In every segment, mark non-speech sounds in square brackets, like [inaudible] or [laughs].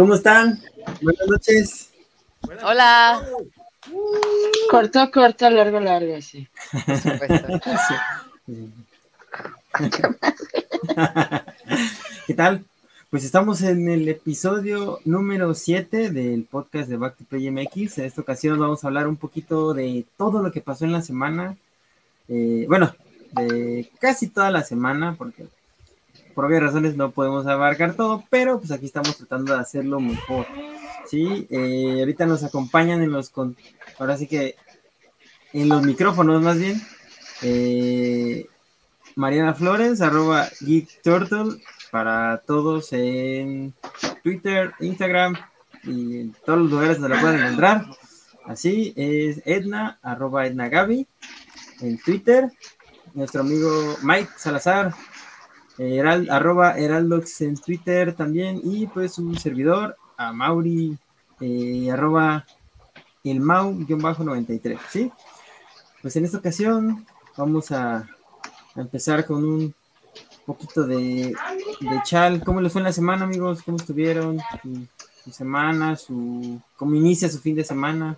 ¿Cómo están? Buenas noches. Hola. Corto, corto, largo, largo, [laughs] sí. ¿Qué tal? Pues estamos en el episodio número 7 del podcast de Back to Play MX. En esta ocasión vamos a hablar un poquito de todo lo que pasó en la semana. Eh, bueno, de casi toda la semana, porque por obvias razones no podemos abarcar todo, pero pues aquí estamos tratando de hacerlo mejor. Sí, eh, ahorita nos acompañan en los, ahora sí que en los micrófonos más bien, eh, Mariana Flores, arroba Geek Turtle, para todos en Twitter, Instagram y todos los lugares donde la puedan encontrar. Así es Edna, arroba Edna Gaby, en Twitter, nuestro amigo Mike Salazar, arroba Heraldox en Twitter también, y pues un servidor, a Mauri, eh, arroba el Mau-93, ¿sí? Pues en esta ocasión vamos a, empezar con un poquito de, de, chal. ¿Cómo les fue en la semana, amigos? ¿Cómo estuvieron? Su, semana, su, cómo inicia su fin de semana.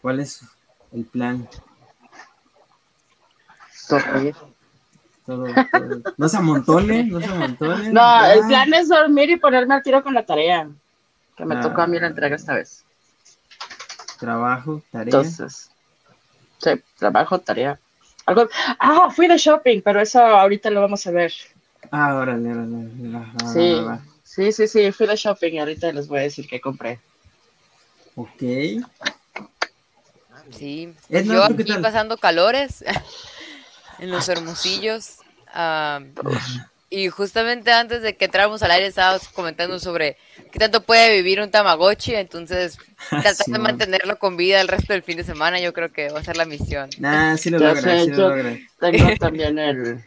¿Cuál es el plan? No se amontone, no se amontone. No, el plan es dormir y ponerme al tiro con la tarea. Que me tocó a mí la entrega esta vez. Trabajo, tarea. Entonces, sí, trabajo, tarea. Algo... Ah, fui de shopping, pero eso ahorita lo vamos a ver. Ah, órale, órale. sí, sí, sí, sí, fui de shopping y ahorita les voy a decir qué compré. Ok. Sí, yo aquí pasando calores [laughs] en los hermosillos. Y justamente antes de que entráramos al aire estábamos comentando sobre qué tanto puede vivir un Tamagotchi, entonces [laughs] tratar de mantenerlo con vida el resto del fin de semana yo creo que va a ser la misión. Nah, sí lo logra, sí lo logra. Tengo [laughs] también el...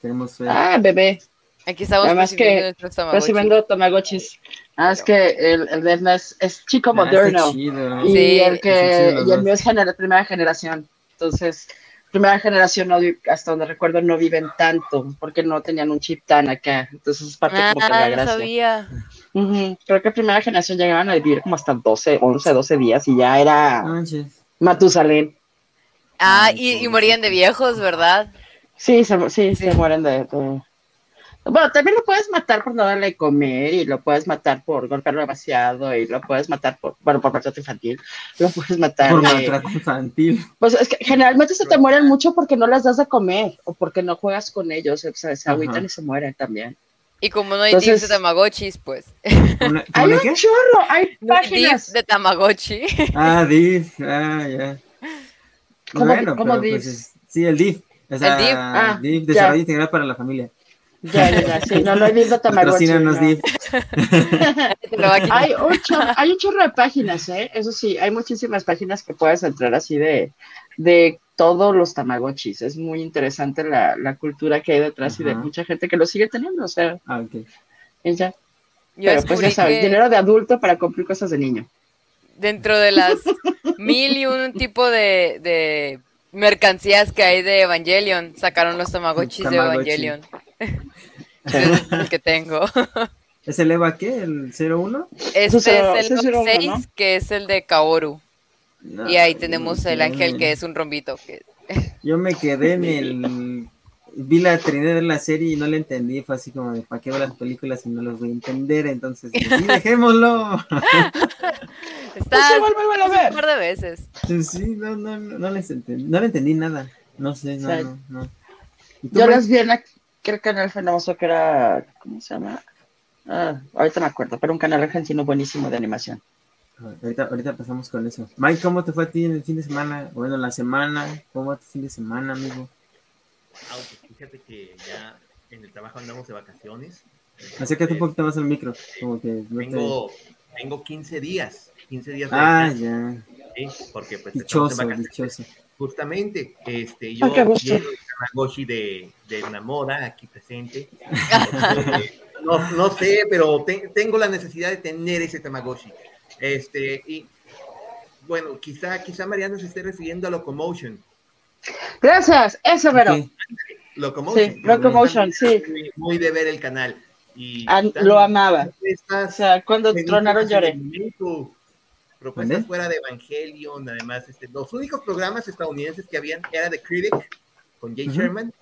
Tenemos Ah, bebé. Aquí estamos Además que recibiendo Tamagotchis. Ah, es que el, el de es, es chico ah, moderno. Y el que y el mío es de primera generación. Entonces, primera generación, no, hasta donde recuerdo, no viven tanto, porque no tenían un chip tan acá. Entonces es parte como que de la ah, gracia. sabía. Creo que primera generación llegaban a vivir como hasta 12, 11, 12 días y ya era Matusalén. Ah, y, morían de viejos, ¿verdad? Sí, se, sí, se mueren de bueno, también lo puedes matar por no darle de comer y lo puedes matar por golpearlo demasiado y lo puedes matar por, bueno, por maltrato infantil. Lo puedes matar. Por maltrato infantil. Pues es que generalmente se te mueren mucho porque no las das de comer o porque no juegas con ellos. O sea, se agüitan y se mueren también. Y como no hay Entonces, de Tamagotchis, pues. hay un chorro, hay páginas. de Tamagotchi. Ah, DIF, ah, ya. ¿Cómo, bueno, ¿cómo pues, sí, el DIF. O sea, el DIF, ah, DIF Desarrollo Integral para la Familia. Ya, ya, sí, no lo he visto Tamagotchi. No. hay, chorro, hay un chorro de páginas, ¿eh? Eso sí, hay muchísimas páginas que puedes entrar así de, de todos los Tamagotchis. Es muy interesante la, la cultura que hay detrás y de mucha gente que lo sigue teniendo, o sea. Ah, ok. Ya. Pero pues ya sabes, dinero de adulto para cumplir cosas de niño. Dentro de las mil y un tipo de, de mercancías que hay de Evangelion, sacaron los Tamagotchis de Evangelion [laughs] el que tengo. [laughs] ¿Es el EVA qué? ¿El 01? Este es el 6, que es el de Kaoru. y ahí tenemos el ángel que es un rombito. Que... [laughs] Yo me quedé en el... Vi la trinidad de la serie y no la entendí. Fue así como de, ¿para qué veo las películas si no las voy a entender? Entonces, pues, sí, dejémoslo. Está pues a ver. un par de veces. Sí, no, no, no, no les entendí. No le entendí nada. No sé, no, no, no. Yo las vi en la que el canal famoso que era, ¿cómo se llama? Ah, ahorita me acuerdo, pero un canal argentino buenísimo de animación. Ahorita, ahorita pasamos con eso. Mike, ¿cómo te fue a ti en el fin de semana? Bueno, la semana, ¿cómo va tu fin de semana, amigo? Ah, fíjate que ya en el trabajo andamos de vacaciones. Acércate un poquito más al micro. Como que tengo, tengo 15 días. 15 días de Ah, ya. Sí, porque pues dichoso, dichoso. Justamente, este, yo quiero el Tamagotchi de, de Namora aquí presente. [laughs] no, no, sé, pero tengo la necesidad de tener ese Tamagotchi. Este, y bueno, quizá, quizá Mariano se esté refiriendo a Locomotion. Gracias, eso, pero. Locomotion. Sí, Locomotion, sí. Muy de ver el canal. Y ah, lo amaba. o sea, cuando tronaron lloré. Propuestas fuera de Evangelion, además, este, los únicos programas estadounidenses que habían era The Critic con Jay Sherman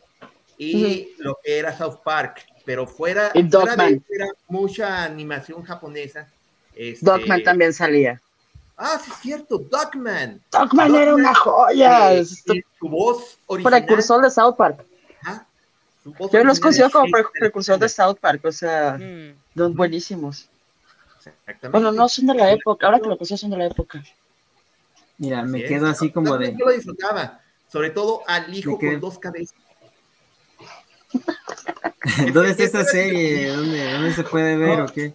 y lo que era South Park, pero fuera, fuera de era mucha animación japonesa. Este, Dogman también salía. Ah, sí es cierto, Dogman. Dogman, era una joya. Eh, su voz original. Precursor de South Park. Yo los considero como precursor de South Park, o sea, mm. buenísimos. Bueno, no son de la época, ahora que lo considero son de la época. Mira, me quedo así como de. Yo lo disfrutaba, sobre todo al hijo con dos cabezas. [laughs] ¿Dónde está esta serie? ¿Dónde, ¿Dónde, se puede ver o qué?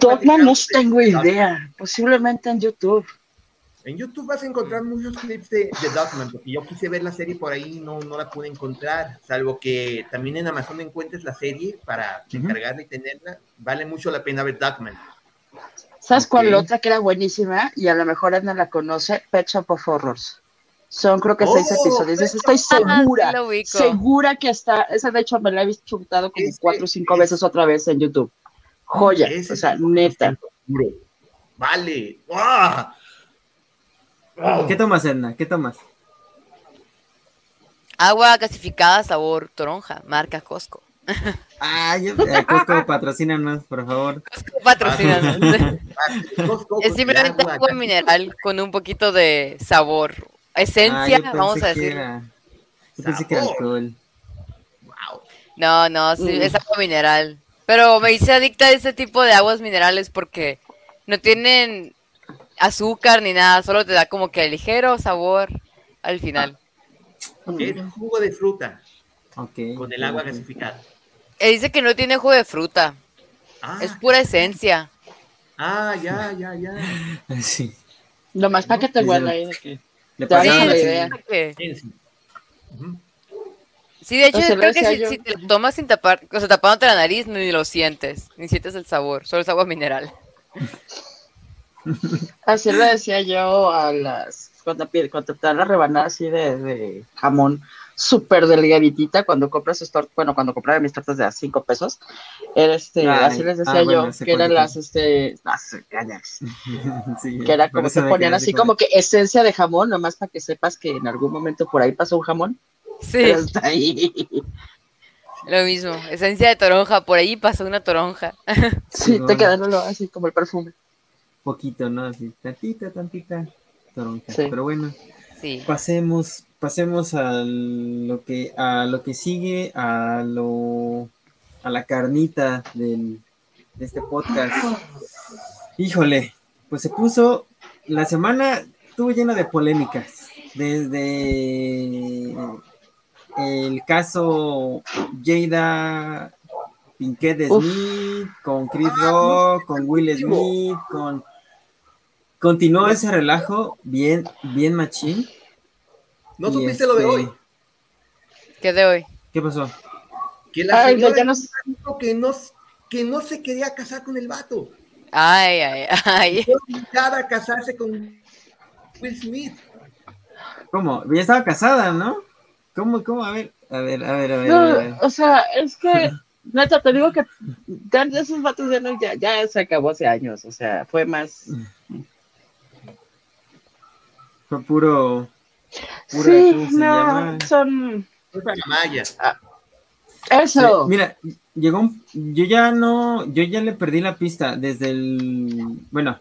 Dogma no tengo idea, posiblemente en YouTube. En YouTube vas a encontrar muchos clips de, de Dogman, porque yo quise ver la serie por ahí y no, no la pude encontrar, salvo que también en Amazon encuentres la serie para descargarla y tenerla. Vale mucho la pena ver Dogman. ¿Sabes cuál otra que era buenísima? Y a lo mejor no la conoce, Pet Shop of Horrors. Son creo que seis oh, episodios. estoy segura, segura que está, esa de hecho me la he visto chutado como cuatro o cinco veces otra vez en YouTube. Joya, o sea, neta. Vale. ¿Qué tomas, Edna? ¿Qué tomas? Agua gasificada sabor toronja, marca Costco. [laughs] Ah, yo, eh, Costco [laughs] patrocínanos, por favor. Costco patrocínanos. [laughs] es simplemente agua mineral con un poquito de sabor. Esencia, ah, vamos a decir. Yo pensé que era alcohol. Wow. No, no, sí, es agua mineral. Pero me hice adicta a ese tipo de aguas minerales porque no tienen azúcar ni nada, solo te da como que ligero sabor al final. Es un jugo de fruta. Con el agua gasificada. Él dice que no tiene jugo de fruta. Ah, es pura esencia. Ah, ya, ya, ya. [laughs] Sí. Lo más para que te guarda ahí de que. Le la idea. Sí, de hecho, creo que si, te lo tomas sin tapar, o sea, tapándote la nariz, ni lo sientes, ni sientes el sabor, solo es agua mineral. [laughs] Así lo decía yo a las, cuando, cuando te dan la rebanada así de, de jamón, súper delgaditita cuando compras sus tortas, bueno, cuando compraba mis tortas de a cinco pesos, era este, así les decía ah, yo, que eran las, este, las [laughs] que era como se ponían así como que esencia de jamón, nomás para que sepas que en algún momento por ahí pasó un jamón. Sí. ahí. Lo mismo, esencia de toronja, por ahí pasó una toronja. [laughs] Sí, te quedaron así como el perfume. Poquito, ¿no? Así, tantita, tantita toronja. Pero bueno, sí. pasemos pasemos a lo que a lo que sigue, a lo a la carnita del, de este podcast. Híjole, pues se puso la semana estuvo llena de polémicas, desde el caso Jada Pinkett Smith, con Chris Rock, con Will Smith, con continuó ese relajo bien, bien machín. ¿No supiste lo de hoy? Este, ¿Qué de hoy? ¿Qué pasó? Que la señora ya no... dijo que no, que no se quería casar con el vato. Ay, ay, ay. a casarse con Will Smith. ¿Cómo? Ya estaba casada, ¿no? ¿Cómo, cómo? A ver, a ver, a ver, a ver. No, o sea, es que, [laughs] neta, te digo que esos vatos ya, no, ya, ya se acabó hace años, o sea, fue más... Fue puro sí, no, son... Ah, eso. mira, llegó yo ya no, yo ya le perdí la pista desde el, bueno,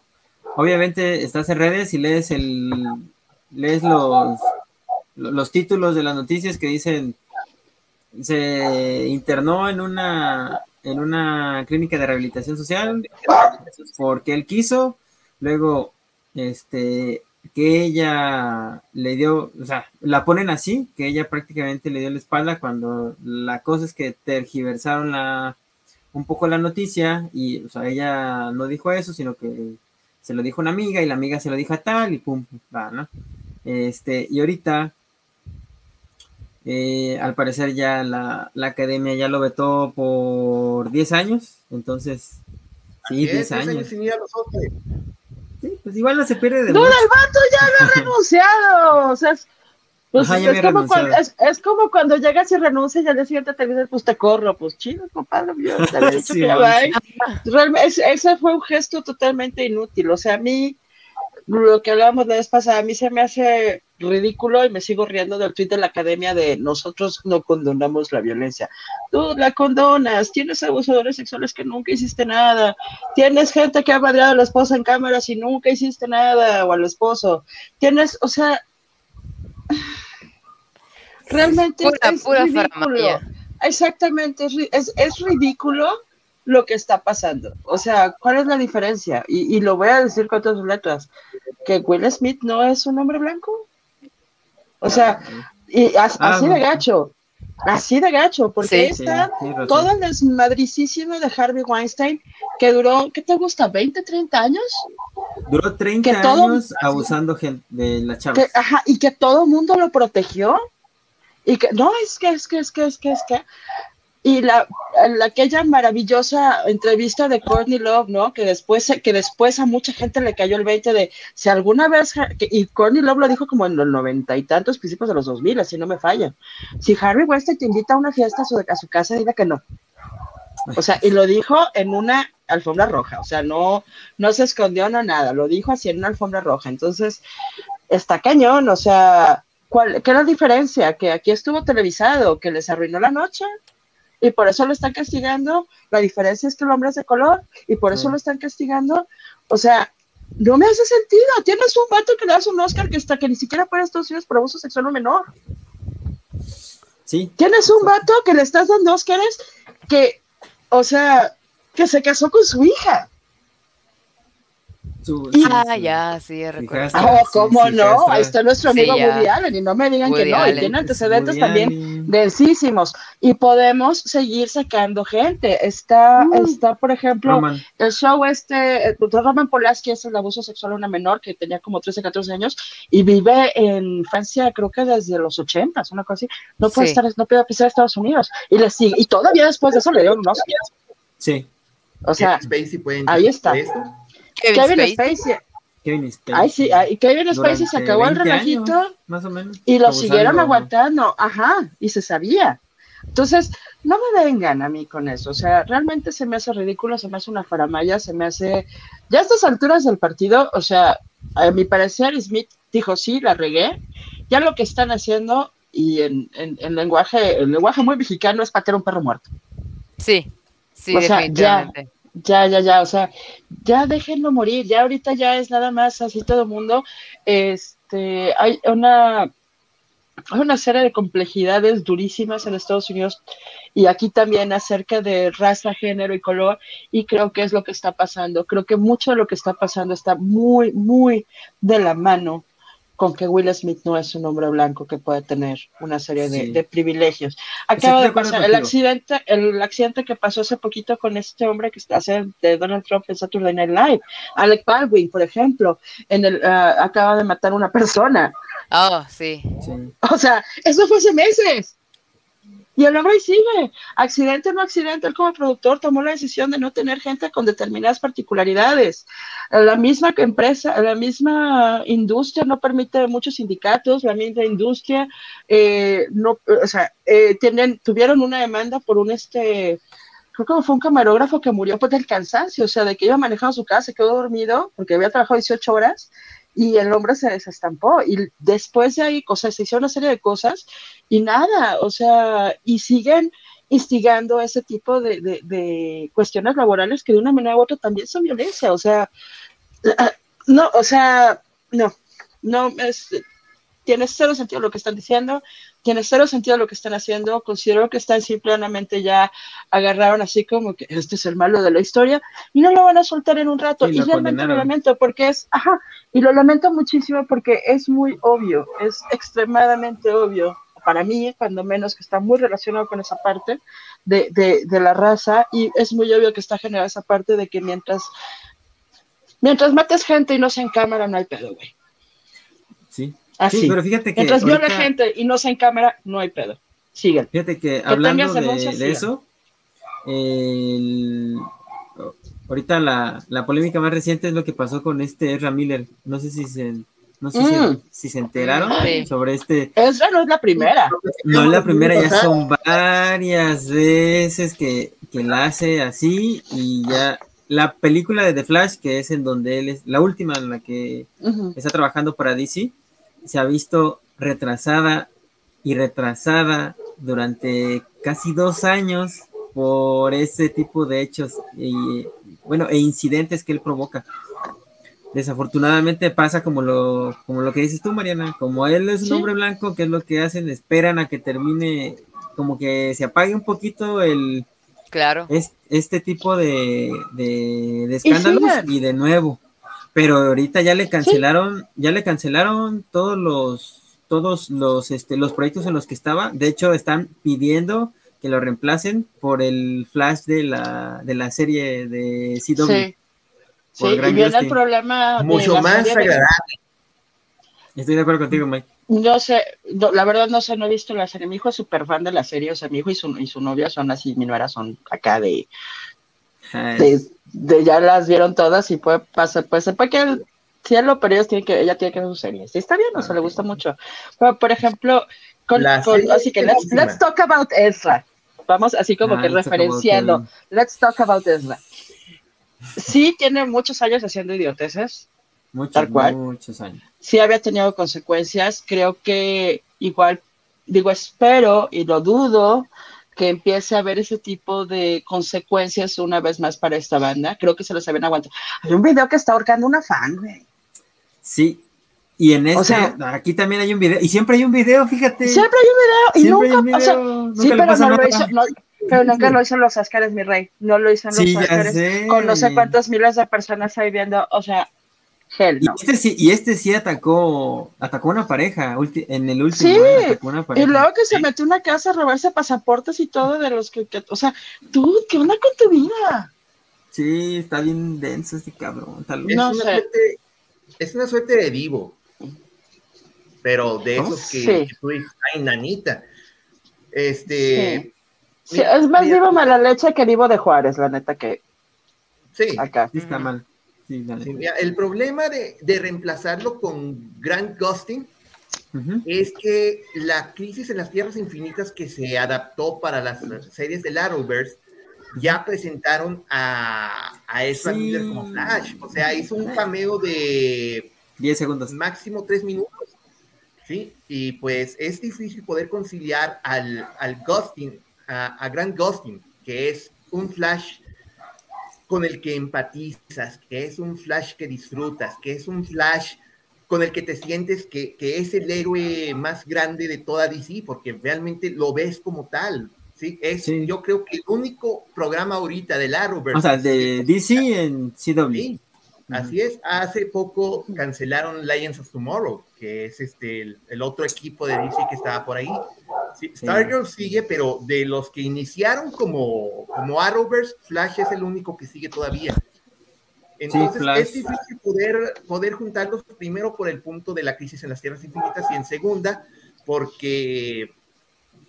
obviamente estás en redes y lees el, lees los, los títulos de las noticias que dicen se internó en una en una clínica de rehabilitación social porque él quiso, luego este que ella le dio, o sea, la ponen así, que ella prácticamente le dio la espalda cuando la cosa es que tergiversaron la, un poco la noticia y, o sea, ella no dijo eso, sino que se lo dijo una amiga y la amiga se lo dijo a tal y pum, va, ¿no? Este, y ahorita, eh, al parecer ya la, la, academia ya lo vetó por 10 años, entonces, sí, 10 años. Pues igual no se pierde de No, el vato ya había [laughs] renunciado. O sea, Pues es, como cuando, es, como cuando, llegas y renuncias y al día siguiente te dices, pues te corro, pues chido, compadre, yo te había [laughs] dicho que Realmente, ese fue un gesto totalmente inútil, o sea, a mí, lo que hablábamos la vez pasada, a mí se me hace ridículo y me sigo riendo del tweet de la academia de nosotros no condonamos la violencia. Tú la condonas, tienes abusadores sexuales que nunca hiciste nada, tienes gente que ha madreado a la esposa en cámaras y nunca hiciste nada, o al esposo, tienes, o sea, [sighs] realmente es, ridículo. Exactamente, es, es, ridículo lo que está pasando. O sea, ¿cuál es la diferencia? Y, lo voy a decir con todas sus letras, que Will Smith no es un hombre blanco. O sea, y ah, así de gacho, así de gacho, porque está todo el desmadricísimo de Harvey Weinstein, que duró, ¿qué te gusta? ¿20, 30 años? Duró 30 años abusando de la chava. Ajá, y que todo el mundo lo protegió. Y que, no, es que, es que, es que, es que, es que. Y la, aquella maravillosa entrevista de Courtney Love, ¿no? Que después, que después a mucha gente le cayó el 20 de si alguna vez, y Courtney Love lo dijo como en los noventa y tantos principios de los 2000, así no me falla. Si Harry Weinstein te invita a una fiesta a su, a su casa, dile que no. O sea, y lo dijo en una alfombra roja, o sea, no, no se escondió, no nada, lo dijo así en una alfombra roja. Entonces, está cañón, o sea, ¿Cuál, ¿Qué es la diferencia? Que aquí estuvo televisado, que les arruinó la noche y por eso lo están castigando. La diferencia es que el hombre es de color y por eso lo están castigando. O sea, no me hace sentido. Tienes un vato que le das un Oscar que está que ni siquiera puede Estados Unidos por abuso sexual o menor. Sí. Tienes un vato que le estás dando Oscars que, o sea, que se casó con su hija ah, ya, sí, recuerdo. Ah, ¿cómo no? Ahí está nuestro amigo Woody Allen, y no me digan que no, y tiene antecedentes también densísimos. Y podemos seguir sacando gente. Está, mm. está por ejemplo, el show este, eh, Roman Polanski es el abuso sexual a una menor que tenía como 13, 14 años y vive en Francia, creo que desde los 80, una cosa así. No puede estar, no puede pisar a Estados Unidos. Y le sigue, y todavía después de eso le dieron unos. Sí. O sea, ahí está. Kevin, Spacey. Kevin Spacey. Ay, sí, y Kevin Spacey se acabó el relajito. más o menos. Y lo siguieron aguantando. Ajá, y se sabía. Entonces, no me vengan a mí con eso. O sea, realmente se me hace ridículo, se me hace una faramaya, se me hace. Ya a estas alturas del partido, o sea, a mi parecer, Smith dijo, sí, la regué. Ya lo que están haciendo, y en, en, lenguaje, el lenguaje muy mexicano, es patear un perro muerto. Sí, sí, definitivamente ya, ya, ya, o sea, ya déjenlo morir, ya ahorita ya es nada más así todo el mundo. Este, hay una, hay una serie de complejidades durísimas en Estados Unidos y aquí también acerca de raza, género y color, y creo que es lo que está pasando. Creo que mucho de lo que está pasando está muy, muy de la mano con que Will Smith no es un hombre blanco que puede tener una serie de, privilegios. Acaba de pasar el accidente, el accidente que pasó hace poquito con este hombre que está de Donald Trump en Saturday Night Live, Alec Baldwin, por ejemplo, en el ah, acaba de matar a una persona. Oh, sí. O sea, eso fue hace meses. Y el hombre sigue. Accidente o no accidente, él como productor tomó la decisión de no tener gente con determinadas particularidades. La misma empresa, la misma industria no permite muchos sindicatos, la misma industria eh, no, o sea, eh, tienen, tuvieron una demanda por un este creo que fue un camarógrafo que murió por el cansancio, o sea, de que iba manejando su casa, se quedó dormido porque había trabajado 18 horas y el hombre se desestampó. Y después de ahí, o sea, se hizo una serie de cosas y nada, o sea, y siguen instigando ese tipo de, de, cuestiones laborales que de una manera u otra también son violencia, o sea, [clears throat] no, o sea, no, no, es, tiene cero sentido lo que están diciendo, tiene cero sentido lo que están haciendo, considero que están simplemente ya agarraron así como que este es el malo de la historia y no lo van a soltar en un rato. Y, realmente lo lamento porque es, ajá, y lo lamento muchísimo porque es muy obvio, es extremadamente obvio para mí, cuando menos que está muy relacionado con esa parte de, de, de la raza y es muy obvio que está generada esa parte de que mientras mientras mates gente y no se en cámara no hay pedo, güey. Sí, Así. pero fíjate que. Mientras ahorita... la gente y no se en cámara, no hay pedo. Sigan. Fíjate que, hablando de, eso, ahorita la, la, polémica más reciente es lo que pasó con este Ezra Miller. No sé si se, No sé si, mm. se enteraron sobre este. Esa no es la primera. No es la primera, ya son varias veces que, que la hace así y ya la película de The Flash, que es en donde él es la última en la que está trabajando para DC, se ha visto retrasada y retrasada durante casi dos años por ese tipo de hechos y bueno e incidentes que él provoca. Desafortunadamente pasa como lo, como lo que dices tú, Mariana, como él es un hombre blanco, que es lo que hacen, esperan a que termine, como que se apague un poquito el, Claro. Es, este tipo de, de, escándalos y, de nuevo. Pero ahorita ya le cancelaron, ya le cancelaron todos los, todos los, este, los proyectos en los que estaba. De hecho, están pidiendo que lo reemplacen por el flash de la, de la serie de CW. Sí, sí y viene el problema. Mucho más agradable. Estoy de acuerdo contigo, Mike. No sé, la verdad no sé, no he visto la serie. Mi hijo es súper fan de la serie, o sea, mi hijo y su, y su novia son así, mi nuera son acá de, de, ya las vieron todas y puede pasar, pues sepa que él, si él lo pero tiene que, ella tiene que ver su serie. Sí, está bien, o sea, le gusta mucho. Pero, por ejemplo, con, así que let's, let's, talk about Ezra. Vamos así como ah, que referenciando. Let's talk about Ezra. Sí, tiene muchos años haciendo idioteces, Muchos, muchos años. Sí había tenido consecuencias. Creo que igual, digo, espero y lo dudo que empiece a haber ese tipo de consecuencias una vez más para esta banda. Creo que se los habían aguantado. Hay un video que está ahorcando una fan, güey. Sí. Y en este, aquí también hay un video, y siempre hay un video, fíjate. Siempre hay un video, y nunca, o sea, sí, pero no lo hizo, pero nunca lo hizo en los Oscars, mi rey, no lo hizo en los sí, con no sé cuántas miles de personas ahí viendo, o sea, y, este sí, y este sí atacó, atacó una pareja en el último. Sí, y luego que se metió en una casa a robarse pasaportes y todo de los que, o sea, tú, ¿qué onda con tu vida? Sí, está bien denso este cabrón. Tal vez. Es, una suerte, es una suerte de vivo, pero de esos que, tú dices, ay, nanita. Este. es más vivo mala leche que vivo de Juárez, la neta que. Sí, acá. Sí está mal el problema de, reemplazarlo con Grant Gustin es que la crisis en las tierras infinitas que se adaptó para las series de Arrowverse ya presentaron a, a Ezra Miller como Flash. O sea, hizo un cameo de 10 segundos. Máximo 3 minutos. ¿sí? Y pues es difícil poder conciliar al, al Gustin, a, a Grant Gustin, que es un Flash con el que empatizas, que es un flash que disfrutas, que es un flash con el que te sientes que, es el héroe más grande de toda DC, porque realmente lo ves como tal. Sí, es, yo creo que el único programa ahorita del Arrowverse. O sea, de DC en CW. Así es, hace poco cancelaron Lions of Tomorrow, que es este el, otro equipo de DC que estaba por ahí. Stargirl sigue, pero de los que iniciaron como, como Arrowverse, Flash es el único que sigue todavía. Entonces es difícil poder, poder juntarlos primero por el punto de la crisis en las tierras infinitas y en segunda porque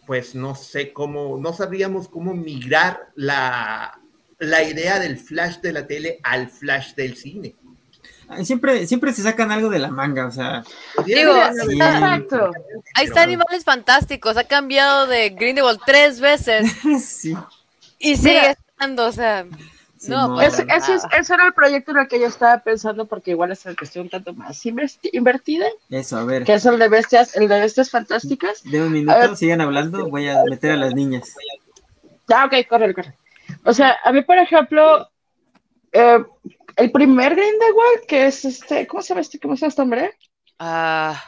pues no sé cómo, no sabríamos cómo migrar la, la idea del flash de la tele al flash del cine. Siempre, siempre se sacan algo de la manga, o sea. Digo, exacto. Ahí está Animales Fantásticos, ha cambiado de Grindelwald tres veces. [laughs] sí. Y sigue estando, o sea. no, pues, ese, ese, era el proyecto en el que yo estaba pensando, porque igual es el que estoy un tanto más invertida. Eso, a ver. Que es el de bestias, el de bestias fantásticas. De un minuto, sigan hablando, voy a meter a las niñas. Ah, ok, corre, corre. O sea, a mí, por ejemplo, eh, el primer Grindelwald, que es este, ¿cómo se llama este, cómo se llama este hombre? Ah,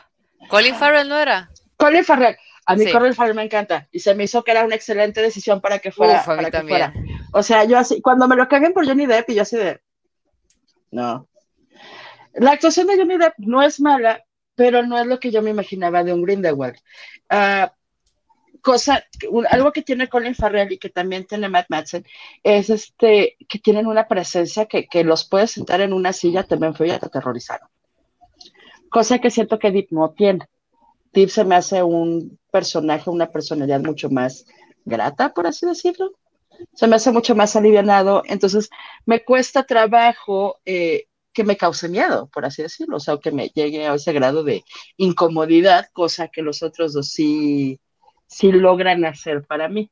Colin Farrell no era. Colin Farrell. A mí Colin Farrell me encanta y se me hizo que era una excelente decisión para que fuera. para que fuera. O sea, yo así, cuando me lo caguen por Johnny Depp y yo así de, no. La actuación de Johnny Depp no es mala, pero no es lo que yo me imaginaba de un Grindelwald. Uh, cosa, algo que tiene Colin Farrell y que también tiene Matt Madsen, es este, que tienen una presencia que, los puede sentar en una silla, también fue ya te aterrorizaron. Cosa que siento que Deep no tiene. Deep se me hace un personaje, una personalidad mucho más grata, por así decirlo. Se me hace mucho más alivianado, entonces me cuesta trabajo eh, que me cause miedo, por así decirlo, o sea, que me llegue a ese grado de incomodidad, cosa que los otros dos sí, sí logran hacer para mí.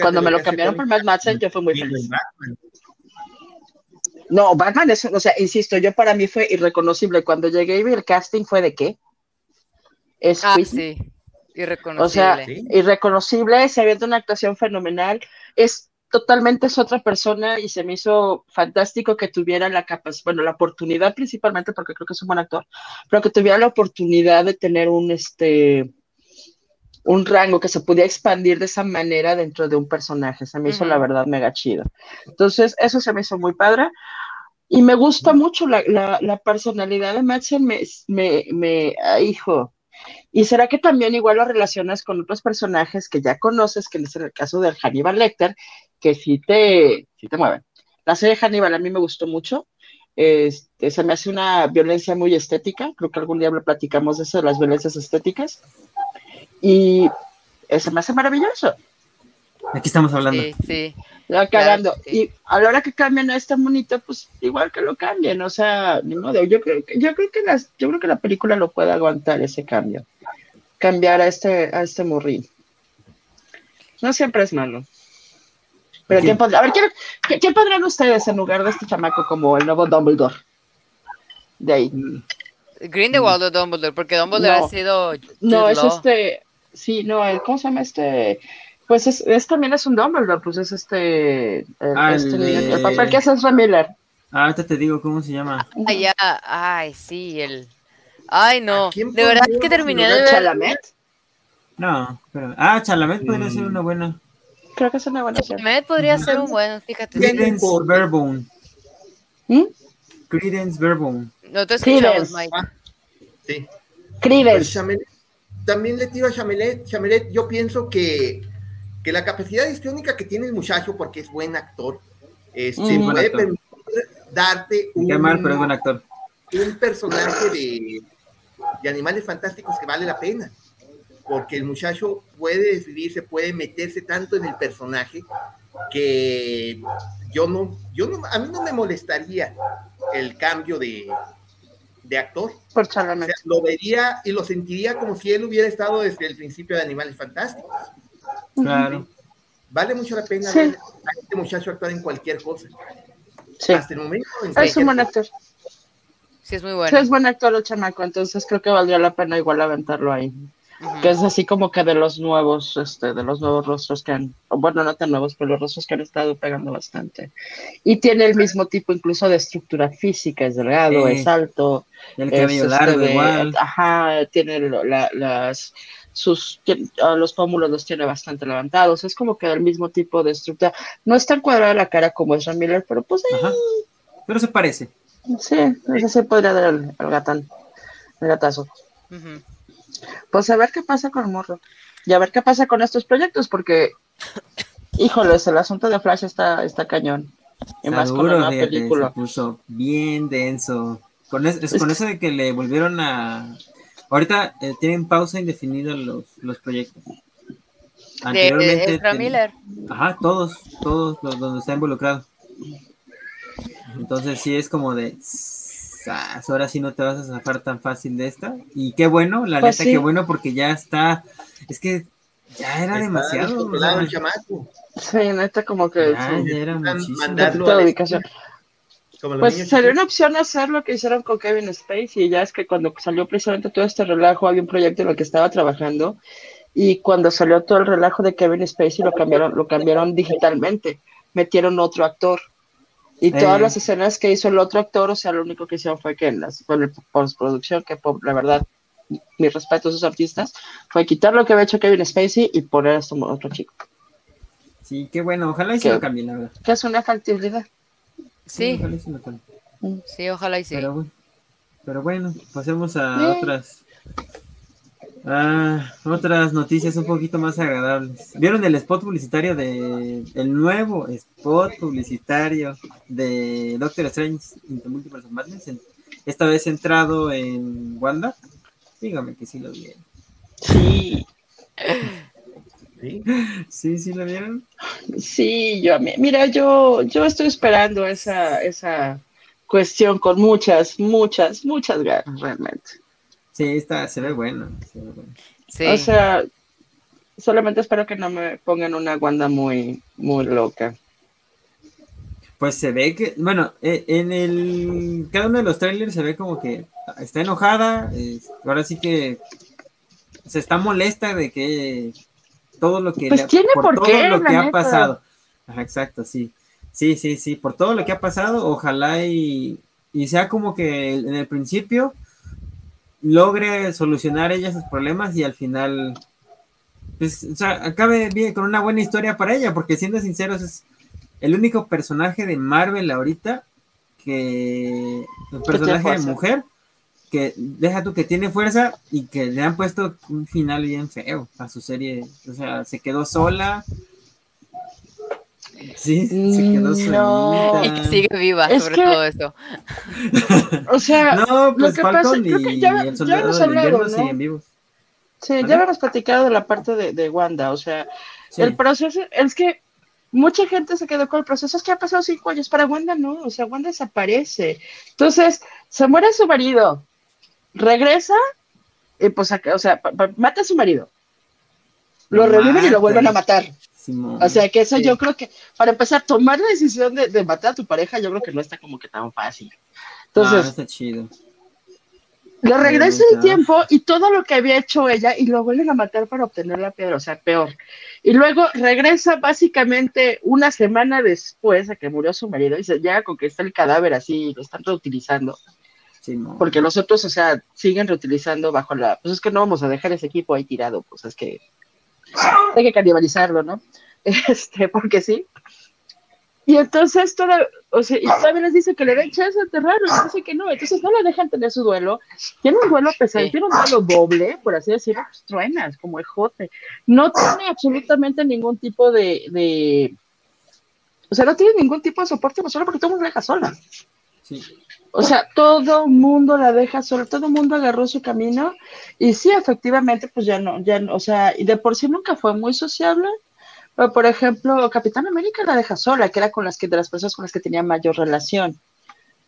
Cuando me lo cambiaron por Matt Madsen, yo fui muy feliz. No, Batman es, o sea, insisto, yo para mí fue irreconocible. Cuando llegué y vi el casting fue de qué? Es ah, sí. Irreconocible. O sea, irreconocible, se había una actuación fenomenal. Es totalmente es otra persona y se me hizo fantástico que tuviera la capacidad, bueno, la oportunidad principalmente porque creo que es un buen actor, pero que tuviera la oportunidad de tener un este un rango que se podía expandir de esa manera dentro de un personaje. Se me hizo la verdad mega chido. Entonces, eso se me hizo muy padre. Y me gusta mucho la, la, personalidad de Madsen, me, me, me hijo. ¿Y será que también igual lo relacionas con otros personajes que ya conoces, que es el caso de Hannibal Lecter, que sí te, sí te mueven? La serie Hannibal a mí me gustó mucho. Este, se me hace una violencia muy estética. Creo que algún día platicamos de eso, de las violencias estéticas. Y eso me hace maravilloso. Aquí estamos hablando. Sí, sí. Ya cagando. Y a la hora que cambian a este monito, pues igual que lo cambien, o sea, ni modo. Yo creo que, yo creo que las, yo creo que la película lo puede aguantar ese cambio. Cambiar a este, a este morrín. No siempre es malo. Pero ¿quién podría, a ver, ¿quién, ¿quién podrían ustedes en lugar de este chamaco como el nuevo Dumbledore? De ahí. Grindelwald o Dumbledore, porque Dumbledore ha sido. No, es este. Sí, no, ¿cómo se llama este? Pues es, también es un Dumbledore, pues es este. El, ah, este, el, papel que hace es Miller. Ah, ahorita te digo cómo se llama. Ay, ya, ay, sí, el. Ay, no. De verdad que terminé de ver. ¿Chalamet? No, pero. Ah, Chalamet podría ser una buena. Creo que es una buena. Chalamet podría ser un buen, fíjate. Credence Verbone. ¿Mm? Credence Verbone. No te escuchamos, Mike. sí. Credence. También le tiro a Chamelet, Chamelet, yo pienso que, que la capacidad histriónica que tiene el muchacho, porque es buen actor, este, mm, puede permitir darte un, mal, pero es buen actor. un personaje de, de animales fantásticos que vale la pena porque el muchacho puede decidirse, puede meterse tanto en el personaje que yo no, yo no, a mí no me molestaría el cambio de, de actor. Por lo vería y lo sentiría como si él hubiera estado desde el principio de Animales Fantásticos. Claro. Vale mucho la pena ver a este muchacho actuar en cualquier cosa. Sí. Hasta el momento. es un buen actor. Sí, es muy bueno. Sí, es buen actor el chamaco, entonces creo que valdría la pena igual aventarlo ahí que es así como que de los nuevos, este, de los nuevos rostros que han, bueno, no tan nuevos, pero los rostros que han estado pegando bastante. Y tiene el mismo tipo incluso de estructura física, es delgado, es alto. El cabello este, largo igual. Ajá, tiene las, sus, los pómulos los tiene bastante levantados, es como que del mismo tipo de estructura. No es tan cuadrada la cara como es Miller, pero pues Pero se parece. Sí, ese se podría dar el, gatán, el gatazo pues a ver qué pasa con morro y a ver qué pasa con estos proyectos, porque, híjoles, el asunto de Flash está, está cañón. Y más con una película. Se puso bien denso. Con, con eso de que le volvieron a. Ahorita eh, tienen pausa indefinida los, los proyectos. Anteriormente. De, Miller. Ajá, todos, todos los donde está involucrado. Entonces sí es como de ahora sí no te vas a zafar tan fácil de esta. Y qué bueno, la pues neta, qué bueno, porque ya está, es que ya era demasiado. Sí, neta, como que. Ya, era muchísimo. Pues sería una opción hacer lo que hicieron con Kevin Space y ya es que cuando salió precisamente todo este relajo había un proyecto en el que estaba trabajando y cuando salió todo el relajo de Kevin Spacey lo cambiaron, lo cambiaron digitalmente, metieron otro actor y todas eh. las escenas que hizo el otro actor, o sea, lo único que hicieron fue que en las, con postproducción, que la verdad, mi respeto a esos artistas, fue quitar lo que había hecho Kevin Spacey y poner a este otro chico. Sí, qué bueno, ojalá y se lo cambien, la verdad. Que es una factibilidad. Sí. ojalá y se lo cambien. Sí, ojalá y sí. Pero, bueno, pasemos a otras Ah, otras noticias un poquito más agradables. ¿Vieron el spot publicitario de el nuevo spot publicitario de Doctor Strange Into Multiverse of Madness? esta vez centrado en Wanda. Dígame que sí lo vieron. Sí. ¿Sí? [laughs] ¿Sí, sí lo vieron? Sí, yo, mira, yo, yo estoy esperando esa, esa cuestión con muchas, muchas, muchas ganas, realmente. Sí, está, se ve bueno. O sea, solamente espero que no me pongan una Wanda muy, muy loca. Pues se ve que, bueno, eh, en el cada uno de los trailers se ve como que está enojada, ahora sí que se está molesta de que todo lo que pues tiene por, todo lo que ha pasado. exacto, sí. Sí, sí, sí, por todo lo que ha pasado, ojalá y, y sea como que en el principio logre solucionar ella sus problemas y al final, pues, o sea, acabe bien con una buena historia para ella, porque siendo sinceros es el único personaje de Marvel ahorita que, el personaje de mujer, que deja tú que tiene fuerza y que le han puesto un final bien feo a su serie, o sea, se quedó sola. Sí, se quedó sola. Y sigue viva sobre todo eso. O sea, [laughs] no, pues Falcon y, ya, el soldado de invierno siguen vivos. Sí, ya habíamos platicado de la parte de, de Wanda, o sea, el proceso, es que mucha gente se quedó con el proceso, es que ha pasado cinco años, para Wanda no, o sea, Wanda desaparece. Entonces, se muere su marido, regresa, y pues, o sea, mata a su marido, lo reviven y lo vuelven a matar. O sea, que eso yo creo que, para empezar, tomar la decisión de, matar a tu pareja, yo creo que no está como que tan fácil. Entonces, ah, está chido. Le regresa el tiempo y todo lo que había hecho ella y lo vuelven a matar para obtener la piedra, o sea, peor. Y luego regresa básicamente una semana después de que murió su marido y se llega con que está el cadáver así, lo están reutilizando. Porque los otros, o sea, siguen reutilizando bajo la. Pues es que no vamos a dejar ese equipo ahí tirado, pues es que [laughs] hay que canibalizarlo, ¿no? [laughs] Este, porque sí. Y entonces, toda, o sea, y todavía les dice que le den chance a enterrarlo, y dice que no, entonces no le dejan tener su duelo. Tiene un duelo pesado, tiene un duelo doble, por así decirlo, pues truenas, como el jote. No tiene absolutamente ningún tipo de, de, o sea, no tiene ningún tipo de soporte emocional porque todo el mundo la deja sola. Sí. O sea, todo el mundo la deja sola, todo el mundo agarró su camino y sí, efectivamente, pues ya no, ya no, o sea, y de por sí nunca fue muy sociable, pero por ejemplo, Capitán América la deja sola, que era con las que, de las personas con las que tenía mayor relación,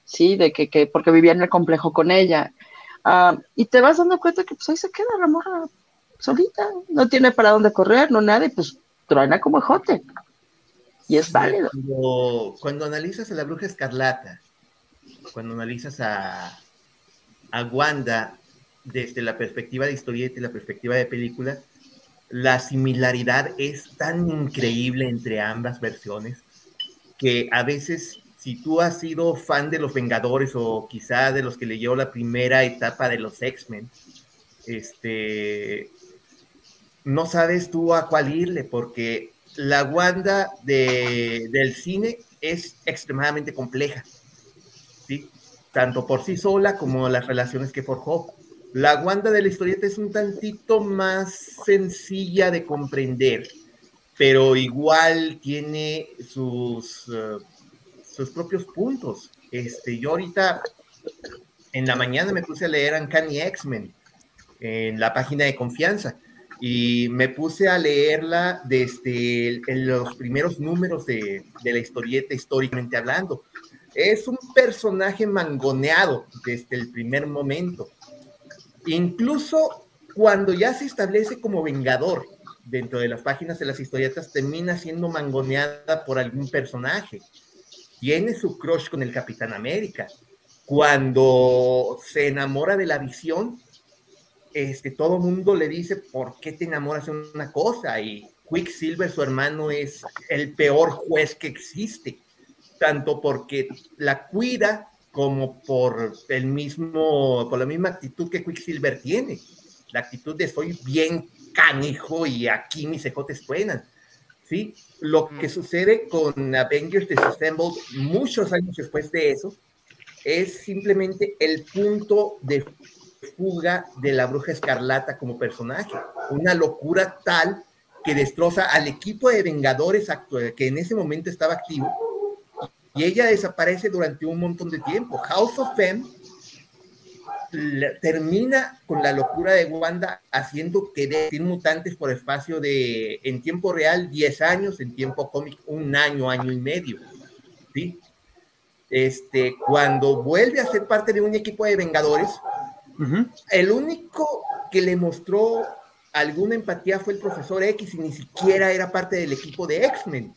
sí, de que, que porque vivía en el complejo con ella. Ah, y te vas dando cuenta que pues ahí se queda la morra solita, no tiene para dónde correr, no nada, y pues truena como jote. Y es válido. Cuando, cuando analizas a la bruja escarlata, cuando analizas a, a Wanda desde la perspectiva de historieta y la perspectiva de película, la similaridad es tan increíble entre ambas versiones que a veces si tú has sido fan de los Vengadores o quizá de los que leyó la primera etapa de los X-Men, este, no sabes tú a cuál irle porque la Wanda de, del cine es extremadamente compleja tanto por sí sola como las relaciones que forjó. La Wanda de la historieta es un tantito más sencilla de comprender, pero igual tiene sus, eh, sus propios puntos. Este, yo ahorita en la mañana me puse a leer Uncanny X-Men en la página de confianza y me puse a leerla desde los primeros números de, de la historieta históricamente hablando es un personaje mangoneado desde el primer momento. Incluso cuando ya se establece como vengador dentro de las páginas de las historietas, termina siendo mangoneada por algún personaje. Tiene su crush con el Capitán América. Cuando se enamora de la visión, este, todo mundo le dice, ¿por qué te enamoras de una cosa? Y Quicksilver, su hermano, es el peor juez que existe tanto porque la cuida como por el mismo, por la misma actitud que Quicksilver tiene. La actitud de soy bien canijo y aquí mis ejotes suenan. ¿sí? Lo que sucede con Avengers Disassembled muchos años después de eso es simplemente el punto de fuga de la bruja escarlata como personaje. Una locura tal que destroza al equipo de Vengadores que en ese momento estaba activo y ella desaparece durante un montón de tiempo. House of M termina con la locura de Wanda haciendo que de mutantes por espacio de, en tiempo real, 10 años, en tiempo cómic, un año, año y medio. ¿sí? este, cuando vuelve a ser parte de un equipo de Vengadores, el único que le mostró alguna empatía fue el profesor X y ni siquiera era parte del equipo de X-Men.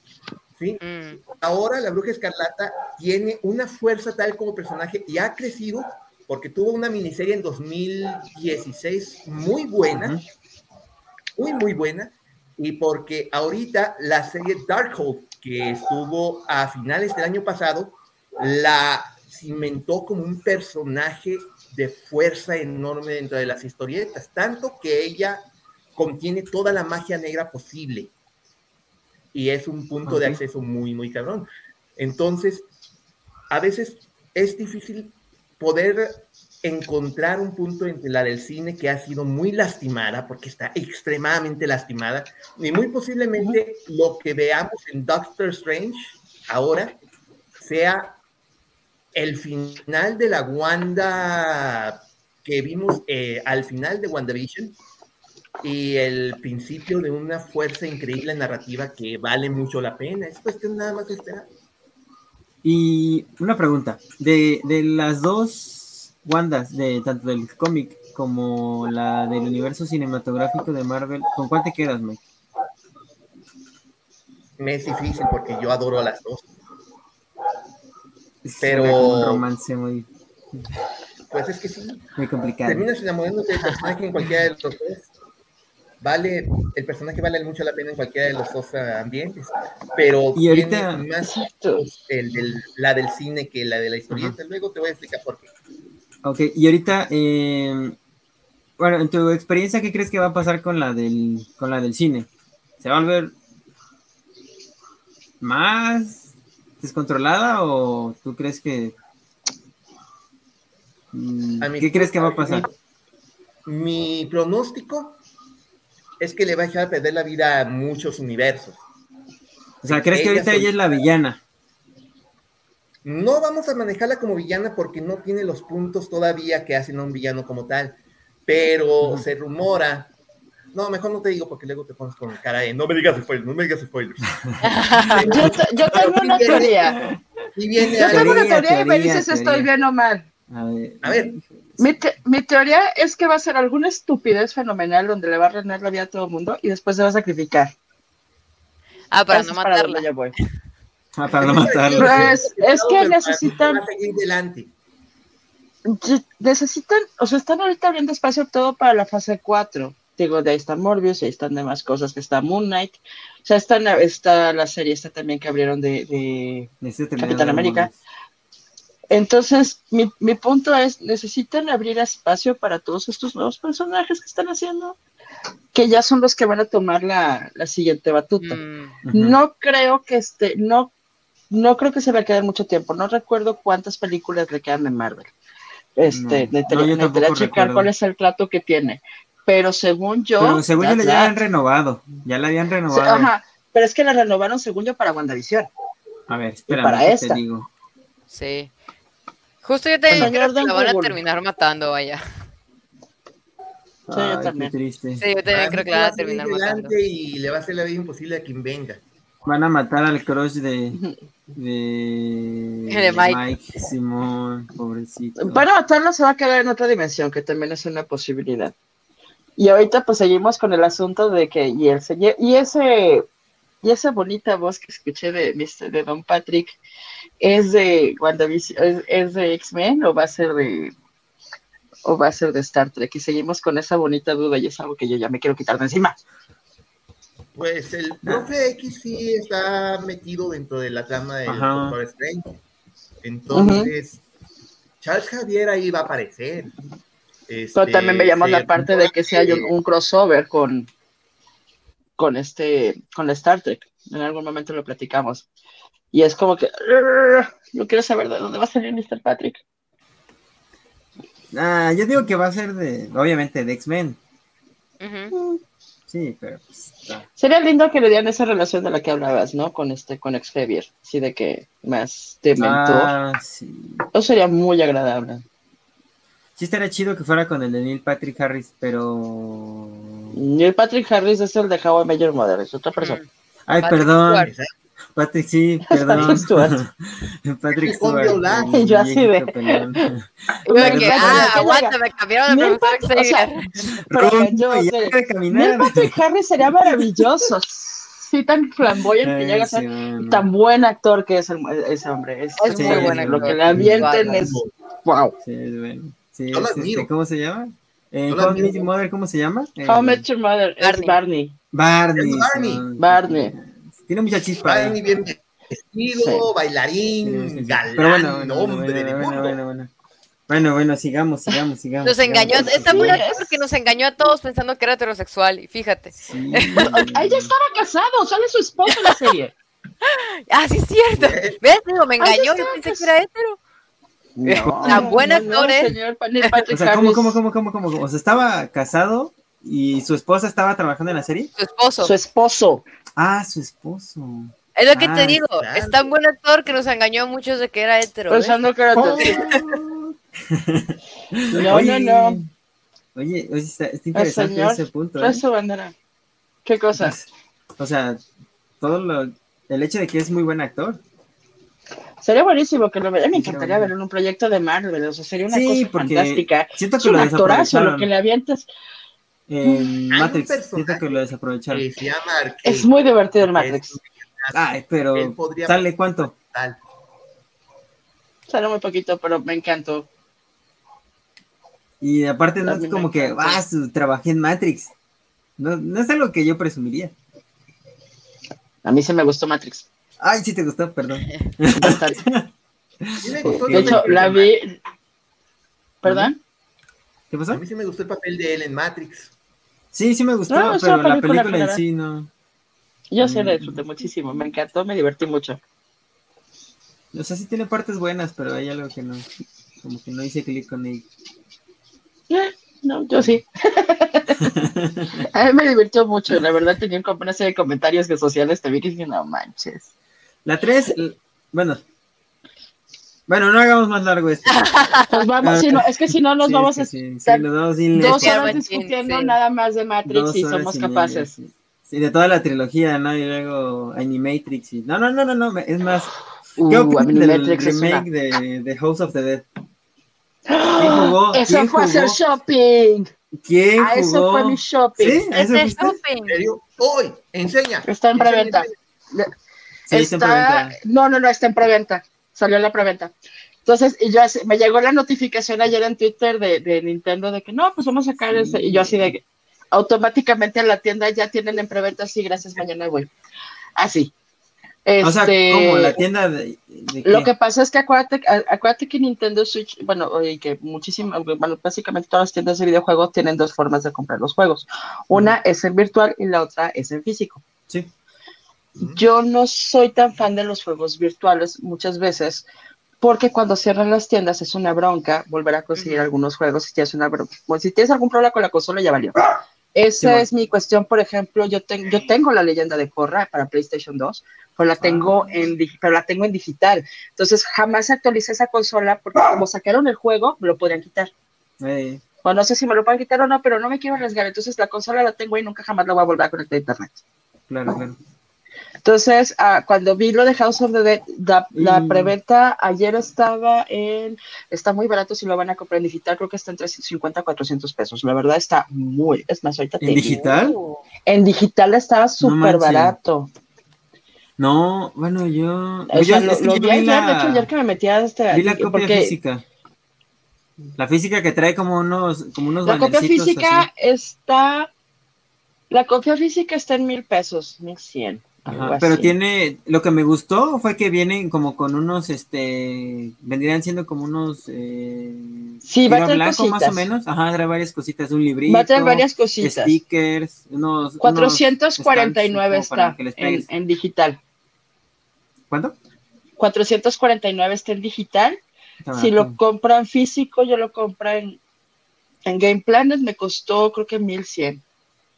¿Sí? Mm. Ahora la Bruja Escarlata tiene una fuerza tal como personaje y ha crecido porque tuvo una miniserie en 2016 muy buena, muy, muy buena, y porque ahorita la serie Darkhold, que estuvo a finales del año pasado, la cimentó como un personaje de fuerza enorme dentro de las historietas, tanto que ella contiene toda la magia negra posible. Y es un punto de acceso muy, muy cabrón. Entonces, a veces es difícil poder encontrar un punto entre la del cine que ha sido muy lastimada, porque está extremadamente lastimada, y muy posiblemente lo que veamos en Doctor Strange ahora sea el final de la Wanda que vimos eh, al final de WandaVision y el principio de una fuerza increíble narrativa que vale mucho la pena. Es cuestión nada más de esperar. Y una pregunta, de, de las dos Wandas, de tanto del cómic como la del universo cinematográfico de Marvel, ¿con cuál te quedas, Mike? Me es difícil porque yo adoro a las dos. Pero. Un romance muy. Pues es que sí. Muy complicado. Terminas enamorándote del personaje en cualquiera de los dos. Vale, el personaje vale mucho la pena en cualquiera de los dos ambientes. Pero y ahorita. más el, la del cine que la de la historieta. Luego te voy a explicar por qué. Ok, y ahorita. Eh, bueno, en tu experiencia, ¿qué crees que va a pasar con la del, con la del cine? ¿Se va a volver más descontrolada o tú crees que... Mm, ¿Qué crees que va a pasar? Mi, pronóstico es que le va a dejar perder la vida a muchos universos. O sea, ¿crees que ahorita ella es la villana? No vamos a manejarla como villana porque no tiene los puntos todavía que hacen a un villano como tal, pero se rumora no, mejor no te digo porque luego te pones con cara de no me digas spoilers, no me digas spoilers. [laughs] yo, tengo una teoría. yo tengo una teoría, y me dices estoy bien o mal. A ver. Mi, teoría es que va a ser alguna estupidez fenomenal donde le va a reinar la vida a todo el mundo y después se va a sacrificar. Ah, para no matarla. ya voy. [laughs] Ah, para no matarla. Pues, es que necesitan. Delante. Necesitan, o sea, están ahorita abriendo espacio todo para la fase 4 digo, de ahí está Morbius, ahí están demás cosas, que está Moon Knight, o sea, está, está la serie esta también que abrieron de, de Capitán América. Entonces, mi, mi, punto es, necesitan abrir espacio para todos estos nuevos personajes que están haciendo, que ya son los que van a tomar la, la siguiente batuta. Mm. No creo que este, no, no creo que se va a quedar mucho tiempo. No recuerdo cuántas películas le quedan de Marvel. Este, no, checar cuál es el trato que tiene pero según yo. Pero según yo ya habían renovado, ya la habían renovado. Ajá, pero es que la renovaron según yo para WandaVision. A ver, espera, para esta. Te digo. Sí. Justo yo te creo que la van a terminar matando, vaya. Sí, yo también. triste. Sí, yo también creo que la van a terminar matando. Y le va a hacer la vida imposible a quien venga. Van a matar al crush de, de, [laughs] de Mike. Mike. Simón, pobrecito. Van a matarlo, se va a quedar en otra dimensión, que también es una posibilidad. Y ahorita pues seguimos con el asunto de que y el y ese y esa bonita voz que escuché de de Don Patrick es de WandaVision, es, de X-Men o va a ser de o va a ser de Star Trek y seguimos con esa bonita duda y es algo que yo ya me quiero quitar de encima. Pues el profe X sí está metido dentro de la trama del Doctor Strange. Entonces, Charles Javier ahí va a aparecer. Pero también veíamos la parte de que si hay un, crossover con, con este, con la Star Trek. En algún momento lo platicamos. Y es como que no quiero saber de dónde va a salir Mr. Patrick. Ah, yo digo que va a ser de, obviamente, de X-Men. Sí, pero pues, Sería lindo que le dieran esa relación de la que hablabas, ¿no? Con este, con Xavier. Sí, de que más de mentor. Ah, Eso sería muy agradable. Sí estaría chido que fuera con el de Neil Patrick Harris, pero... Neil Patrick Harris es el de How I Met Your Mother, es otra persona. Ay, perdón. Patrick, sí, [laughs] perdón. [laughs] Patrick Stewart. Patrick Stewart. Y yo así de. [laughs] que, ah, aguanta, me cambiaron de profesor. O sea, pero Patrick Harris sería maravilloso. Sí, tan flamboyante que llega a ser tan buen actor que es el, ese hombre. Es, es muy bueno. Lo que le avienten es. ¡Wow! Sí, es bueno. Sí, este, ¿Cómo se llama? Eh, How Met Your Mother, ¿cómo se llama? How Met Your Mother, es Barney. Barney. Barney. Barney. Tiene mucha chispa. Bien vestido, bailarín, galán, Pero bueno, bueno, hombre bueno, bueno, bueno, bueno. Bueno, bueno, sigamos, sigamos, sigamos. Nos engañó, está muy porque nos engañó a todos pensando que era heterosexual, y fíjate. Sí. [laughs] Ella estaba casado, sale su esposo en la serie. [laughs] ah, sí es cierto. ¿Ves? Digo, me engañó, yo pensé que era hetero. No, [laughs] Tan buen actor, ¿eh? O sea, ¿cómo, cómo, cómo, cómo, cómo? O sea, estaba casado y su esposa estaba trabajando en la serie. Su esposo. Su esposo. Ah, su esposo. Es lo que te ah, digo, es tan buen actor que nos engañó a muchos de que era hetero. Pensando que era hetero. [laughs] no, no, no. Oye, oye está, interesante ese punto. ¿eh? bandera. ¿Qué cosa? Pues, o sea, todo lo, el hecho de que es muy buen actor. Sería buenísimo que lo vea. Me encantaría verlo en un proyecto de Marvel. O sea, sería una cosa fantástica. Siento que es un actorazo lo que le avientas. En Matrix, siento que lo desaprovecharon. Es muy divertido el Matrix. Ay, pero ¿sale cuánto? Sale muy poquito, pero me encantó. Y aparte no es como que, ah, trabajé en Matrix. No, no es algo que yo presumiría. A mí se me gustó Matrix. Ay, sí te gustó, perdón. [laughs] de hecho, la vi. ¿Perdón? ¿Qué pasó? A mí sí me gustó el papel de él en Matrix. Sí, sí me gustó, pero la película en sí no. Yo sí la mm. disfruté muchísimo, me encantó, me divertí mucho. O sea, sí tiene partes buenas, pero hay algo que no, como que no hice clic con él. Eh, no, yo sí. [laughs] a mí me divirtió mucho, la verdad tenía una serie de comentarios que sociales te vi que dije, no manches. La 3, bueno. Bueno, no hagamos más largo esto. [laughs] Pues vamos, si no, es que si no nos vamos a estar dos horas discutiendo nada más de Matrix si somos capaces. Sí, de toda la trilogía, ¿no? Y luego Animatrix y... No, no, no, no, no, es más... ¿Qué uh, opinas del remake de, de House of the Dead? ¿Quién jugó? Eso ¿Quién fue jugó? hacer shopping. ¿Quién jugó? Ah, eso fue mi shopping. ¿Sí? ¿Eso shopping? Hoy, enseña. Está en preventa. Sí, está, está No, no, no, está en preventa. Salió en la preventa. Entonces, y yo me llegó la notificación ayer en Twitter de, de Nintendo de que no, pues vamos a sacar ese. Y yo así de automáticamente a la tienda ya tienen en preventa, sí, gracias, mañana voy. Así. o sea, este, como la tienda de, Lo que pasa es que acuérdate, acuérdate que Nintendo Switch, bueno, y que muchísimas, bueno, básicamente todas las tiendas de videojuegos tienen dos formas de comprar los juegos. Una es en virtual y la otra es en físico. Sí. Yo no soy tan fan de los juegos virtuales muchas veces, porque cuando cierran las tiendas es una bronca volver a conseguir algunos juegos si tienes una bueno, si tienes algún problema con la consola ya valió. Esa es mi cuestión, por ejemplo, yo, tengo yo tengo la leyenda de Corra para PlayStation 2, pero la tengo, ah. en, pero la tengo en digital. Entonces jamás actualicé esa consola porque como sacaron el juego, me lo podrían quitar. O no sé si me lo pueden quitar o no, pero no me quiero arriesgar. Entonces la consola la tengo y nunca jamás la voy a volver a conectar a internet. Claro, claro. Entonces, ah, cuando vi lo de House of the Dead, la, preventa ayer estaba en, está muy barato si lo van a comprar en digital, creo que está entre 50 a 400 pesos. La verdad está muy, es más, ahorita ¿En digital? En digital estaba súper barato. No, bueno, yo. O sea, lo, vi ayer, de hecho, ayer que me metía hasta. Vi la copia física. La física que trae como unos, como unos La copia física está. La copia física está en mil pesos, mil cien pero tiene, lo que me gustó fue que vienen como con unos, este, vendrían siendo como unos, eh, sí, va a tener blanco más o menos, ajá, trae varias cositas, un librito, va a tener varias cositas, stickers, unos, 449 está en, en, digital. ¿Cuánto? 449 está en digital, si lo compran físico, yo lo compré en, en Game Planet, me costó creo que 1100.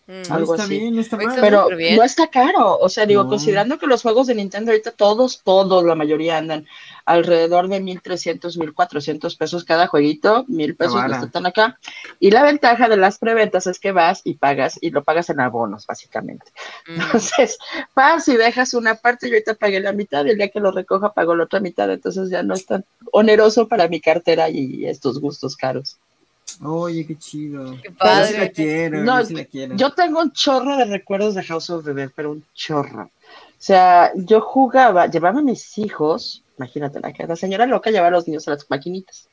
Mm. algo está así. Bien, está mal. Pero no está caro. O sea, digo, considerando que los juegos de Nintendo ahorita todos, todos, la mayoría andan alrededor de 1300, 1400 pesos cada jueguito, mil pesos que están acá. Y la ventaja de las preventas es que vas y pagas y lo pagas en abonos, básicamente. Mm. Entonces, vas y dejas una parte. Yo ahorita pagué la mitad y el día que lo recoja pago la otra mitad. Entonces ya no es tan oneroso para mi cartera y estos gustos caros. Oye, qué chido. Qué padre. la quiero, no, yo tengo un chorro de recuerdos de House of the Dead, pero un chorro. O sea, yo jugaba, llevaba a mis hijos, imagínate, la, la señora loca llevaba a los niños a las maquinitas.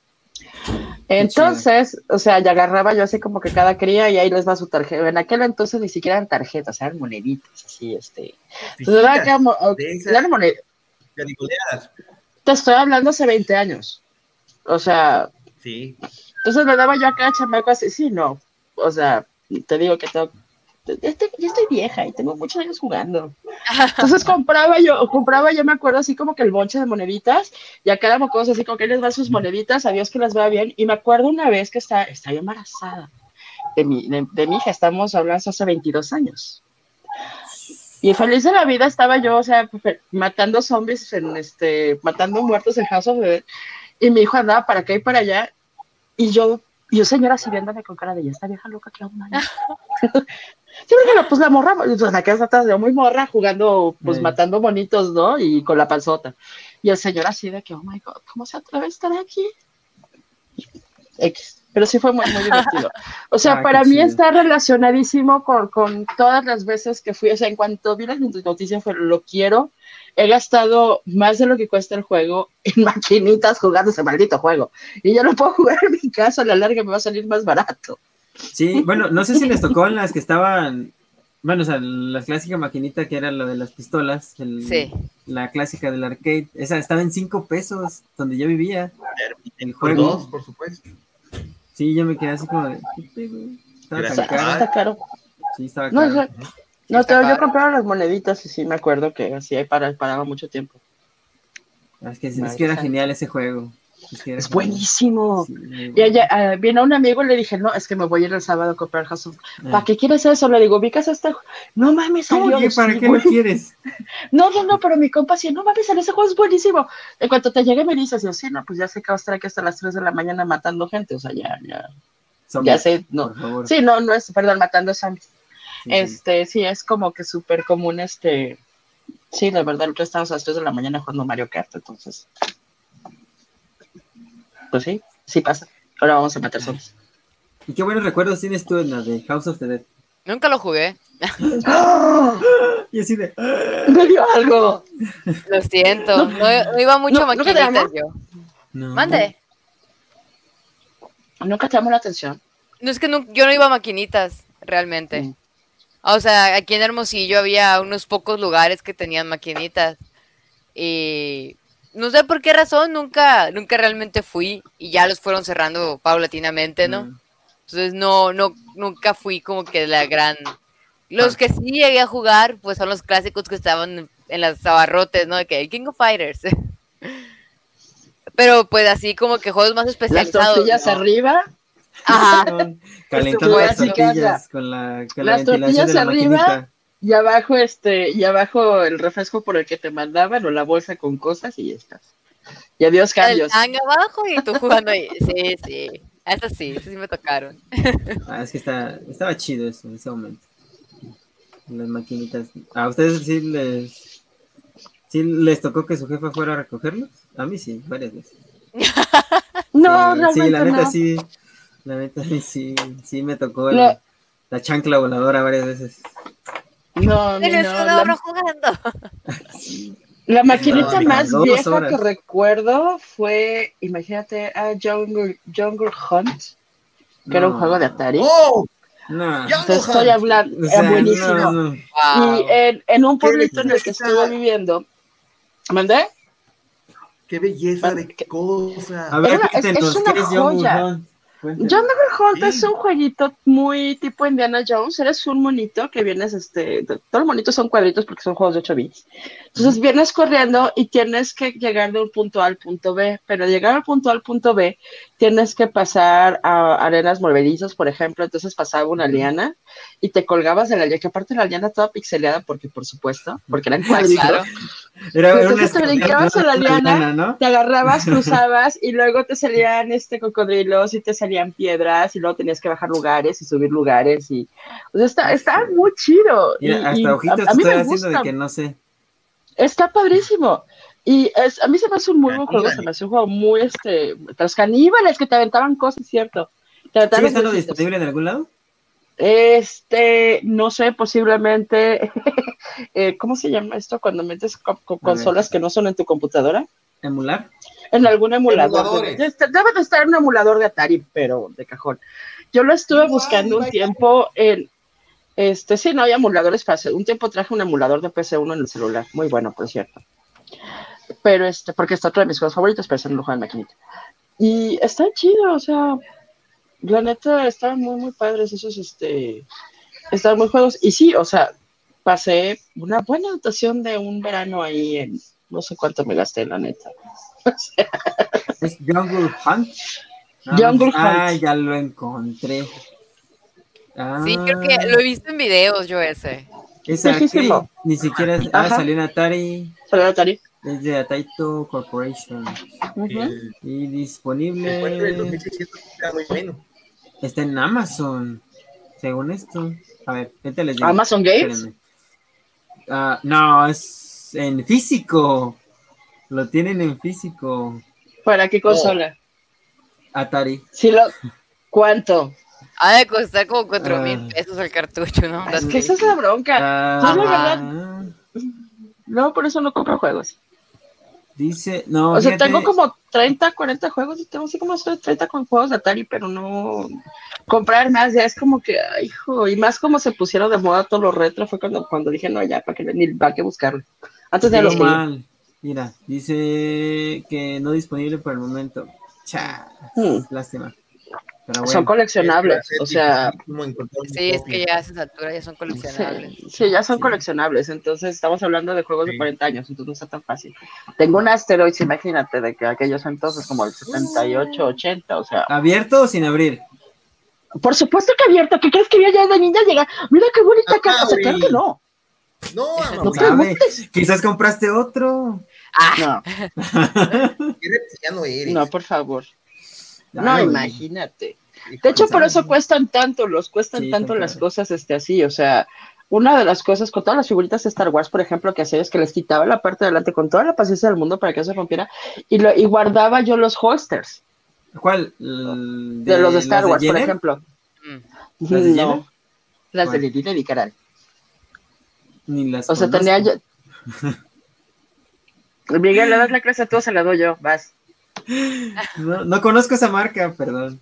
Entonces, o sea, ya agarraba yo así como que cada cría y ahí les va su tarjeta. En aquel entonces ni siquiera eran tarjetas, eran moneditas, así, este. Entonces, eran moneditas. Te estoy hablando hace 20 años. O sea. Sí. Entonces le daba yo acá chamaco así, sí, no. O sea, te digo que tengo, ya estoy vieja y tengo muchos años jugando. Entonces [laughs] compraba yo, compraba yo me acuerdo así como que el bonche de moneditas y acá damos cosas así como que les va sus moneditas, a Dios que las vea bien. Y me acuerdo una vez que está, estaba embarazada de mi, de, mi hija, estamos hablando hace 22 años. Y feliz de la vida estaba yo, o sea, matando zombies, en este, matando muertos en House of the Y mi hijo andaba para acá y para allá y yo, yo señora, así viéndome con cara de, ya está vieja loca que aún [laughs] sí, porque pues la morra, pues la casa atrás de muy morra jugando, pues matando bonitos, ¿no? Y con la panzota. Y el señor así de que, oh my god, ¿cómo se atreve a estar aquí? X. Pero sí fue muy, muy divertido. O sea, [laughs] ah, para mí está relacionadísimo con, con, todas las veces que fui. O sea, en cuanto vi las noticias, fue lo quiero he gastado más de lo que cuesta el juego [laughs] en maquinitas jugando ese maldito juego. Y yo no puedo [laughs] jugar en mi casa, a la larga me va a salir más barato. Sí, bueno, no sé si les tocó en las que estaban, bueno, o sea, la clásica maquinita que era la de las pistolas, sí. la clásica del arcade, esa estaba en cinco pesos, donde yo vivía. El juego. Dos, por supuesto. Sí, yo me quedé así como de, Estaba caro. Está caro. Sí, estaba caro. No, pero yo compraba las moneditas y sí me acuerdo que así para, paraba mucho tiempo. Ah, es que, es que era genial ese juego. Es, buenísimo. y allá, uh, viene un amigo y le dije, no, es que me voy a ir el sábado a comprar House ¿Para ah. qué quieres eso? Le digo, ubicas este No mames, salió. ¿Para qué lo quieres? [laughs] no, no, no, pero mi compa sí, no mames, ese juego es buenísimo. En cuanto te llegue me dices, yo, sí, no, pues ya sé que va a estar aquí hasta las 3 de la mañana matando gente, o sea, ya, ya. ya sé, no. Sí, no, no es, perdón, matando zombies este, sí, es como que súper común, este, sí, la verdad, nosotros estamos a las 3 de la mañana jugando Mario Kart, entonces, pues sí, sí pasa. Ahora vamos a matar zombies. ¿Y qué buenos recuerdos tienes tú en la de House of the Dead? Nunca lo jugué. [laughs] y así de... Me dio algo. Lo siento, no, iba mucho a maquinitas yo. Mande. Nunca te llamó la atención. No es que yo no iba a maquinitas, realmente. Mm. O sea, aquí en Hermosillo había unos pocos lugares que tenían maquinitas. Y no sé por qué razón, nunca, nunca realmente fui. Y ya los fueron cerrando paulatinamente, ¿no? Mm. Entonces no, no, nunca fui como que la gran. Los que sí llegué a jugar, pues son los clásicos que estaban en las abarrotes, ¿no? De que King of Fighters. [laughs] Pero pues así como que juegos más especializados. Las arriba [laughs] Calentando las tortillas con la, con las tortillas de la arriba y abajo este y abajo el refresco por el que te mandaban o la bolsa con cosas y ya estás. Y adiós cambios. El abajo y tú jugando ahí. Sí, sí. Eso sí, eso sí me tocaron. [laughs] Ah, es que está, estaba chido eso en ese momento. Las maquinitas. ¿A ustedes sí les, sí les tocó que su jefa fuera a recogerlos? A mí sí, varias veces. no, [laughs] no, Sí, la neta sí la neta, [laughs] sí, sí me tocó la, chancla voladora varias veces. No, no, no. [laughs] La, jugando. la maquinita más vieja que recuerdo fue, imagínate, a Jungle, Jungle Hunt, que era un juego de Atari. ¡Oh! No. Te estoy hablando, es buenísimo. Y en, en, un pueblito en el que estuve viviendo, ¿mandé? Qué belleza de cosa. A ver, es, es, una joya. John Hunt es un jueguito muy tipo Indiana Jones. Eres un monito que vienes, este, todos los monitos son cuadritos porque son juegos de 8 bits. Entonces vienes corriendo y tienes que llegar de un punto A al punto B, pero llegar al punto A al punto B tienes que pasar a arenas movedizas, por ejemplo. Entonces pasaba una liana y te colgabas de la liana, que aparte la liana estaba pixeleada porque, por supuesto, porque eran [laughs] cuadritos. Entonces te brincabas a la liana, te agarrabas, [laughs] cruzabas y luego te salían este cocodrilos y te salían piedras y luego tenías que bajar lugares y subir lugares y o sea, está, está muy chido. Mira, hasta ojitos a, mí estoy me haciendo de que no sé. Está padrísimo. Y es, a mí se me hace un muy buen juego, se me hace un juego muy, este, los caníbales que te aventaban cosas, ¿cierto? Te ¿Sigue estando disponible en algún lado? Este, no sé, posiblemente, [laughs] eh, ¿cómo se llama esto cuando metes consolas que no son en tu computadora? ¿Emular? En algún emulador. debe de estar en un emulador de Atari, pero de cajón. Yo lo estuve buscando un tiempo en, este, sí, no hay emuladores fáciles. Un tiempo traje un emulador de PC1 en el celular, muy bueno, por cierto. Pero este, porque está otro de mis juegos favoritos, pero se no lo juega en maquinita. Y está chido, o sea, la neta, estaban muy, muy padres esos, este, estaban muy juegos. Y sí, o sea, pasé una buena dotación de un verano ahí en, no sé cuánto me gasté, la neta. [laughs] ¿Es Jungle Hunt? Jungle Hunt. Ah, ya lo encontré. Sí, creo que lo he visto en videos yo ese. Es ni siquiera ah, salió en Atari. Salió en Atari. Es de Ataito Corporation. Y disponible. Está en Amazon, según esto. A ver, ¿qué les digo? ¿Amazon Games? Uh, no, es en físico. Lo tienen en físico. ¿Para qué consola? Atari. Sí, lo... ¿Cuánto? Ha de costar como cuatro mil ah. pesos el cartucho, ¿no? Es que esa es la bronca. Ah, la verdad. No, por eso no compro juegos. Dice, no. O sea, tengo como 30, 40 juegos y tengo así como 30 con juegos de Atari, pero no comprar más, ya es como que, ay, hijo, y más como se pusieron de moda todos los retro, fue cuando, cuando dije, no, ya, para que ni para que buscarlo. Antes de los mal. Mira, dice que no disponible por el momento. Cha, hmm. lástima. Son coleccionables, o sea. Sí, es que ya a esa altura ya son coleccionables. Sí, ya son coleccionables, entonces estamos hablando de juegos de 40 años, entonces no está tan fácil. Tengo un Asteroids, imagínate, de que aquellos entonces como el 78, 80, o sea. ¿Abierto o sin abrir? Por supuesto que abierto, ¿qué crees que yo ya de niña llega? Mira qué bonita casa, claro que no. No, no, Quizás compraste otro. Ah. No. [laughs] no, por favor. No, imagínate. De hecho, por eso cuestan tanto, los cuestan tanto las cosas este así, o sea, una de las cosas con todas las figuritas de Star Wars, por ejemplo, que hacía es que les quitaba la parte de adelante con toda la paciencia del mundo para que no se rompiera y, lo, y guardaba yo los holsters. ¿Cuál? De, los de Star Wars, por ejemplo. Mm. ¿Las de no, Las de Lili y Caral. Ni las O sea, tenía yo... [laughs] Miguel, le das la clase a todos, se la doy yo, vas. No, no conozco esa marca, perdón.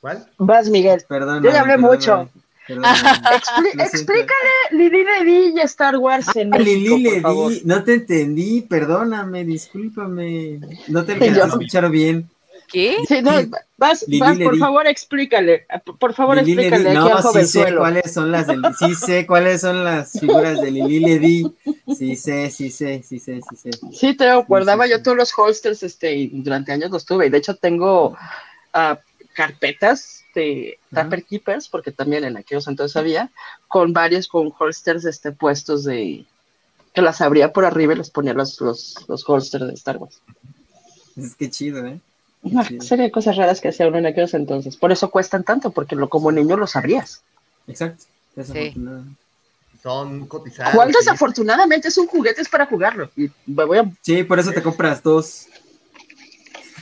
¿Cuál? Vas, Miguel. Perdón. Yo ya hablé mucho. [laughs] explícale Lili Ledi y Star Wars en ah, Lili Ledi, no te entendí, perdóname, discúlpame. No te [laughs] escucharon bien. ¿Qué? Sí, no, vas, vas por favor, explícale. Por favor, explícale. No, sí sé cuáles son las del, sí sé cuáles son las figuras de Lili Ledi. Sí sé, sí sé, sí sé, sí sé. Sí, te guardaba yo todos los holsters, este, y durante años los tuve. Y de hecho tengo uh, carpetas de Tapper Keepers, porque también en aquellos entonces había, con varios con holsters este, puestos de que las abría por arriba y les ponía los, los, los holsters de Star Wars. Es que chido, ¿eh? Una serie de cosas raras que hacía uno en aquellos entonces. Por eso cuestan tanto, porque lo, como niño lo sabrías. Exacto. Sí. Son cotizados. ¿Cuál desafortunadamente es un juguete es para jugarlo? Y voy a... Sí, por eso te compras dos.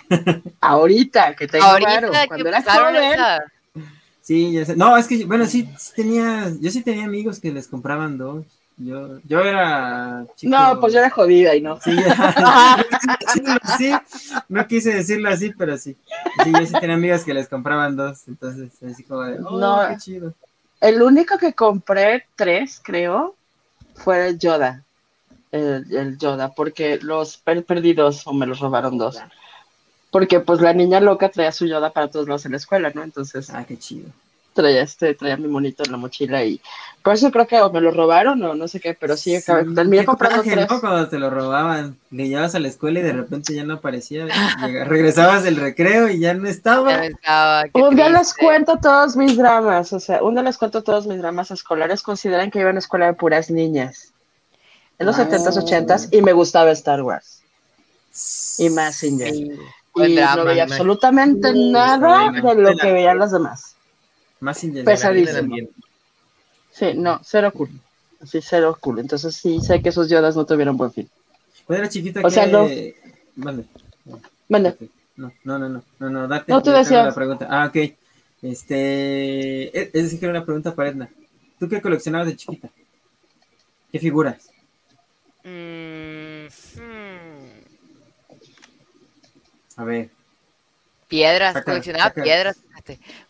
[laughs] Ahorita, que tengo Ahorita cuando era joven. Sí, ya sé. No, es que, bueno, sí, tenía, yo sí tenía amigos que les compraban dos. Yo, yo era chico. No, pues yo era jodida y no. Sí, [laughs] sí, no quise decirlo así, pero sí. Sí, yo sí tenía amigas que les compraban dos, entonces así como de, oh, no, qué chido. El único que compré tres, creo, fue el Yoda. El, el Yoda, porque los perdidos o me los robaron dos porque pues la niña loca traía su yoda para todos lados en la escuela, ¿no? Entonces. Ah, qué chido traía este, traía mi monito en la mochila y por eso creo que me lo robaron o no sé qué, pero sí, sí terminé comprando tres. ¿no? Cuando te lo robaban, le llevabas a la escuela y de repente ya no aparecía, [laughs] regresabas del recreo y ya no estaba. un día les cuento todos mis dramas, o sea, un día les cuento todos mis dramas escolares, consideran que iba a una escuela de puras niñas en los 70s, 80s y me gustaba Star Wars y más sin y no veía absolutamente nada de lo que veían los demás. Más Pesadísimo. Sí, no, cero cool. Sí, cero cool. Entonces sí sé que esos yodas no tuvieron buen fin. Cuando era chiquita o que... sea, no. Mande. Mande. No, no, no, no, no, no, date. No, tú decías. La pregunta. Ah, ok. Este, e, es decir, que era una pregunta para Edna. ¿Tú qué coleccionabas de chiquita? ¿Qué figuras? Mm, hmm. A ver. Piedras, coleccionaba piedras.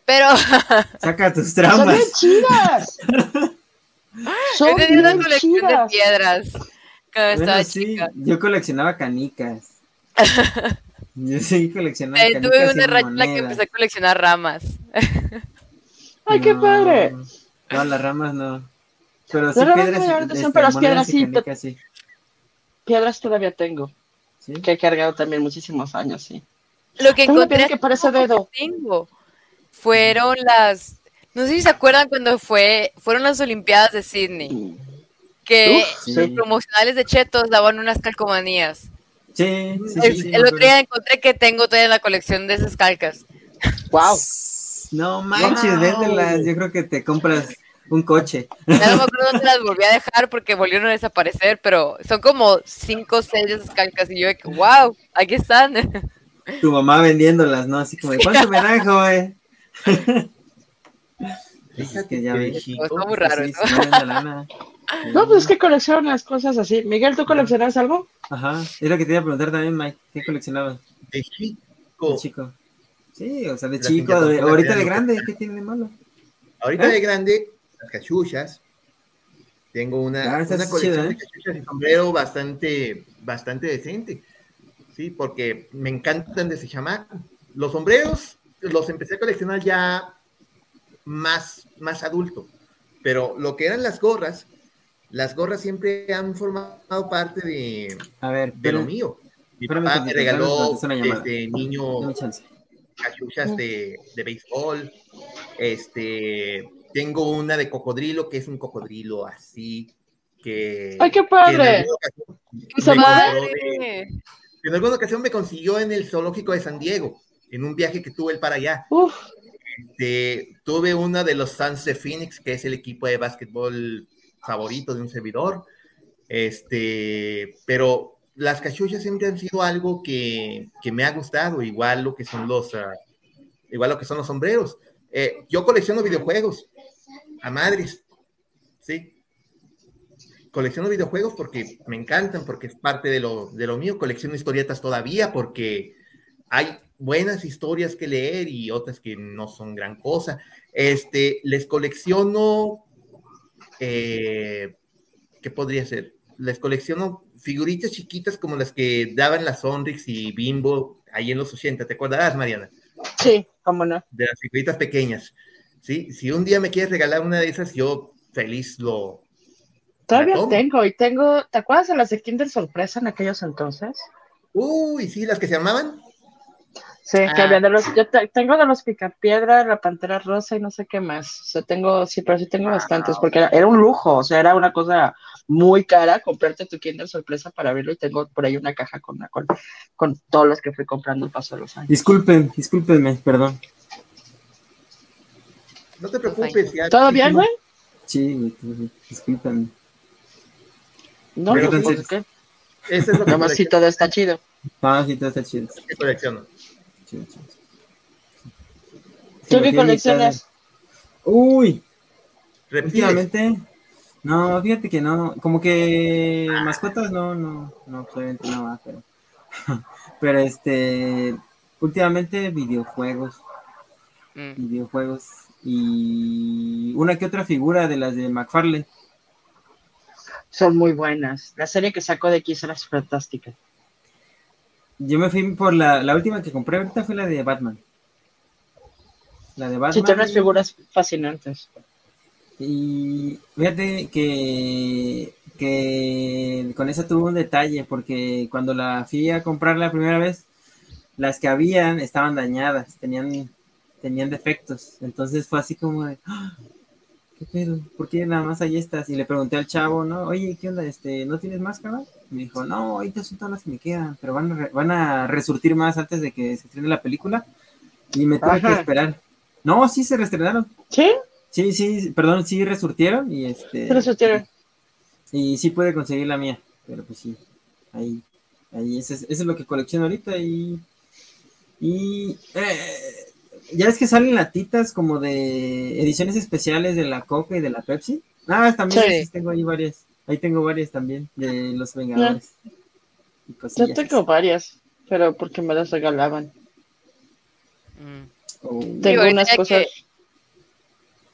Pero. [laughs] Saca tus traumas. Son chidas. [laughs] Son una colección de piedras. estaba chica. Yo coleccionaba canicas. [laughs] Yo sí coleccionaba eh, canicas. Tuve una racha en la que empecé a coleccionar ramas. Ay, qué padre. No, las ramas no. Pero sí, piedras. Este, pero las piedras sí, sí. Piedras todavía tengo. ¿Sí? Que he cargado también muchísimos años, sí. Lo que encontré que parece dedo. Tengo fueron las, no sé si se acuerdan cuando fue, fueron las Olimpiadas de Sydney, que los promocionales de Chetos daban unas calcomanías. Sí, sí, el, otro día encontré que tengo todavía la colección de esas calcas. Wow. [laughs] No manches, véndelas, yo creo que te compras un coche. Ya no me [laughs] acuerdo dónde las volví a dejar porque volvieron a desaparecer, pero son como cinco o seis de esas calcas y yo, wow, aquí están. Tu mamá vendiéndolas, ¿no? Así como, ¿cuánto me [laughs] dan, joven? Que ya Está muy raro, [laughs] ¿no? pues es que coleccionas cosas así. Miguel, ¿tú coleccionas algo? Ajá, es lo que te iba a preguntar también, Mike. ¿Qué coleccionabas? De chico. De chico. Sí, o sea, de chico, ahorita de grande, ¿qué tiene de malo? Ahorita ¿Eh? de grande, las cachuchas. Tengo una, ah, una colección de ¿eh? cachuchas y sombrero bastante, bastante decente. Sí, porque me encantan de ese chamán. Los sombreros los empecé a coleccionar ya más, más adulto. Pero lo que eran las gorras, las gorras siempre han formado parte de, a ver, de lo mío. Mi papá me regaló desde niño cachuchas de, de béisbol. Este, tengo una de cocodrilo, que es un cocodrilo así, que... ¡Ay, qué padre! en alguna ocasión me consiguió en el zoológico de San Diego en un viaje que tuve para allá. Este, tuve una de los Suns de Phoenix, que es el equipo de básquetbol favorito de un servidor. Este, pero las cachuchas siempre han sido algo que, que me ha gustado, igual lo que son los, uh, igual lo que son los sombreros. Eh, yo colecciono videojuegos a madres, sí. Colecciono videojuegos porque me encantan, porque es parte de lo, de lo mío. Colecciono historietas todavía porque hay buenas historias que leer y otras que no son gran cosa. Este, les colecciono, eh, ¿qué podría ser? Les colecciono figuritas chiquitas como las que daban las Sonrix y Bimbo ahí en los 80, ¿te acordarás, Mariana? Sí, cómo no. De las figuritas pequeñas. Sí, si un día me quieres regalar una de esas, yo feliz lo. Todavía tengo, y tengo, ¿te acuerdas de las de Kinder Sorpresa en aquellos entonces? Uy, sí, las que se llamaban. Sí, que ah. de los, yo tengo de los Picapiedra, la Pantera Rosa y no sé qué más. O sea, tengo, sí, pero sí tengo bastantes, porque era, un lujo, o sea, era una cosa muy cara comprarte tu Kinder sorpresa para abrirlo y tengo por ahí una caja con, con, con todos los que fui comprando el paso de los años. Disculpen, discúlpenme, perdón. No te preocupes. Ya, ¿Todo bien, güey? Sí, discúlpenme. No, pero pues, ¿qué? Eso es lo que Nada más si todo está chido. Ah, sí, todo está chido. ¿Qué colecciono? ¿Tú qué coleccionas? Uy, últimamente, no, fíjate que no, como que mascotas no, no, no, obviamente no pero, [laughs] pero este, últimamente videojuegos, mm. videojuegos y una que otra figura de las de McFarlane. Son muy buenas. La serie que sacó de aquí es fantástica. Yo me fui por la, la última que compré ahorita fue la de Batman. La de Batman. Sí, tiene unas figuras fascinantes. Y fíjate que, que con esa tuvo un detalle, porque cuando la fui a comprar la primera vez, las que habían estaban dañadas, tenían, tenían defectos. Entonces fue así como de, ¡Ah! ¿Qué pedo? ¿Por qué nada más hay estas? Y le pregunté al chavo, ¿no? Oye, ¿qué onda? Este, ¿No tienes máscara? me dijo, no, ahorita son todas las que me quedan, pero van a, van a resurtir más antes de que se estrene la película. Y me tuve que esperar. No, sí se reestrenaron. ¿Sí? Sí, sí, perdón, sí resurtieron y este. Resurtieron. Y, sí puede conseguir la mía, pero pues sí, ahí, ahí, eso es, lo que colecciono ahorita y. Y. Eh, ya es que salen latitas como de ediciones especiales de la Coca y de la Pepsi. Ah, también tengo ahí varias. Ahí tengo varias también de los Vengadores. Yo tengo varias, pero porque me las regalaban. Mm. Oh. Tengo unas cosas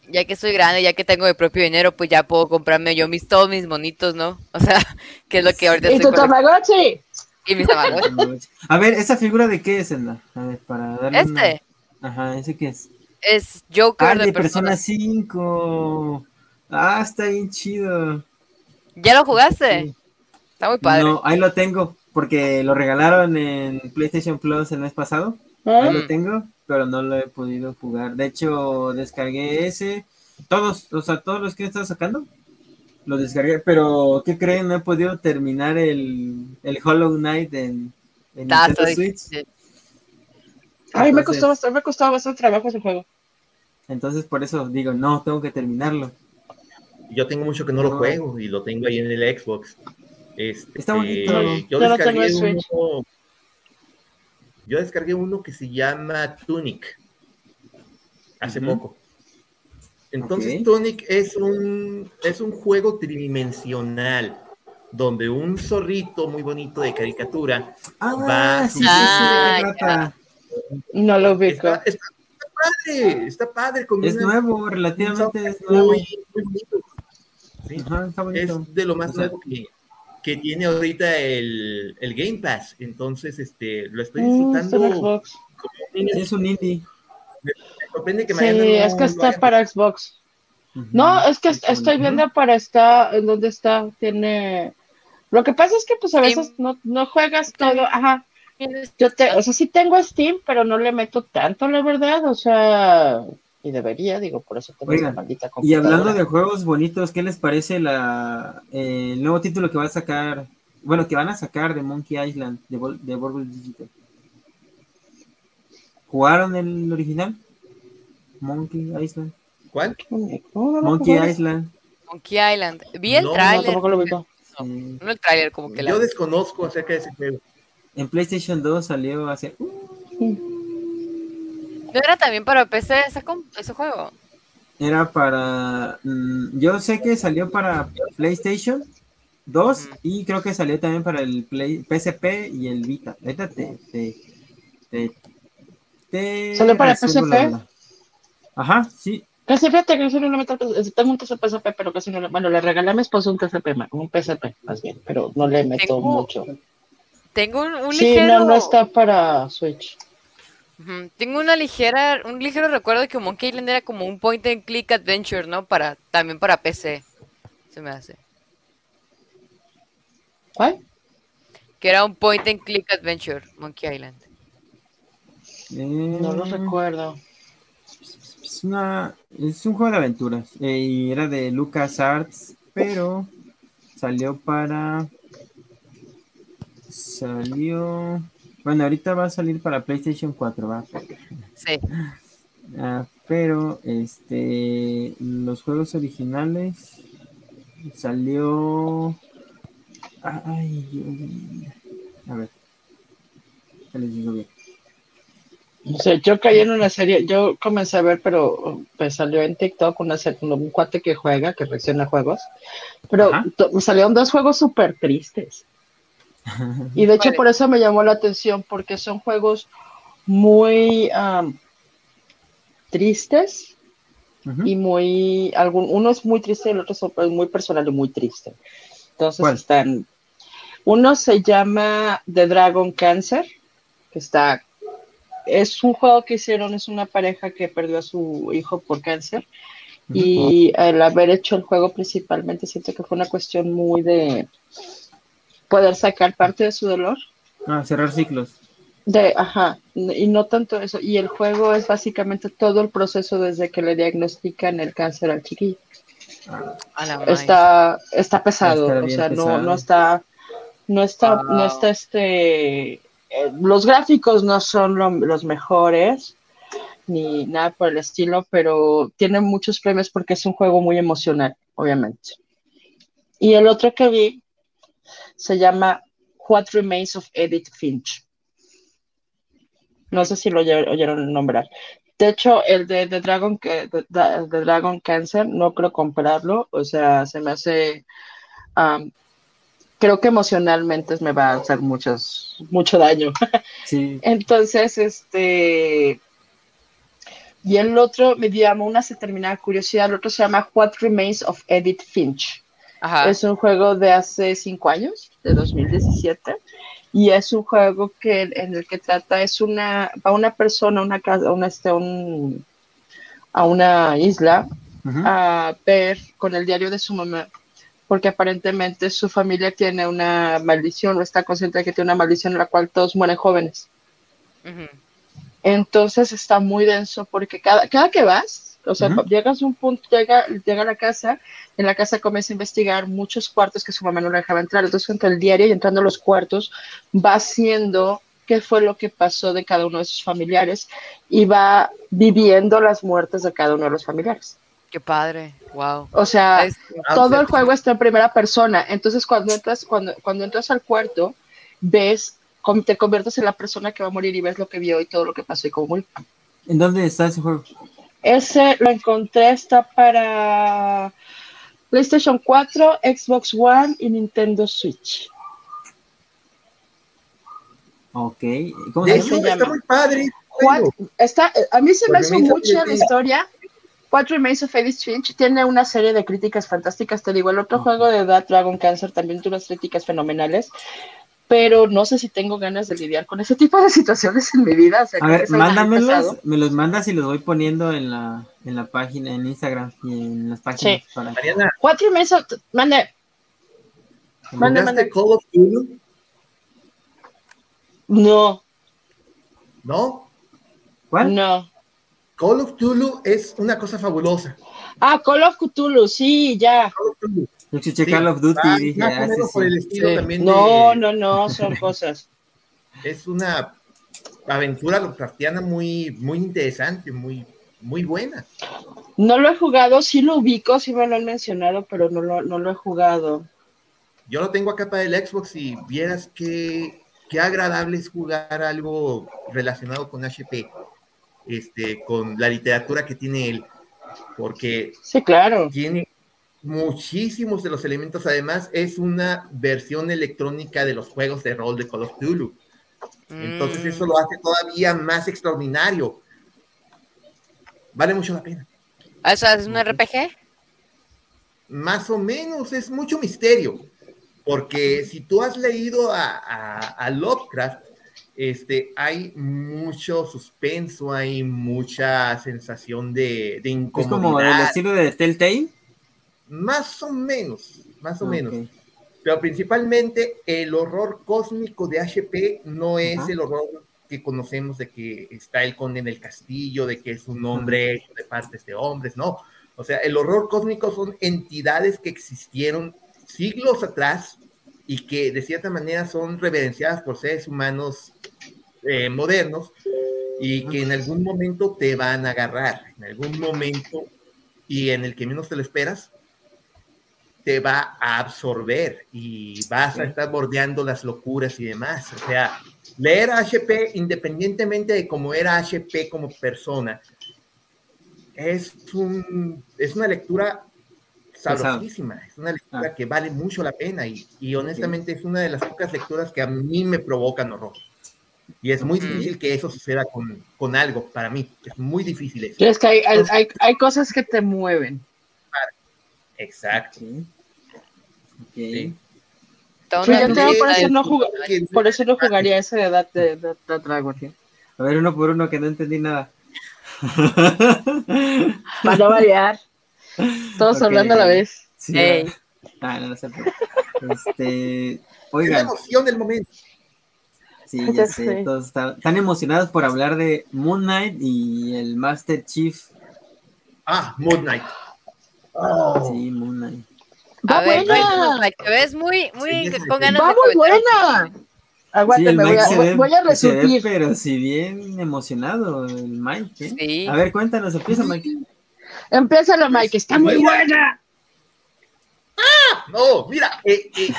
ya que soy grande, ya que tengo mi propio dinero, pues ya puedo comprarme yo mis todos mis monitos, ¿no? O sea, [laughs] que es lo que ahorita ¿Y tu Tamagotchi? Y mis Tamagotchi. [laughs] A ver, ¿esa figura de qué es, Enda? A ver, para darle ¿Este? Ajá, ¿ese qué es? Es Joker ah, de, Persona 5. Ah, está bien chido. ¿Ya lo jugaste? Está muy padre. No, ahí lo tengo, porque lo regalaron en PlayStation Plus el mes pasado. Ahí lo mm. tengo pero no lo he podido jugar. De hecho, descargué ese, todos, o sea, todos los que he estado sacando, los descargué, pero ¿qué creen? No he podido terminar el, el Hollow Knight en, en Nintendo Switch. Ay, me costó bastante, me costó bastante trabajo ese juego. Entonces, por eso digo, no, tengo que terminarlo. Yo tengo mucho que no, lo juego y lo tengo ahí en el Xbox. Este, Está bonito. Yo descargué uno, yo descargué uno que se llama Tunic hace poco. Entonces Tunic es un, es un juego tridimensional donde un zorrito muy bonito de caricatura ah, va sí, ah, No lo veo. Está, padre, está padre. es nuevo, relativamente es nuevo. Muy, bonito. Es de lo más nuevo que, que tiene ahorita el, el, Game Pass. Entonces, este, lo estoy mm, disfrutando. es un indie. Me, que sí, es que está para Xbox. No, es que estoy viendo para estar, en dónde está, tiene... Lo que pasa es que pues a veces no, no juegas todo, ajá. Yo te, o sea, sí tengo Steam, pero no le meto tanto, la verdad, o sea, y debería, digo, por eso tengo Oigan, maldita Y hablando de juegos bonitos, ¿qué les parece la, eh, el nuevo título que va a sacar? Bueno, que van a sacar de Monkey Island, de, de Digital. ¿Jugaron el original? Monkey Island. ¿Cuál? Monkey Island. Monkey Island. Vi el trailer. No, no, el trailer, como que Yo desconozco acerca de ese juego. En PlayStation 2 salió hace. ¿No era también para PC ese, ese juego? Era para. Mm, yo sé que salió para PlayStation 2 y creo que salió también para el Play, PSP y el Vita. Ahorita te. te, ¿Salió para PSP? Ajá, sí. Casi fíjate que no me tengo un PSP, pero casi no le, bueno, le regalé a mi esposo un PSP, un PSP más bien, pero no le meto mucho. Tengo un, un sí, no, no está para Switch. Tengo una ligera, un ligero recuerdo de que Monkey Island era como un point and click adventure, ¿no? Para, también para PC. Se me hace. ¿Cuál? Que era un point and click adventure, Monkey Island. no lo recuerdo. Es, una, es un juego de aventuras. Eh, y era de Lucas Arts, pero salió para. Salió. Bueno, ahorita va a salir para PlayStation 4, ¿va? Sí. Ah, pero, este, los juegos originales salió... Ay, a ver. ¿Qué les digo bien? O sea, yo caí en una serie, yo comencé a ver, pero pues salió en TikTok una serie, un cuate que juega, que reacciona a juegos, pero salieron dos juegos súper tristes. [laughs] Y de hecho por eso me llamó la atención, porque son juegos muy tristes y muy, algún, uno es muy triste y el otro es muy personal y muy triste. Entonces están, Uno se llama The Dragon Cancer, que está es un juego que hicieron, es una pareja que perdió a su hijo por cáncer y el haber hecho el juego principalmente siento que fue una cuestión muy de poder sacar parte de su dolor. Ah, cerrar ciclos. De, ajá, y no tanto eso. Y el juego es básicamente todo el proceso desde que le diagnostican el cáncer al chiquillo. Ah, está, está pesado, o sea, no, no está, no está, no está este eh, los gráficos no son los mejores ni nada por el estilo, pero tiene muchos premios porque es un juego muy emocional, obviamente. Y el otro que vi se llama What Remains of Edith Finch. No sé si lo oyeron nombrar. De hecho, el de, Dragon, de, Dragon Cancer no creo comprarlo, o sea, se me hace um, creo que emocionalmente me va a hacer muchos, mucho daño. [laughs] Sí. Entonces, este, y el otro me llamó una determinada curiosidad, el otro se llama What Remains of Edith Finch. Ajá. Es un juego de hace cinco años, de 2017, y es un juego que en el que trata, es una, va una persona una casa, una, este, un, a una isla a ver con el diario de su mamá porque aparentemente su familia tiene una maldición o está consciente de que tiene una maldición en la cual todos mueren jóvenes. Entonces está muy denso porque cada, cada que vas, o sea, llegas a un punto, llega, llega a la casa, en la casa comienza a investigar muchos cuartos que su mamá no le dejaba entrar. Entonces, entre el diario y entrando a los cuartos, va haciendo qué fue lo que pasó de cada uno de sus familiares y va viviendo las muertes de cada uno de los familiares. Qué padre, wow. O sea, todo el juego está en primera persona. Entonces, cuando entras, cuando, cuando entras al cuarto, ves, te conviertes en la persona que va a morir y ves lo que vio y todo lo que pasó y cómo murió. ¿En dónde está ese juego? Ese lo encontré, está para PlayStation 4, Xbox One y Nintendo Switch. Ok. ¿Cómo se llama? Está muy padre. Está, a mí se me hace mucha la historia What Remains of Edith Finch tiene una serie de críticas fantásticas. Te digo, el otro juego de That Dragon Cancer también tuvo unas críticas fenomenales. Pero no sé si tengo ganas de lidiar con ese tipo de situaciones en mi vida. a ver, mándamelos, me los mandas y los voy poniendo en la, en la página, en Instagram y en las páginas. Sí. Para... What Remains of... Mande. Mande, mande. Call of Duty? No. ¿No? ¿Cuál? No. Call of Cthulhu es una cosa fabulosa. Ah, Call of Cthulhu, sí, ya. Call of Cthulhu. Call of Duty. Ah, dije, ah, por el estilo también no, no, no, son [laughs] cosas. Es una aventura Lovecraftiana muy, muy interesante, muy, muy buena. No lo he jugado, sí lo ubico, sí me lo han mencionado, pero no lo, no lo he jugado. Yo lo tengo acá para el Xbox y vieras qué, qué agradable es jugar algo relacionado con HP este, con la literatura que tiene él, porque sí, claro. tiene muchísimos de los elementos, además es una versión electrónica de los juegos de rol de Call of Duty. Entonces eso lo hace todavía más extraordinario. Vale mucho la pena. ¿Eso es un RPG? Más o menos, es mucho misterio. Porque si tú has leído a, a Lovecraft, este, hay mucho suspenso, hay mucha sensación de, de incomodidad. ¿Es como el estilo de Telltale? Más o menos, más o menos. Pero principalmente el horror cósmico de HP no es el horror que conocemos de que está el conde en el castillo, de que es un hombre hecho de partes de hombres, no. O sea, el horror cósmico son entidades que existieron siglos atrás y que de cierta manera son reverenciadas por seres humanos eh, modernos y que en algún momento te van a agarrar, en algún momento y en el que menos te lo esperas, te va a absorber y vas a estar bordeando las locuras y demás. O sea, leer a HP, independientemente de cómo era HP como persona, es, un, es una lectura sabrosísima, es una lectura ah. que vale mucho la pena y, y honestamente es una de las pocas lecturas que a mí me provocan horror. Y es muy difícil que eso suceda con, con, algo, para mí. Es muy difícil eso. Es que hay, hay, hay cosas que te mueven. Exacto. por, eso no por eso no jugaría ese de edad de, de, Dragon. A ver, uno por uno que no entendí nada. [laughs] Para no variar. Todos hablando a la vez. Sí, ah, no, no sé. Este, oigan. Es la emoción del momento. Sí, [laughs] ya sé, todos están, emocionados por hablar de Moon Knight y el Master Chief. Ah, Moon Knight. Oh. Sí, Moon Knight. Va buena. Te ves muy, muy con ganas Va muy buena. Aguántame, voy, a, voy a resurgir. pero si bien emocionado el Mike. ¿eh? Sí. A ver, cuéntanos, empieza Mike. Empieza la Mike, está muy buena. ¡Ah! No, mira, eh, eh,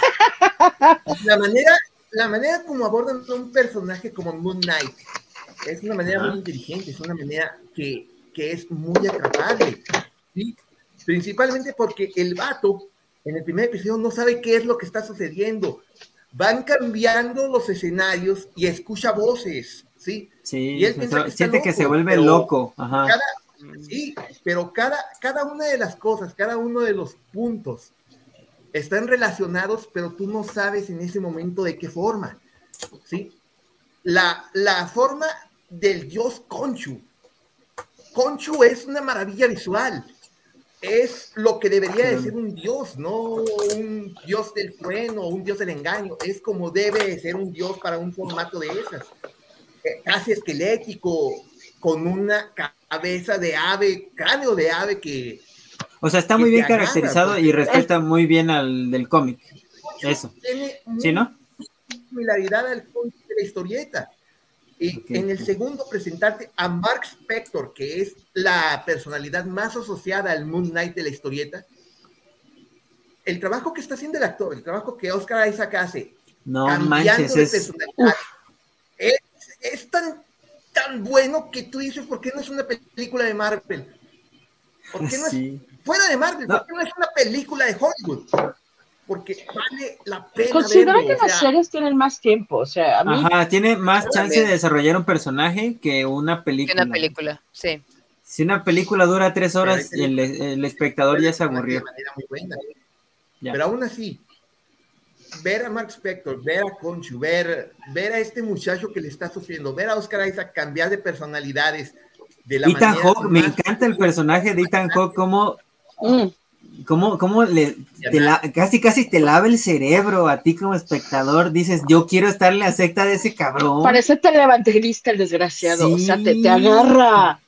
la manera la manera como abordan a un personaje como Moon Knight es una manera muy inteligente, es una manera que, que es muy atrapable. ¿sí? Principalmente porque el vato en el primer episodio no sabe qué es lo que está sucediendo. Van cambiando los escenarios y escucha voces, ¿sí? Sí, y él siente que se vuelve loco. Ajá. sí, pero cada, cada una de las cosas, cada uno de los puntos están relacionados, pero tú no sabes en ese momento de qué forma. ¿sí? La, la forma del dios Conchu. Conchu es una maravilla visual. Es lo que debería de ser un dios, no un dios del trueno un dios del engaño. Es como debe ser un dios para un formato de esas. Eh, casi esquelético, con una cabeza de ave, cráneo de ave que, o sea, está muy bien caracterizado y respeta muy bien al del cómic. Eso. ¿Sí, no? Similaridad al cómic de la historieta. Y en el segundo, presentarte a Mark Spector, que es la personalidad más asociada al Moon Knight de la historieta. El trabajo que está haciendo el actor, el trabajo que Oscar Isaac hace, no manches, es... es, es tan, tan bueno que tú dices, ¿por qué no es una película de Marvel? ¿Por qué no es fuera de Marvel, no. porque no es una película de Hollywood. Porque vale la pena. Considera que las series tienen más tiempo, o sea, a mí... Ajá, tiene más chance de desarrollar un personaje que una película. Que una película, sí. Si una película dura tres horas y el, espectador ya se aburrió. De manera muy buena. Pero aún así, ver a Mark Spector, ver a Conchu, ver, ver a este muchacho que le está sufriendo, ver a Oscar Isaac cambiar de personalidades, de la Ethan Hawke, me encanta el personaje de Ethan Hawke, como Mm. ¿Cómo, le, casi casi te lava el cerebro a ti como espectador? Dices, yo quiero estarle a secta de ese cabrón. Parece televangelista el desgraciado, o sea, te, agarra.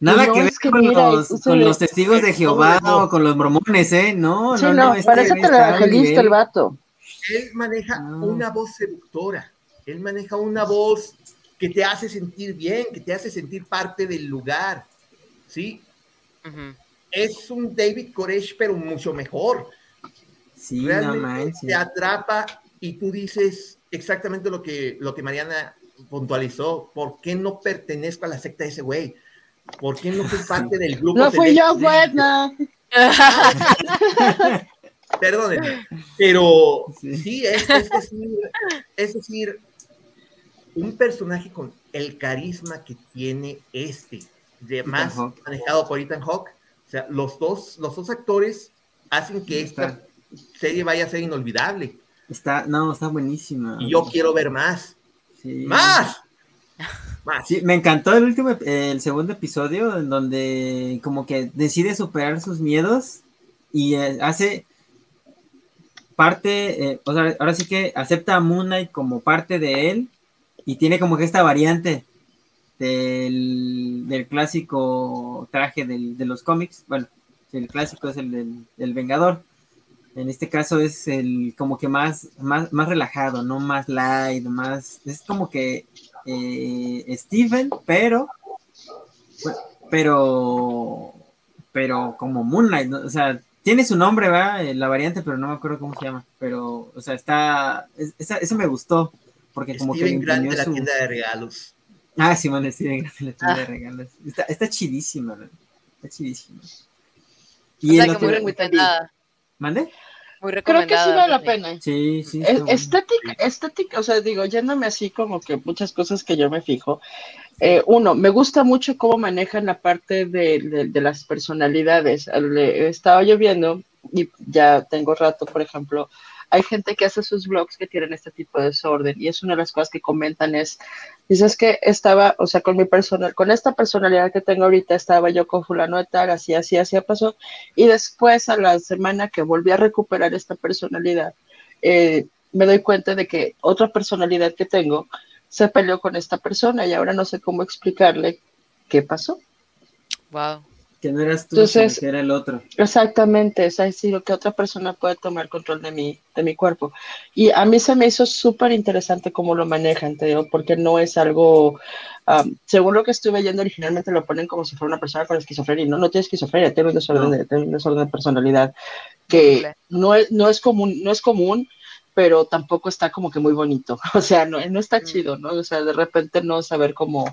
Nada que ver con, los, testigos de Jehová o con los mormones, ¿eh? No, no, no. Este parece televangelista el vato. Él maneja una voz seductora, él maneja una voz que te hace sentir bien, que te hace sentir parte del lugar, ¿sí? Es un David Koresh, pero mucho mejor. Sí, Realmente te atrapa y tú dices exactamente lo que, lo que Mariana puntualizó. ¿Por qué no pertenezco a la secta de ese güey? ¿Por qué no soy [laughs] parte del grupo? No fui yo, buena. [laughs] Perdónenme, pero sí, es, decir, es decir, un personaje con el carisma que tiene este, de más manejado por Ethan Hawke, sea, los dos, los dos actores hacen que esta serie vaya a ser inolvidable. Está, no, está buenísima. Y yo quiero ver más. ¡Más! [laughs] Más. Sí, me encantó el último, el segundo episodio, en donde como que decide superar sus miedos y eh, hace parte, eh, o sea, ahora sí que acepta a Moon Knight como parte de él y tiene como que esta variante del, clásico traje de los cómics. Bueno, el clásico es el del, Vengador. En este caso es el como que más, más, más relajado, no más light, más. Es como que eh, Steven, pero. Pero. Pero como Moon Knight, o sea, tiene su nombre, ¿va? Eh, la variante, pero no me acuerdo cómo se llama. Pero, o sea, está. eso me gustó. Porque como que. Grande la tienda de regalos. Ah, Simón Steven Grande, la de regalos. Está, está chidísima, Está chidísima. Y o sea, que muy recomendada. ¿Mande? Muy recomendada. Creo que sí vale la pena. Sí, sí. Estética, estética, o sea, digo, yéndome así como que muchas cosas que yo me fijo. Eh, uno, me gusta mucho cómo manejan la parte de, de, de las personalidades. Estaba yo viendo, y ya tengo rato, por ejemplo, hay gente que hace sus blogs que tienen este tipo de desorden y es una de las cosas que comentan es, dices que estaba, o sea, con mi personal, con esta personalidad que tengo ahorita, estaba yo con fulano de tal, así, así, así pasó, y después a la semana que volví a recuperar esta personalidad, eh, me doy cuenta de que otra personalidad que tengo se peleó con esta persona y ahora no sé cómo explicarle qué pasó. Wow. Que no eras tú, Entonces, que era el otro. Exactamente, es decir, que otra persona puede tomar control de mi, de mi cuerpo. Y a mí se me hizo súper interesante cómo lo manejan, te digo, porque no es algo, según lo que estuve viendo originalmente lo ponen como si fuera una persona con esquizofrenia, no, no tiene esquizofrenia, tiene un desorden, de, tiene un desorden de personalidad que no es, no es común, no es común, pero tampoco está como que muy bonito. [laughs] O sea, no, no está mm. chido, ¿no? O sea, de repente no saber cómo,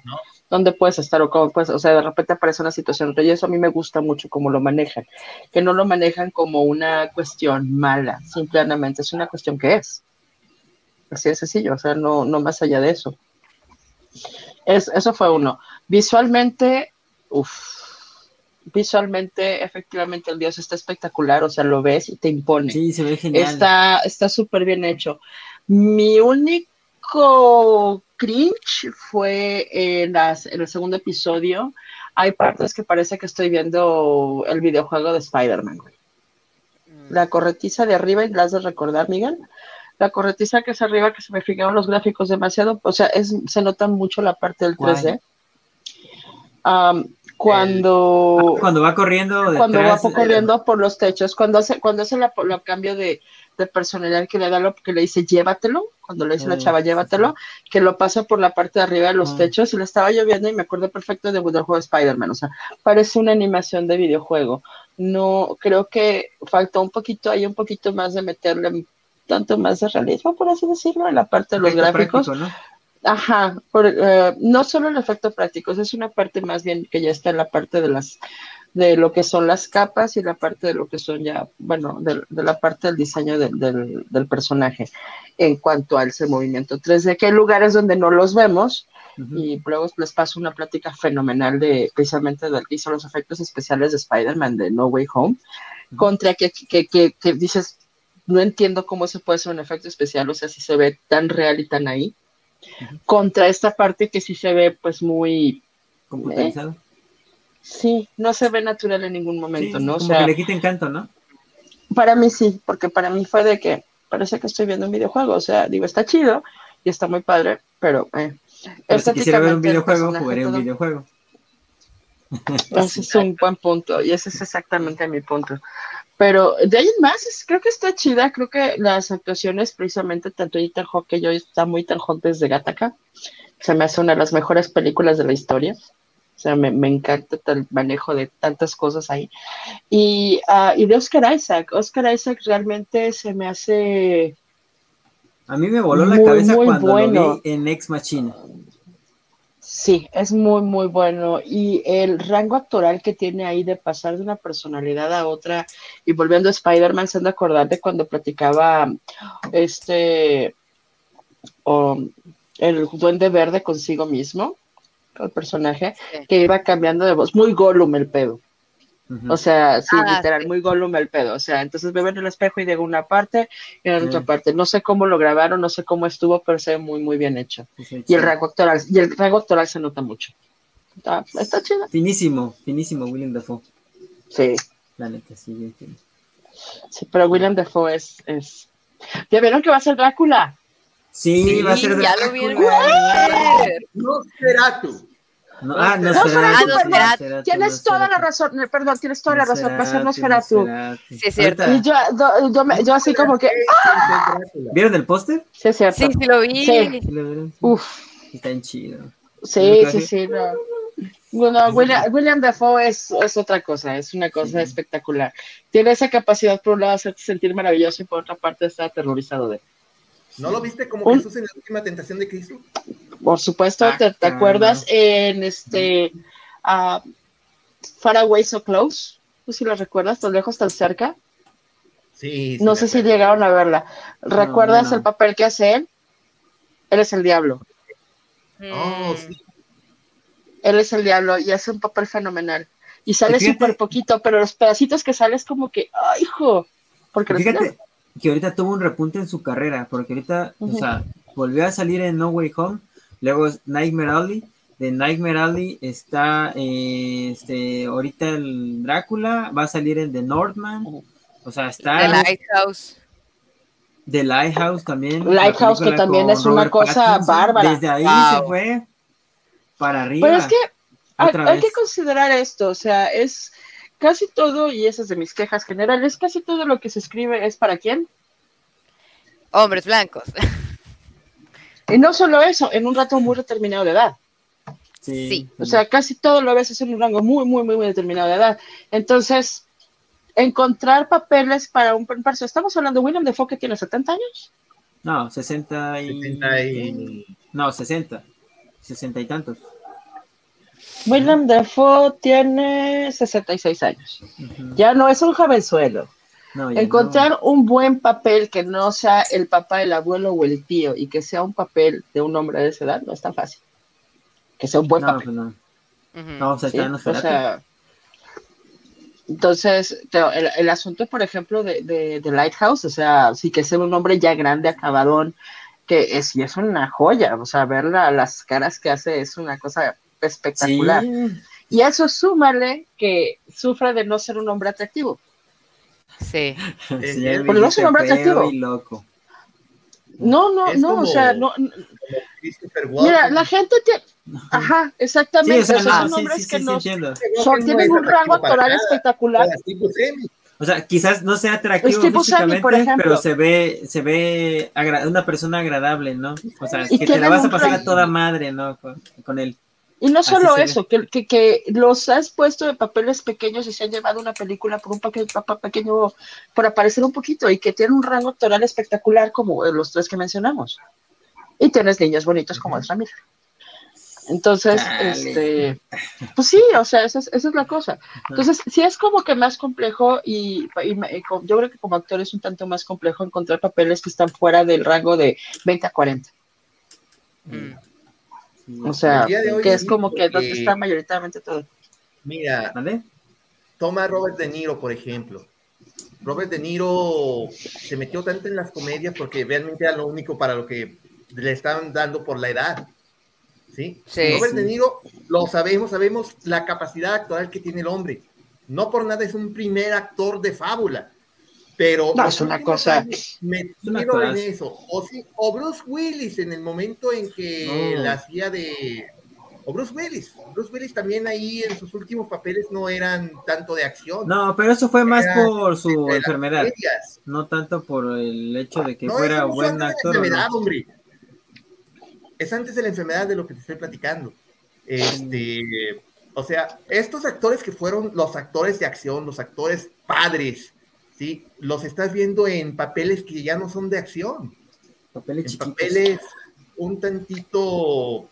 dónde puedes estar o cómo puedes, o sea, de repente aparece una situación. Y eso a mí me gusta mucho cómo lo manejan, que no lo manejan como una cuestión mala, simplemente es una cuestión que es. Así de sencillo, o sea, no, no más allá de eso. Es, eso fue uno. Visualmente, uff, visualmente, efectivamente, el dios está espectacular, o sea, lo ves y te impone. Sí, se ve genial. Está súper bien hecho. Mi único cringe fue en, las, en el segundo episodio. Hay partes que parece que estoy viendo el videojuego de Spider-Man. Mm. La corretiza de arriba, y las de recordar, Miguel. La corretiza que es arriba, que se me fijaron los gráficos demasiado, o sea, es, se nota mucho la parte del 3D cuando cuando va corriendo cuando va corriendo por los techos cuando hace cuando hace la, cambio de, personalidad que le da lo que le dice llévatelo cuando le dice la mm, chava llévatelo que lo pasa por la parte de arriba de los mm. techos y le estaba lloviendo y me acuerdo perfecto de videojuego de Spider-Man o sea parece una animación de videojuego. No creo que faltó un poquito hay un poquito más de meterle tanto más de realismo por así decirlo en la parte de los gráficos Ajá, por, eh, no solo el efecto práctico, es una parte más bien que ya está en la parte de las de lo que son las capas y la parte de lo que son ya, bueno, de, la parte del diseño del, personaje en cuanto a ese movimiento 3D, que hay lugares donde no los vemos y luego les paso una plática fenomenal de precisamente del que hizo los efectos especiales de Spider-Man de No Way Home, contra que, que, que, que dices, no entiendo cómo se puede hacer un efecto especial, o sea, si se ve tan real y tan ahí contra esta parte que sí se ve pues muy computarizado. sí, no se ve natural en ningún momento, ¿no? o sea, que le quita encanto, ¿no? Para mí sí, porque para mí fue de que parece que estoy viendo un videojuego, o sea, digo, está chido y está muy padre, pero, eh, si quisiera ver un videojuego, jugaría un videojuego. Ese es un buen punto y ese es exactamente mi punto. Pero de ahí en más, creo que está chida. Creo que las actuaciones, precisamente, tanto Ethan Hawke que yo, está muy Ethan Hawke desde Gattaca. Se me hace una de las mejores películas de la historia. O sea, me, encanta el manejo de tantas cosas ahí. Y, uh, y de Oscar Isaac. Oscar Isaac realmente se me hace. A mí me voló la cabeza cuando lo vi en Ex Machina. Sí, es muy, muy bueno. Y el rango actoral que tiene ahí de pasar de una personalidad a otra, y volviendo a Spider-Man, se han de acordar de cuando platicaba este el duende verde consigo mismo, el personaje, que iba cambiando de voz, muy Gollum el pedo. O sea, sí, ah, literal, muy Gollum el pedo. O sea, entonces me ven en el espejo y digo una parte y en otra parte. No sé cómo lo grabaron, no sé cómo estuvo, pero se ve muy, muy bien hecho. y el rango actoral, y el rango actoral se nota mucho. Está, está chido. Finísimo, finísimo William Dafoe. Sí. La neta, sí, bien Sí, pero William Dafoe es, es. ¿Ya vieron que va a ser Drácula? Sí, va a ser Drácula. Ya lo vieron. No será tú. No, ah, no, no Tienes toda la razón, perdón, tienes toda la razón, va a ser Nosferatu. Sí, es cierto. Y yo, yo, yo, así como que. ¡ah! ¿Vieron el póster? Sí, es cierto. Sí, sí lo vi. Sí. Uf. Está en chido. Sí, sí, sí. No. Bueno, William, William Dafoe es, es, otra cosa, es una cosa espectacular. Tiene esa capacidad, por un lado, de hacerte sentir maravilloso y por otra parte, está aterrorizado de. ¿No lo viste como Jesús en la última tentación de Cristo? Por supuesto, ah, te, acuerdas en este uh, Far Away So Close? ¿Tú si lo recuerdas? ¿Tan lejos, tan cerca? Sí. no sé si llegaron a verla. ¿Recuerdas el papel que hace él? Él es el diablo. Oh, sí. Él es el diablo y hace un papel fenomenal. Y sale súper poquito, pero los pedacitos que sale es como que, ¡ay, hijo! Porque fíjate, que ahorita tuvo un repunte en su carrera, porque ahorita, o sea, volvió a salir en No Way Home, luego Nightmare Alley, de Nightmare Alley está eh, este ahorita el Drácula, va a salir en The Northman, o sea, está The Lighthouse. The Lighthouse también. Lighthouse que también es una cosa bárbara. Desde ahí se fue para arriba. Pero es que hay, que considerar esto, o sea, es casi todo, y esa es de mis quejas generales, casi todo lo que se escribe es para quién? Hombres blancos. Y no solo eso, en un rato muy determinado de edad. Sí. O sea, casi todo lo ves en un rango muy, muy, muy, muy determinado de edad. Entonces, encontrar papeles para un personaje. ¿Estamos hablando de William Defoe que tiene 70 años? No, 60 y... No, 60. 60 y tantos. William Defoe tiene 66 años. Ya no es un jovenzuelo. Encontrar un buen papel que no sea el papá, el abuelo o el tío y que sea un papel de un hombre de esa edad no es tan fácil. Que sea un buen papel. Pues no. no. o sea, entonces, el, asunto, por ejemplo, de, de, Lighthouse, o sea, sí que sea un hombre ya grande, acabadón, que es, y es una joya, o sea, ver las caras que hace es una cosa espectacular. Y eso súmale que sufre de no ser un hombre atractivo. Sí. [laughs] Porque no es un hombre atractivo. Loco. No, no, no, o sea, no. Mira, la gente tiene. Ajá, exactamente. Sí, o sea, son hombres que no. Son, tienen un rango actoral espectacular. O sea, quizás no sea atractivo físicamente, pero se ve, se ve una persona agradable, ¿no? O sea, que te la vas a pasar a toda madre, ¿no? con él. Y no solo eso, que, que, los has puesto de papeles pequeños y se han llevado una película por un pequeño, pequeño, por aparecer un poquito y que tiene un rango actoral espectacular como los tres que mencionamos. Y tienes niños bonitos como es Ramiro. Entonces, este, pues sí, o sea, esa es, esa es la cosa. Entonces, sí es como que más complejo y, yo creo que como actor es un tanto más complejo encontrar papeles que están fuera del rango de 20 a 40. O sea, que es como que donde está mayoritariamente todo. Mira, toma a Robert De Niro, por ejemplo. Robert De Niro se metió tanto en las comedias porque realmente era lo único para lo que le estaban dando por la edad. ¿Sí? Robert De Niro, lo sabemos, sabemos la capacidad actual que tiene el hombre. No por nada es un primer actor de fábula. Pero no, es una cosa. Metido en eso. O, o Bruce Willis en el momento en que la hacía de. O Bruce Willis. Bruce Willis también ahí en sus últimos papeles no eran tanto de acción. No, pero eso fue más por su enfermedad. No tanto por el hecho de que fuera buen actor. Enfermedad, hombre. Es antes de la enfermedad de lo que te estoy platicando. Este. O sea, estos actores que fueron los actores de acción, los actores padres, ¿sí? Los estás viendo en papeles que ya no son de acción. Papeles en papeles un tantito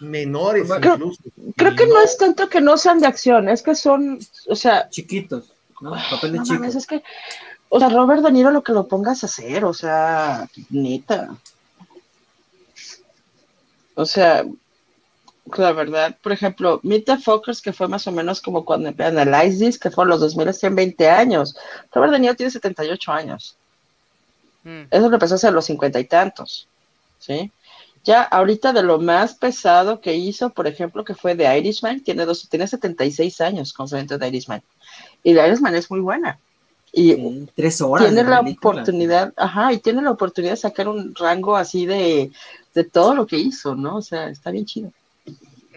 menores creo, incluso. Creo que no, es tanto que no sean de acción, es que son, o sea... Chiquitos, ¿no? Papeles chicos. es que, o sea, Robert De Niro lo que lo pongas a hacer, o sea, neta. O sea, la verdad, por ejemplo, Meet the Focus, que fue más o menos como cuando Analyze This, que fue los 2000, tienen 20 años. Robert De Niro tiene 78 años. Mm. Eso lo empezó hace los cincuenta y tantos. ¿Sí? Ya ahorita de lo más pesado que hizo, por ejemplo, que fue de Irishman, tiene, dos, tiene 76 años con su evento de Irishman. Y la Irishman es muy buena. Y tres horas. Tiene la oportunidad, ajá, y tiene la oportunidad de sacar un rango así de, de todo lo que hizo, ¿no? O sea, está bien chido.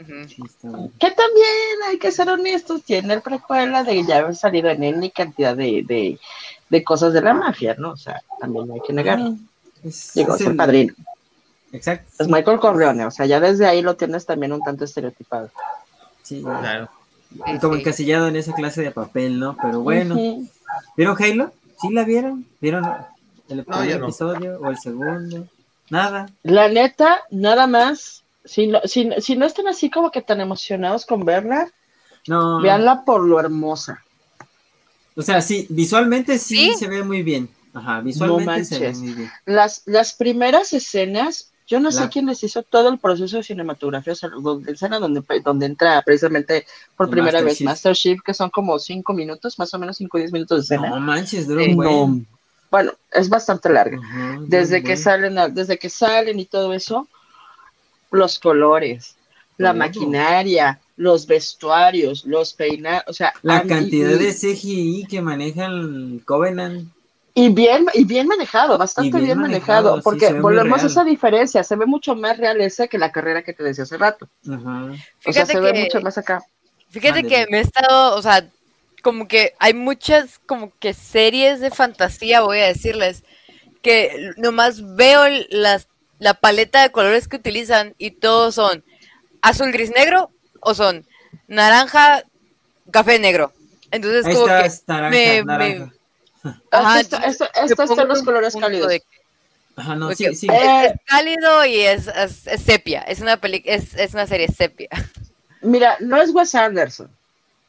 Que también hay que ser honestos, tiene el precuela de ya haber salido en él cantidad de, cosas de la mafia, ¿no? O sea, también no hay que negarlo. Llegó a ser padrino. Exacto. Es Michael Corleone, o sea, ya desde ahí lo tienes también un tanto estereotipado. Sí, claro. Y como encasillado en esa clase de papel, ¿no? Pero bueno. ¿Vieron Halo? ¿Sí la vieron? ¿Vieron el primer episodio o el segundo? Nada. La neta, nada más si no, si, si no están así como que tan emocionados con verla, no. véanla por lo hermosa. O sea, sí, visualmente sí, se ve muy bien. Ajá, visualmente se ve muy bien. Las, las primeras escenas, yo no sé quién les hizo todo el proceso de cinematografía, o sea, donde, escena donde, donde entra precisamente por primera vez Master Chief, que son como cinco minutos, más o menos cinco o diez minutos de escena. No manches, duró un buen. bueno, es bastante larga. desde que salen, desde que salen y todo eso, los colores, la maquinaria, los vestuarios, los peinados, o sea, la cantidad de CGI que maneja el Covenant. Y bien, y bien manejado, bastante bien, manejado, porque volvemos a esa diferencia, se ve mucho más real ese que la carrera que te decía hace rato. O sea, se ve mucho más acá. Fíjate que me he estado, o sea, como que hay muchas como que series de fantasía, voy a decirles, que nomás veo las, la paleta de colores que utilizan y todos son azul, gris, negro o son naranja, café, negro. Entonces, como que me, me... [laughs] Ajá, estos son los colores cálidos. Ajá, no, sí, sí. Es, cálido y es, es, sepia. Es una, peli es, es una serie sepia. [laughs] Mira, no es Wes Anderson.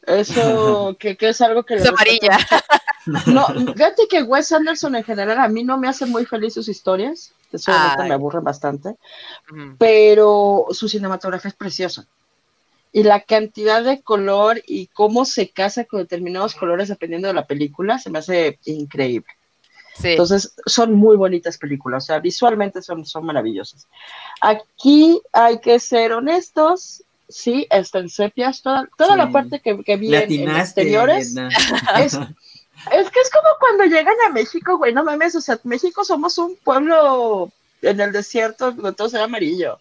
Eso, que, que es algo que... Es amarilla. [laughs] No, fíjate que Wes Anderson en general a mí no me hace muy feliz sus historias. Eso me aburre bastante. Pero su cinematografía es preciosa. Y la cantidad de color y cómo se casa con determinados colores dependiendo de la película se me hace increíble. Entonces, son muy bonitas películas, o sea, visualmente son, son maravillosas. Aquí hay que ser honestos, sí, está en sepias, toda, toda la parte que, que vi en, exteriores. [laughs] Es, es, que es como cuando llegan a México, güey, no mames, o sea, México somos un pueblo en el desierto donde todo se amarillo.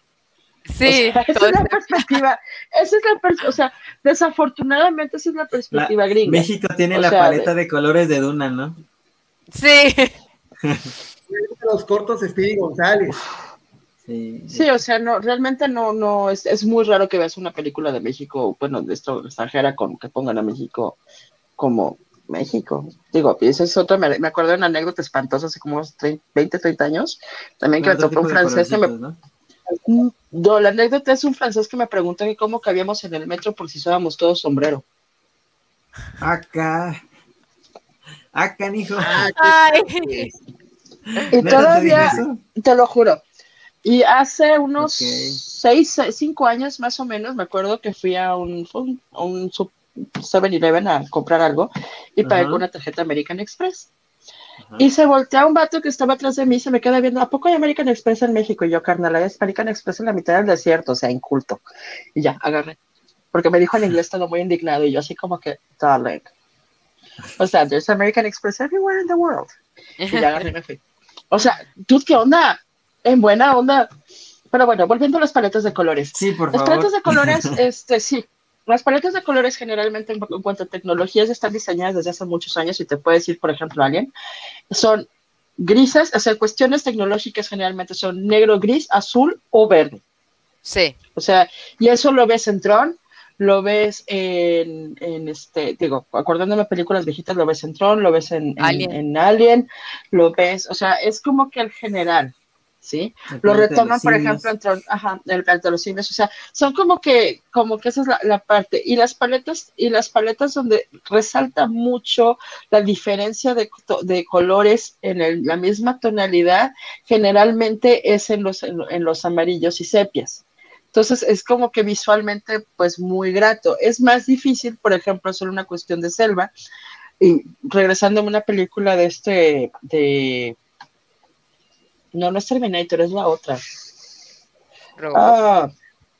Sí, [laughs] esa es la perspectiva, esa es la o sea, desafortunadamente esa es la perspectiva gringa. México tiene la paleta de... colores de Duna, ¿no? Sí. [laughs] Los cortos Speedy González. Sí. o sea, no, realmente no, no, es, es, muy raro que veas una película de México, bueno, de esto extranjera, con que pongan a México como México. Digo, y eso es otra, me, me, acuerdo de una anécdota espantosa hace como unos 20, 30 años, también que me tocó un francés que me... ¿no? la anécdota es un francés que me preguntó que cómo cabíamos en el metro por si usábamos todos sombrero. Acá. Acá, hijo. y todavía, te lo juro, y hace unos seis, cinco años más o menos, me acuerdo que fui a un, un, un 7-Eleven a comprar algo y pagué con una tarjeta American Express. Y se voltea un vato que estaba atrás de mí y se me queda viendo, ¿a poco hay American Express en México? Y yo, carnal, es American Express en la mitad del desierto, o sea, inculto. Y ya, agarré. Porque me dijo en inglés todo muy indignado y yo así como que, darling. O sea, there's American Express everywhere in the world. Y ya agarré y me fui. O sea, ¿tú qué onda? En buena onda. Pero bueno, volviendo a las paletas de colores. Sí, por las paletas de colores, [laughs] este, sí. Las paletas de colores generalmente en, cuanto a tecnologías están diseñadas desde hace muchos años y te puede decir, por ejemplo, alguien, son grises, o sea, cuestiones tecnológicas generalmente son negro, gris, azul o verde. Sí. O sea, y eso lo ves en Tron, lo ves en, en este, digo, acordándome películas viejitas, lo ves en Tron, lo ves en, en, en Alien, lo ves, o sea, es como que el general. ¿Sí? Lo retoman, por ejemplo, entre, ajá, el, de los cines, o sea, son como que, como que esa es la, parte, y las paletas, y las paletas donde resalta mucho la diferencia de, de colores en la misma tonalidad, generalmente es en los, en, los amarillos y sepias. Entonces es como que visualmente pues muy grato. Es más difícil, por ejemplo, hacer una cuestión de selva. Y regresando a una película de este, de no, no es Terminator, es la otra. Ah,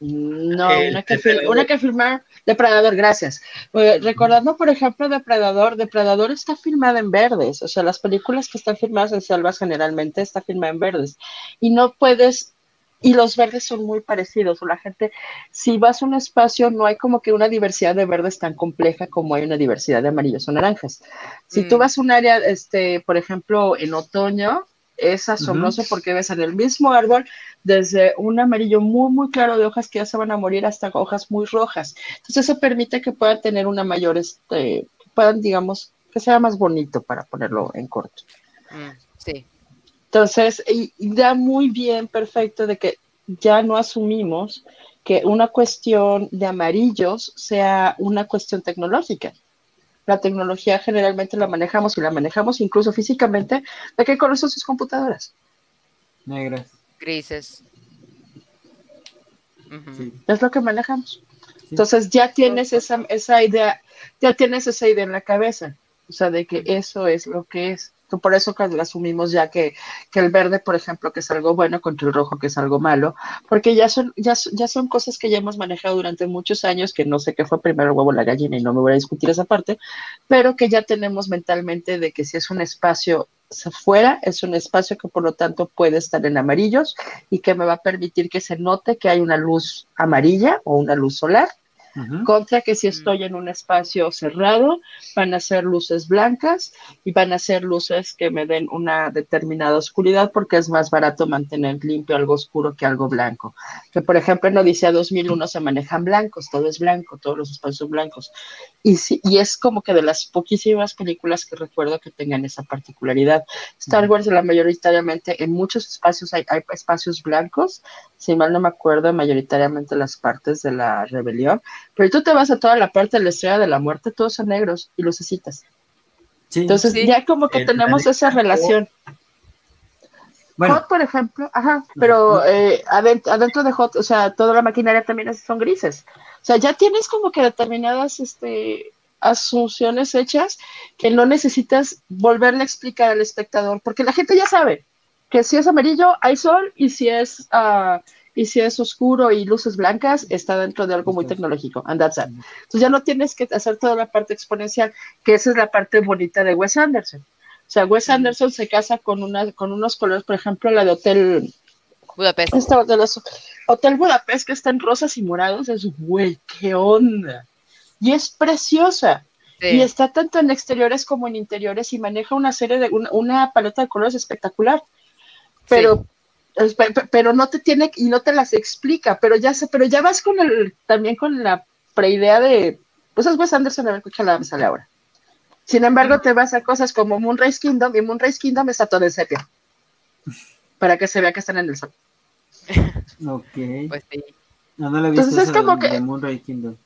no, una, que [laughs] una que filmar Depredador, gracias. Eh, recordando, por ejemplo, Depredador, Depredador está filmada en verdes, o sea, las películas que están filmadas en selvas generalmente están filmadas en verdes. Y no puedes, y los verdes son muy parecidos, o la gente, si vas a un espacio, no hay como que una diversidad de verdes tan compleja como hay una diversidad de amarillos o naranjas. Si tú mm. vas a un área, este, por ejemplo, en otoño, es asombroso porque ves en el mismo árbol desde un amarillo muy, muy claro de hojas que ya se van a morir hasta hojas muy rojas. Entonces eso permite que puedan tener una mayor, este, puedan, digamos, que sea más bonito para ponerlo en corto. Mm, sí. Entonces, y, da muy bien, perfecto, de que ya no asumimos que una cuestión de amarillos sea una cuestión tecnológica la tecnología generalmente la manejamos y la manejamos incluso físicamente. ¿De qué color son sus computadoras? Negras. Grises. Es lo que manejamos. Entonces ya tienes esa, esa idea, ya tienes esa idea en la cabeza, o sea, de que eso es lo que es. Por eso asumimos ya que, que, el verde, por ejemplo, que es algo bueno contra el rojo, que es algo malo, porque ya son, ya, ya son cosas que ya hemos manejado durante muchos años, que no sé qué fue primero el huevo la gallina y no me voy a discutir esa parte, pero que ya tenemos mentalmente de que si es un espacio fuera, es un espacio que por lo tanto puede estar en amarillos y que me va a permitir que se note que hay una luz amarilla o una luz solar contra que si estoy en un espacio cerrado, van a ser luces blancas y van a ser luces que me den una determinada oscuridad porque es más barato mantener limpio algo oscuro que algo blanco. Que por ejemplo en Odisea 2001 se manejan blancos, todo es blanco, todos los espacios blancos. Y, y es como que de las poquísimas películas que recuerdo que tengan esa particularidad. Star Wars, la mayoritariamente, en muchos espacios hay, hay espacios blancos, si mal no me acuerdo, mayoritariamente las partes de la rebelión, pero tú te vas a toda la parte de la estrella de la muerte, todos son negros y lucecitas. Entonces ya como que tenemos esa relación. Hot, por ejemplo, ajá, pero eh, adentro, de Hot, o sea, toda la maquinaria también son grises. O sea, ya tienes como que determinadas este, asunciones hechas que no necesitas volverle a explicar al espectador, porque la gente ya sabe que si es amarillo hay sol y si es uh, y si es oscuro y luces blancas, está dentro de algo muy tecnológico. And that's it. Entonces ya no tienes que hacer toda la parte exponencial, que esa es la parte bonita de Wes Anderson. O sea, Wes Anderson se casa con, una, con unos colores, por ejemplo, la de Hotel Budapest. Esta de los, Hotel Budapest que está en rosas y morados, es güey, qué onda. Y es preciosa. Y está tanto en exteriores como en interiores y maneja una serie de, una, paleta de colores espectacular. Pero pero no te tiene y no te las explica, pero ya sé, pero ya vas con el, también con la preidea de, pues es Wes Anderson, a ver qué la sale ahora. Sin embargo, te vas a cosas como Moonrise Kingdom, y Moonrise Kingdom está todo en sepia, para que se vea que están en el sol. Ok. Pues sí. No, no la he visto Entonces, es como de, que... de Moonrise Kingdom.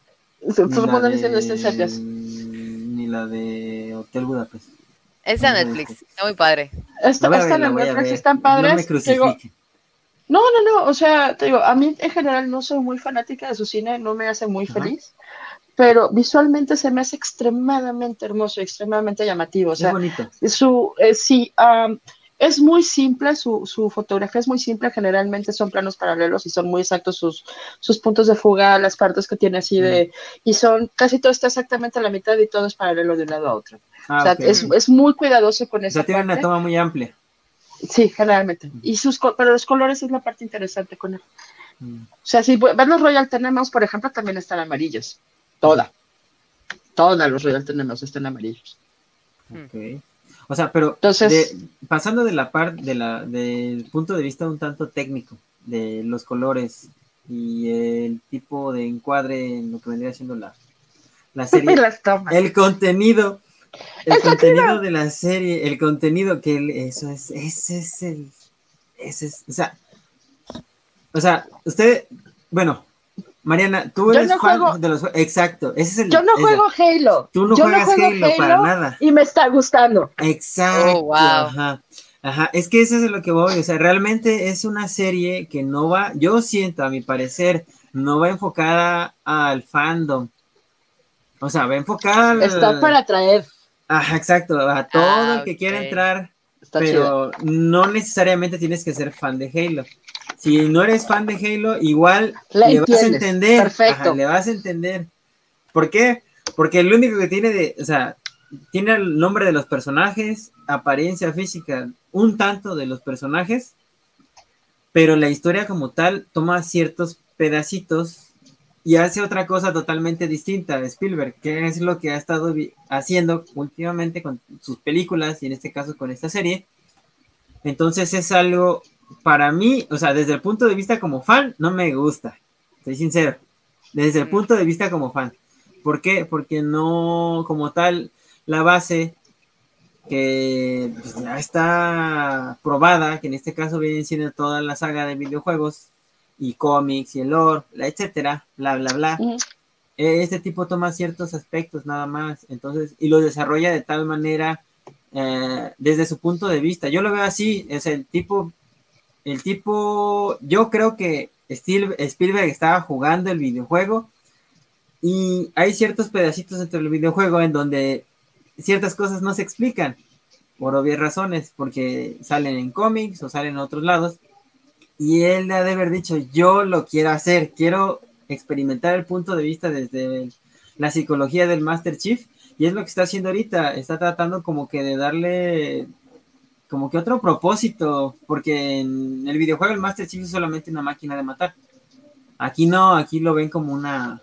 Ni la de Hotel Budapest. Esa Netflix, está muy padre. Está, en Netflix, están padres. No, no, no, o sea, te digo, a mí en general no soy muy fanática de su cine, no me hace muy feliz, pero visualmente se me hace extremadamente hermoso, extremadamente llamativo. O sea, bonito. Su, eh, sí, es muy simple, su, su, fotografía es muy simple, generalmente son planos paralelos y son muy exactos sus, sus puntos de fuga, las partes que tiene así de, y son, casi todo está exactamente a la mitad y todo es paralelo de un lado a otro. Ah, o sea, es, es, muy cuidadoso con eso. O sea, tiene una toma muy amplia. Sí, generalmente. Y sus, pero los colores es la parte interesante con él. Mm. O sea, si ven los Royal Tenemos, por ejemplo, también están amarillos. Toda. Todas los Royal Tenemos están amarillos. Ok. O sea, pero Entonces, pasando de la parte de la del punto de vista un tanto técnico de los colores y el tipo de encuadre en lo que vendría siendo la, la [laughs] serie, el contenido, el, contenido de la serie, el contenido que eso es, ese es el, ese es, o sea, o sea, usted, bueno, Mariana, tú eres fan de los juegos. Exacto, ese es el. Yo no juego Halo. Tú no juegas Halo, para nada. Y me está gustando. Exacto. Oh, ajá. Ajá, es que eso es lo que voy, o sea, realmente es una serie que no va, yo siento, a mi parecer, no va enfocada al fandom. O sea, va enfocada Está para atraer. Ajá, exacto, a todo el ah, que quiera entrar, pero no necesariamente tienes que ser fan de Halo. Si no eres fan de Halo, igual le vas a entender. Perfecto. le vas a entender. ¿Por qué? Porque el único que tiene de, o sea, tiene el nombre de los personajes, apariencia física, un tanto de los personajes, pero la historia como tal toma ciertos pedacitos y hace otra cosa totalmente distinta de Spielberg, que es lo que ha estado haciendo últimamente con sus películas y en este caso con esta serie. Entonces es algo, para mí, o sea, desde el punto de vista como fan, no me gusta, soy sincero, desde el mm. punto de vista como fan. ¿Por qué? Porque no, como tal, la base que pues, ya está probada, que en este caso viene siendo toda la saga de videojuegos, y cómics y el lore, etcétera, bla, bla, bla. E, este tipo toma ciertos aspectos nada más, entonces, y lo desarrolla de tal manera eh, desde su punto de vista. Yo lo veo así, es el tipo, el tipo, yo creo que Spielberg estaba jugando el videojuego y hay ciertos pedacitos dentro del videojuego en donde ciertas cosas no se explican por obvias razones, porque salen en cómics o salen en otros lados. Y él ha de haber dicho, yo lo quiero hacer, quiero experimentar el punto de vista desde la psicología del Master Chief. Y es lo que está haciendo ahorita, está tratando como que de darle como que otro propósito, porque en el videojuego el Master Chief es solamente una máquina de matar. Aquí no, aquí lo ven como una...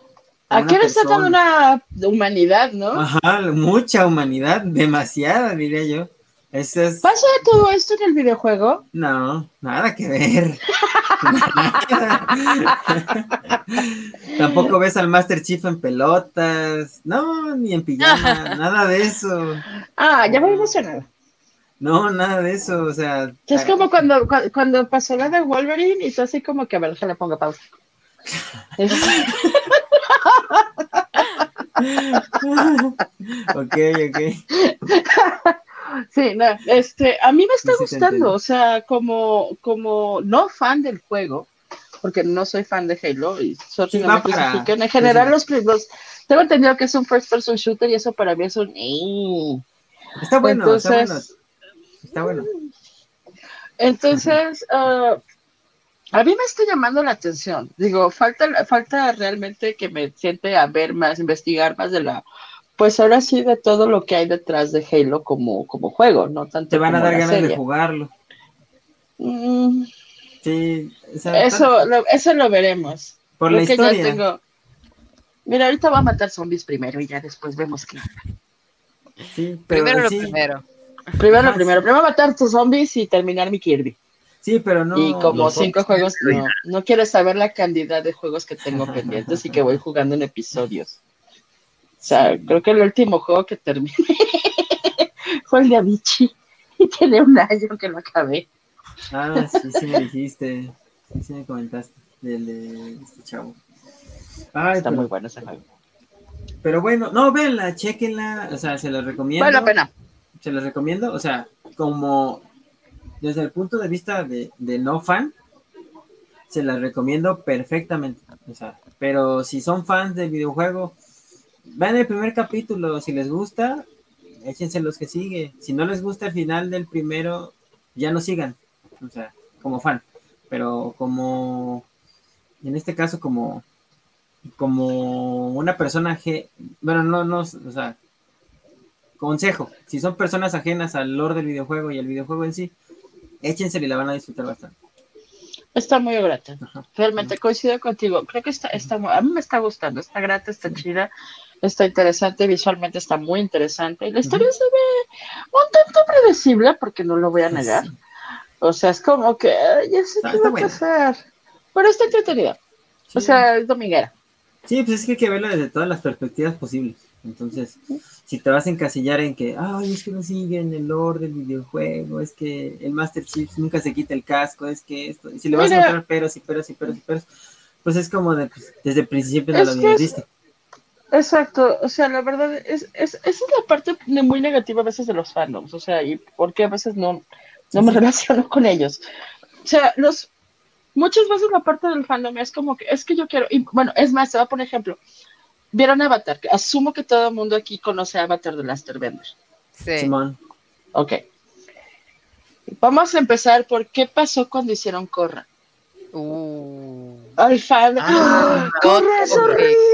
aquí le está dando una humanidad, ¿no? Ajá, mucha humanidad, demasiada, diría yo. ¿Pasa todo esto en el videojuego? No, nada que ver. [laughs] Tampoco ves al Master Chief en pelotas, no, ni en pijama, [laughs] nada de eso. Ah, ya me emocionado. No, nada de eso, o sea. Es como cuando, cuando pasó la de Wolverine y tú así como que a ver, le ponga pausa. [laughs] ok, ok. Sí, no, este, a mí me está gustando, o sea, como, como no fan del juego, porque no soy fan de Halo y en general los, los, tengo entendido que es un first person shooter y eso para mí es un está bueno, entonces, está bueno. Entonces, uh, a mí me está llamando la atención. Digo, falta, falta realmente que me siente a ver más, investigar más de la pues ahora sí de todo lo que hay detrás de Halo como, como juego, no tanto. Te van a dar ganas de jugarlo. Mm. sí, eso, lo, eso lo veremos. Por la historia. Mira, ahorita va a matar zombies primero y ya después vemos que. Sí, primero lo primero. Primero lo primero. Primero matar tus zombies y terminar mi Kirby. Sí, pero no. Y como cinco juegos, no, no quieres saber la cantidad de juegos que tengo pendientes y que voy jugando en episodios. O sea, creo que el último juego que terminé [laughs] fue el de Avicii y tiene un año que lo acabé. Ah, sí, sí me dijiste, sí, sí me comentaste del de este chavo. Está muy bueno ese juego. Pero bueno, no, véanla, chequenla, o sea, se los recomiendo. Vale la pena. Se los recomiendo, o sea, como desde el punto de vista de, de no fan, se las recomiendo perfectamente. O sea, pero si son fans del videojuego, vean el primer capítulo, si les gusta, échense los que sigue. Si no les gusta el final del primero, ya no sigan. O sea, como fan. Pero como, en este caso, como, como una persona, bueno, no, no, o sea, consejo, si son personas ajenas al lore del videojuego y al videojuego en sí, échense y la van a disfrutar bastante. Está muy grata. Realmente coincido contigo. Creo que está, está, a mí me está gustando. Está grata, está chida está interesante, visualmente está muy interesante. Y la historia se ve un tanto predecible, porque no lo voy a negar. O sea, es como que ya sé qué va a pasar. Pero está entretenida. O sea, es dominguera. Sí, pues es que hay que verlo desde todas las perspectivas posibles. Entonces, si te vas a encasillar en que, ay, es que no siguen el orden del videojuego, es que el Master Chief nunca se quita el casco, es que esto, y si le vas a encontrar peros y peros y peros y peros, pues es como de, pues, desde el principio la lo Exacto, o sea, la verdad es, es, esa es la parte muy negativa a veces de los fandoms, o sea, y porque a veces no, no me relaciono con ellos. O sea, los, muchas veces la parte del fandom es como que, es que yo quiero, y bueno, es más, te voy a poner ejemplo, vieron Avatar, asumo que todo el mundo aquí conoce Avatar de Laster Bender. Sí. Simón. Ok. Vamos a empezar por qué pasó cuando hicieron Corra. Uh. Al fan. Ah, ¡Corra es horrible!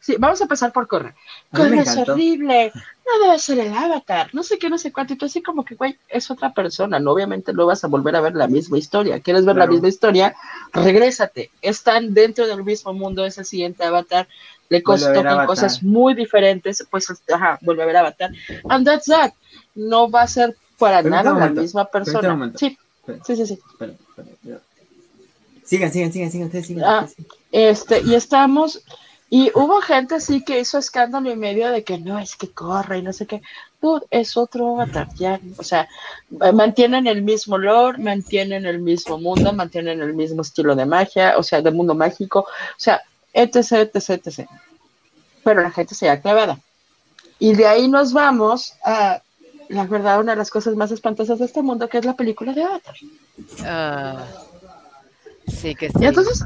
Sí, vamos a empezar por correr. Corre es horrible. No debe ser el avatar. No sé qué, no sé cuánto. Y tú así como que, güey, es otra persona. No, obviamente no vas a volver a ver la misma historia. ¿Quieres ver la misma historia? Regrésate. Están dentro del mismo mundo ese siguiente avatar. Le costó cosas muy diferentes. Pues, ajá, vuelve a ver avatar. And that's that. No va a ser para nada la misma persona. Sí. sí, sí, sí. Sigan, sigan, sigan, sigan, sigan. Ah, este, y estamos y hubo gente así que hizo escándalo y medio de que no, es que corre y no sé qué. Dude, es otro avatar, ya. O sea, mantienen el mismo lore, mantienen el mismo mundo, mantienen el mismo estilo de magia, o sea, de mundo mágico, o sea, etc, etc, etc. Pero la gente se ha clavada. Y de ahí nos vamos a, la verdad, una de las cosas más espantosas de este mundo, que es la película de Avatar. Ah, sí, que sí. Y entonces,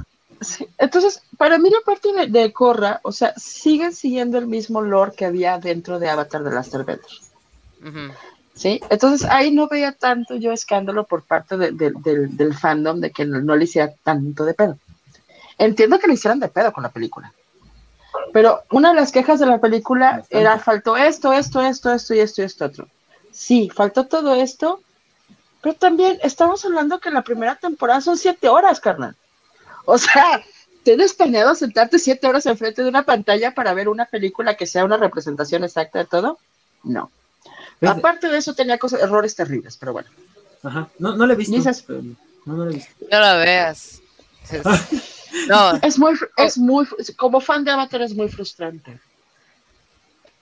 entonces, para mí la parte de, de, Korra, o sea, siguen siguiendo el mismo lore que había dentro de Avatar de Last Airbender. ¿Sí? Entonces ahí no veía tanto yo escándalo por parte del, fandom de que no, le hiciera tanto de pedo. Entiendo que le hicieran de pedo con la película. Pero una de las quejas de la película era faltó esto, esto, esto, esto y esto y esto otro. Sí, faltó todo esto, pero también estamos hablando que la primera temporada son siete horas, carnal. O sea, ¿tienes planeado sentarte siete horas enfrente de una pantalla para ver una película que sea una representación exacta de todo? No. Aparte de eso, tenía cosas, errores terribles, pero bueno. Ajá, no, no le he visto. No, no, visto. no la veas. [laughs] no. Es muy, es muy, como fan de Avatar es muy frustrante.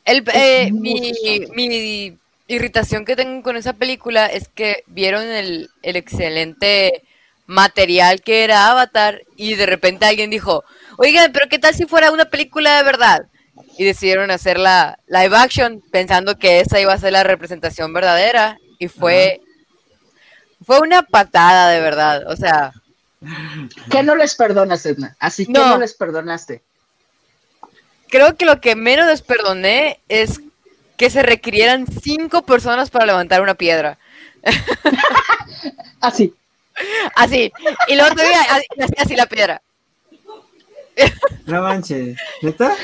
El, eh, mi, mi, irritación que tengo con esa película es que vieron el, el excelente material que era Avatar y de repente alguien dijo, oigan, pero ¿qué tal si fuera una película de verdad? Y decidieron hacer la live action pensando que esa iba a ser la representación verdadera y fue, fue una patada de verdad, o sea... ¿Qué no les perdonas, Edna? Así que no les perdonaste. Creo que lo que menos les perdoné es que se requirieran cinco personas para levantar una piedra. [laughs] así. Así. Y luego todavía así, así la piedra. No manches. ¿Neta?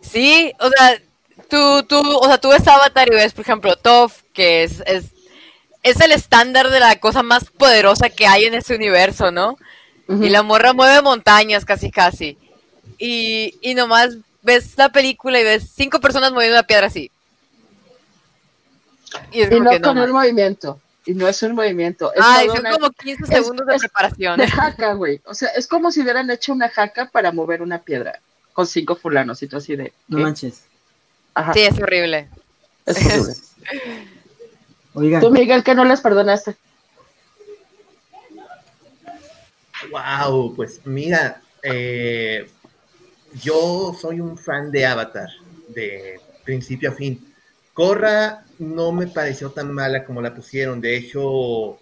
Sí, o sea, tú, tú, o sea, tú ves Avatar y ves, por ejemplo, Toph, que es, es, es el estándar de la cosa más poderosa que hay en este universo, ¿no? Y la morra mueve montañas casi casi. Y, y nomás ves la película y ves cinco personas moviendo una piedra así. Y, no, con el movimiento. Y no es un movimiento. Es ah, son como 15 segundos de preparación. De jaca, güey. O sea, es como si hubieran hecho una jaca para mover una piedra con cinco fulanos y tú así de. No manches. Sí, es horrible. Es horrible. [laughs] Oigan. Tú, Miguel, que no les perdonaste. Wow, pues mira, eh, yo soy un fan de Avatar, de principio a fin. Corra no me pareció tan mala como la pusieron. De hecho,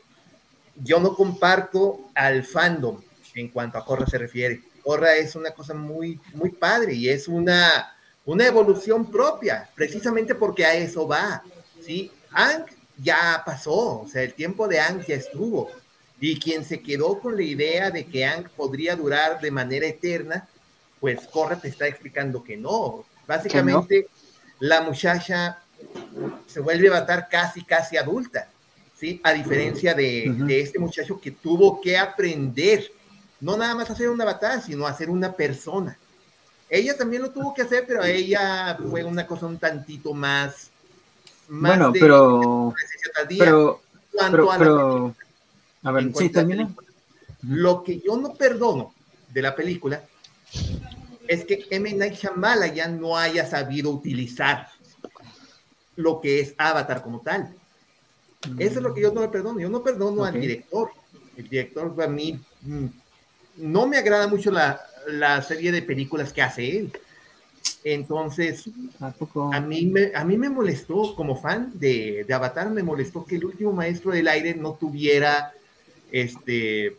yo no comparto al fandom en cuanto a Corra se refiere. Corra es una cosa muy, muy padre y es una, una evolución propia, precisamente porque a eso va. ¿sí? Ang ya pasó, o sea, el tiempo de Ang ya estuvo. Y quien se quedó con la idea de que Ang podría durar de manera eterna, pues Corra te está explicando que no. Básicamente, la muchacha se vuelve a matar casi, casi adulta, ¿sí? A diferencia de, este muchacho que tuvo que aprender, no nada más hacer una avatar, sino hacer una persona. Ella también lo tuvo que hacer, pero a ella fue una cosa un tantito más... bueno, pero... Pero, pero, a, ver, sí, también. Lo que yo no perdono de la película es que M. Night ya no haya sabido utilizar lo que es Avatar como tal. Eso es lo que yo no perdono. Yo no perdono al director. El director, a mí, mm, no me agrada mucho la, la, serie de películas que hace él. Entonces, ¿A, mí me, a mí me molestó, como fan de, de, Avatar, me molestó que el último maestro del aire no tuviera este,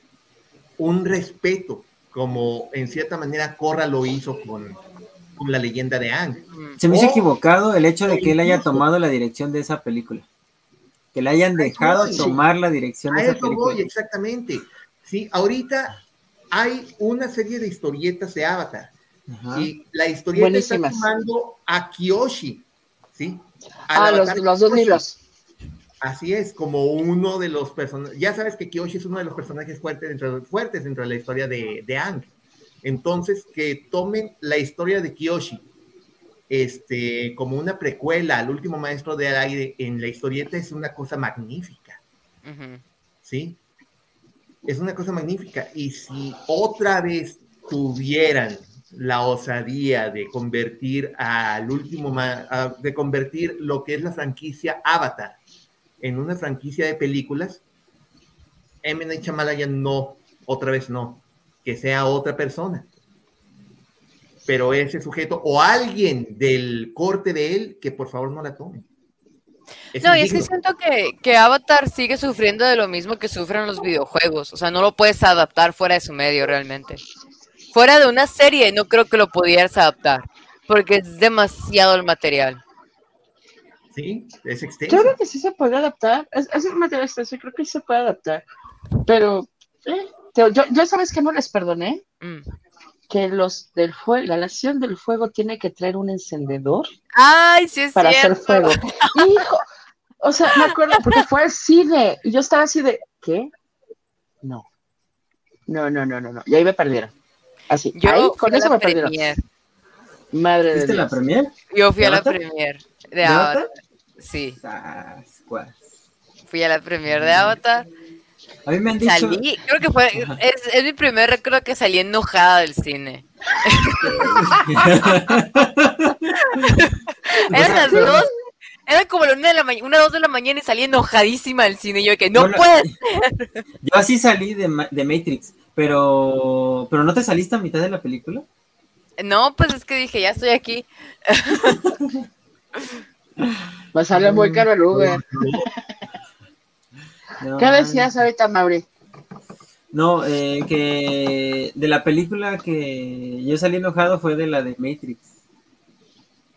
un respeto como en cierta manera Corra lo hizo con, con la leyenda de Ang. Se me hizo equivocado el hecho de que él haya tomado la dirección de esa película. Que le hayan dejado tomar la dirección de esa película. Voy, exactamente. Sí, ahorita hay una serie de historietas de Avatar. Y la historieta está tomando a Kyoshi. ¿sí? ah, los, los, dos libros. Así es, como uno de los personajes. Ya sabes que Kyoshi es uno de los personajes fuertes dentro, fuertes dentro de la historia de, de Ang. Entonces, que tomen la historia de Kyoshi este, como una precuela al último maestro del aire en la historieta es una cosa magnífica. ¿Sí? Es una cosa magnífica. Y si otra vez tuvieran la osadía de convertir al último, de convertir lo que es la franquicia Avatar en una franquicia de películas, M. Night Shyamalan no, otra vez no, que sea otra persona. Pero ese sujeto o alguien del corte de él, que por favor no la tome. no, y es que siento que, que, Avatar sigue sufriendo de lo mismo que sufren los videojuegos. O sea, no lo puedes adaptar fuera de su medio realmente. Fuera de una serie, no creo que lo pudieras adaptar. Porque es demasiado el material. Sí, es extenso. Yo creo que sí se puede adaptar. Es, es un material extenso, creo que sí se puede adaptar. Pero, eh, yo, yo, sabes que no les perdoné. Mm. Que los del fuego, la nación del fuego tiene que traer un encendedor. Ay, sí es Para hacer fuego. [laughs] Hijo, o sea, me acuerdo porque fue al cine y yo estaba así de, ¿qué? No. No, no, no, no, no. Y ahí me perdieron. Así. Yo ahí, con eso me perdieron. Madre de Dios. la premier? Yo fui a la premier de Avatar. Sí. Fui a la premier de Avatar. A mí me han dicho... Salí, creo que fue, es, es mi primer recuerdo que salí enojada del cine. [laughs] Eran las dos era como la una de la mañana, una dos de la mañana y salí enojadísima del cine. Y yo que no puede [laughs] Yo así salí de, de, Matrix, pero pero no te saliste a mitad de la película. No, pues es que dije, ya estoy aquí. [laughs] Me sale muy caro el Uber. ¿Qué decías ahorita, Mauri? No, eh, que de la película que yo salí enojado fue de la de Matrix.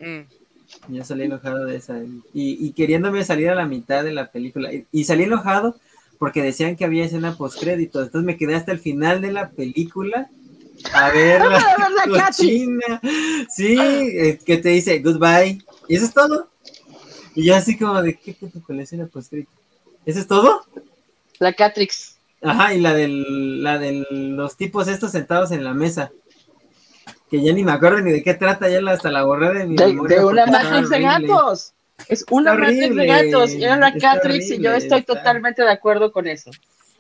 Mm. Yo salí enojado de esa. Y, queriéndome salir a la mitad de la película. Y, salí enojado porque decían que había escena postcrédito. Entonces me quedé hasta el final de la película a [laughs] ver la China. Sí, eh, que te dice goodbye. Y eso es todo. Y yo así como de, ¿qué puto con la escena postcrédito? ¿Eso es todo? La Catrix. Ajá, y la del, la de los tipos estos sentados en la mesa que ya ni me acuerdo ni de qué trata, ya hasta la borré de mi De, de una Matrix de gatos. Es una Matrix de gatos. Era la Catrix y yo estoy totalmente de acuerdo con eso.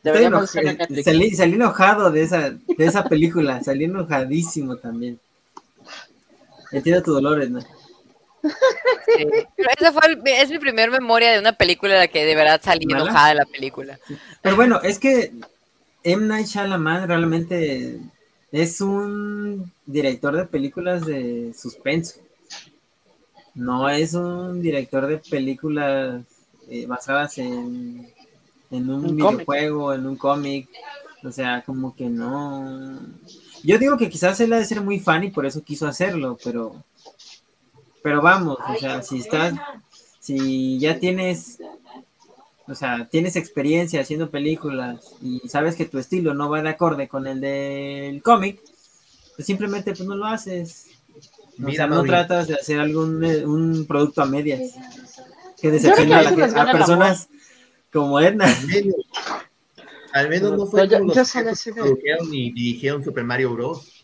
Hacer la. Salí, salí, enojado de esa, de esa película, salí enojadísimo también. Entiendo tu dolor, ¿no? Sí, pero esa fue es mi primer memoria de una película en la que de verdad salí enojada de la película. Pero bueno, es que M. Night Shyamalan realmente es un director de películas de suspenso. No es un director de películas eh, basadas en, en un, videojuego, en un cómic. O sea, como que no. Yo digo que quizás él ha de ser muy fan y por eso quiso hacerlo, pero. Pero vamos, o sea, si estás. Si ya tienes o sea, tienes experiencia haciendo películas y sabes que tu estilo no va de acorde con el del cómic, pues simplemente pues no lo haces. O sea, no tratas de hacer algún eh, un producto a medias que decepciona a, personas como Edna. Al menos, no fue como los que y dirigieron Super Mario Bros.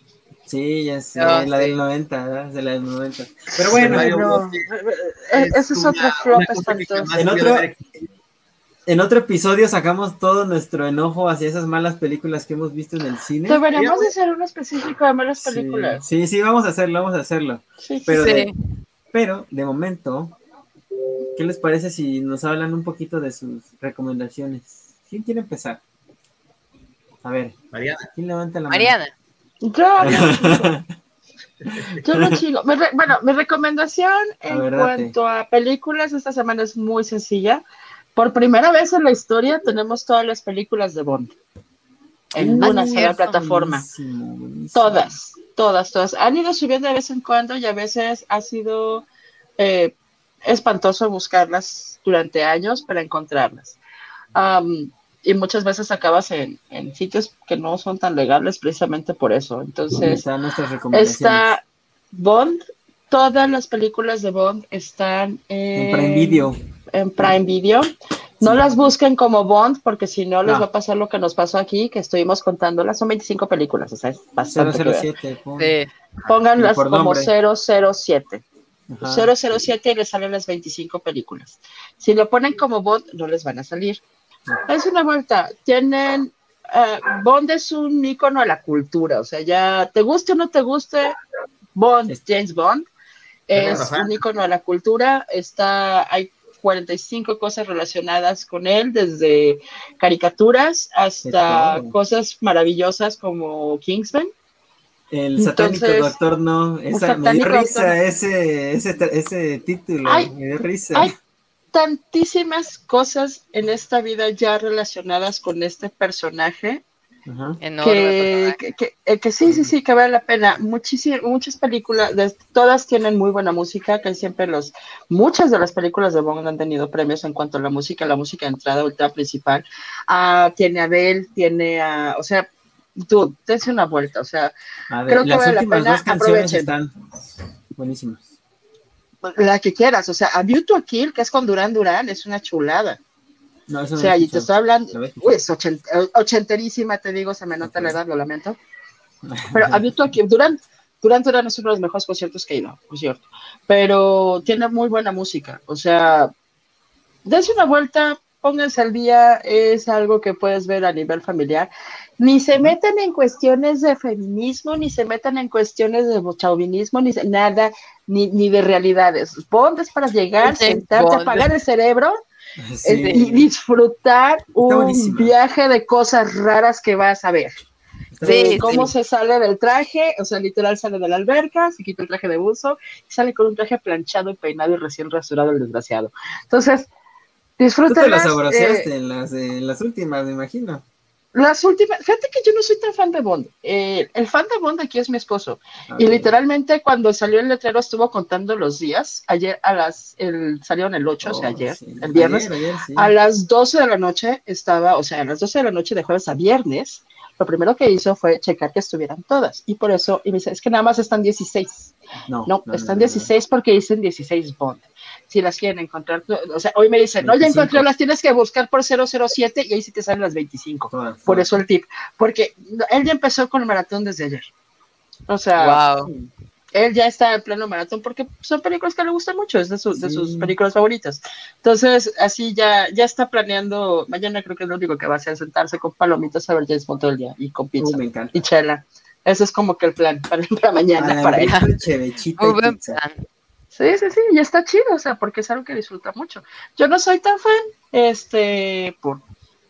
Sí, ya sé, ah, la del 90, ¿verdad? De la del 90. Pero bueno, no, ese es otro flop espantoso. En otro, en otro episodio sacamos todo nuestro enojo hacia esas malas películas que hemos visto en el cine. Deberíamos de hacer uno específico de malas películas. Sí, sí, vamos a hacerlo, vamos a hacerlo. Sí, pero, sí. De, pero de momento, ¿qué les parece si nos hablan un poquito de sus recomendaciones? ¿Quién quiere empezar? A ver, Mariana. ¿Quién levanta la mano? Mariana. Yo, [laughs] Yo no chico. bueno, mi recomendación en cuanto a películas esta semana es muy sencilla. Por primera vez en la historia tenemos todas las películas de Bond en una sola plataforma. Todas, todas, todas. Han ido subiendo de vez en cuando y a veces ha sido eh, espantoso buscarlas durante años para encontrarlas. Y muchas veces acabas en, sitios que no son tan legales precisamente por eso. Entonces, está Bond, todas las películas de Bond están en, en Prime Video en Prime Video. No las busquen como Bond, porque si no les va a pasar lo que nos pasó aquí, que estuvimos contándolas. Son 25 películas, o sea, es bastante. 007, Pónganlas como 007. 007 y les salen las 25 películas. Si lo ponen como Bond, no les van a salir. Es una vuelta. Tienen. Eh, Bond es un icono de la cultura, o sea, ya te guste o no te guste, Bond, James Bond, es un icono de la cultura. Está, hay 45 cosas relacionadas con él, desde caricaturas hasta cosas maravillosas como Kingsman. El satánico doctor no, esa, me dio risa ese, ese, ese, título, me dio risa. Hay tantísimas cosas en esta vida ya relacionadas con este personaje que, eh, que, sí, sí, sí, que vale la pena. Muchísimas, muchas películas, todas tienen muy buena música, que siempre los, muchas de las películas de Bond han tenido premios en cuanto a la música, la música de entrada, ultra principal. Ah, tiene a Bell, tiene a, o sea, tú, dense una vuelta, o sea, creo que vale la pena, aprovechen. Están buenísimas. La que quieras, o sea, A View to Kill, que es con Durán Durán, es una chulada. No, o sea, y te estoy hablando, uy, es ochenterísima, te digo, se me nota la edad, lo lamento. [laughs] Pero a View to Kill, Durán, Durán Durán es uno de los mejores conciertos que he ido, por cierto. Pero tiene muy buena música, o sea, dense una vuelta, pónganse al día, es algo que puedes ver a nivel familiar. Ni se metan en cuestiones de feminismo, ni se metan en cuestiones de chauvinismo, ni nada, ni, ni de realidades. Pontes para llegar, sentarte, apagar el cerebro y disfrutar un viaje de cosas raras que vas a ver. Sí, cómo se sale del traje, o sea, literal sale de la alberca, se quita el traje de buzo y sale con un traje planchado y peinado y recién rasurado el desgraciado. Entonces, disfruta. Tú las abroceaste eh, en, las, en las últimas, me imagino. Las últimas, fíjate que yo no soy tan fan de Bond. Eh, el fan de Bond aquí es mi esposo. Y literalmente cuando salió el letrero estuvo contando los días. Ayer a las, el, salió en el 8, o sea, ayer, el viernes. A las 12 de la noche estaba, o sea, a las 12 de la noche de jueves a viernes, lo primero que hizo fue checar que estuvieran todas. Y por eso, y me dice, es que nada más están 16. No, no, están 16 porque dicen 16 Bond si las quieren encontrar. O sea, hoy me dicen, no, ya encontré, las tienes que buscar por 007 y ahí sí te salen las 25. por eso el tip. Porque él ya empezó con el maratón desde ayer. O sea, él ya está en pleno maratón porque son películas que le gustan mucho, es de, de sus películas favoritas. Entonces, así ya, ya está planeando, mañana creo que es lo único que va a hacer, sentarse con palomitas a ver James Bond todo el día y con pizza y chela. Ese es como que el plan para, [laughs] mañana, para él. Sí, sí, sí, y está chido, o sea, porque es algo que disfruta mucho. Yo no soy tan fan, este, por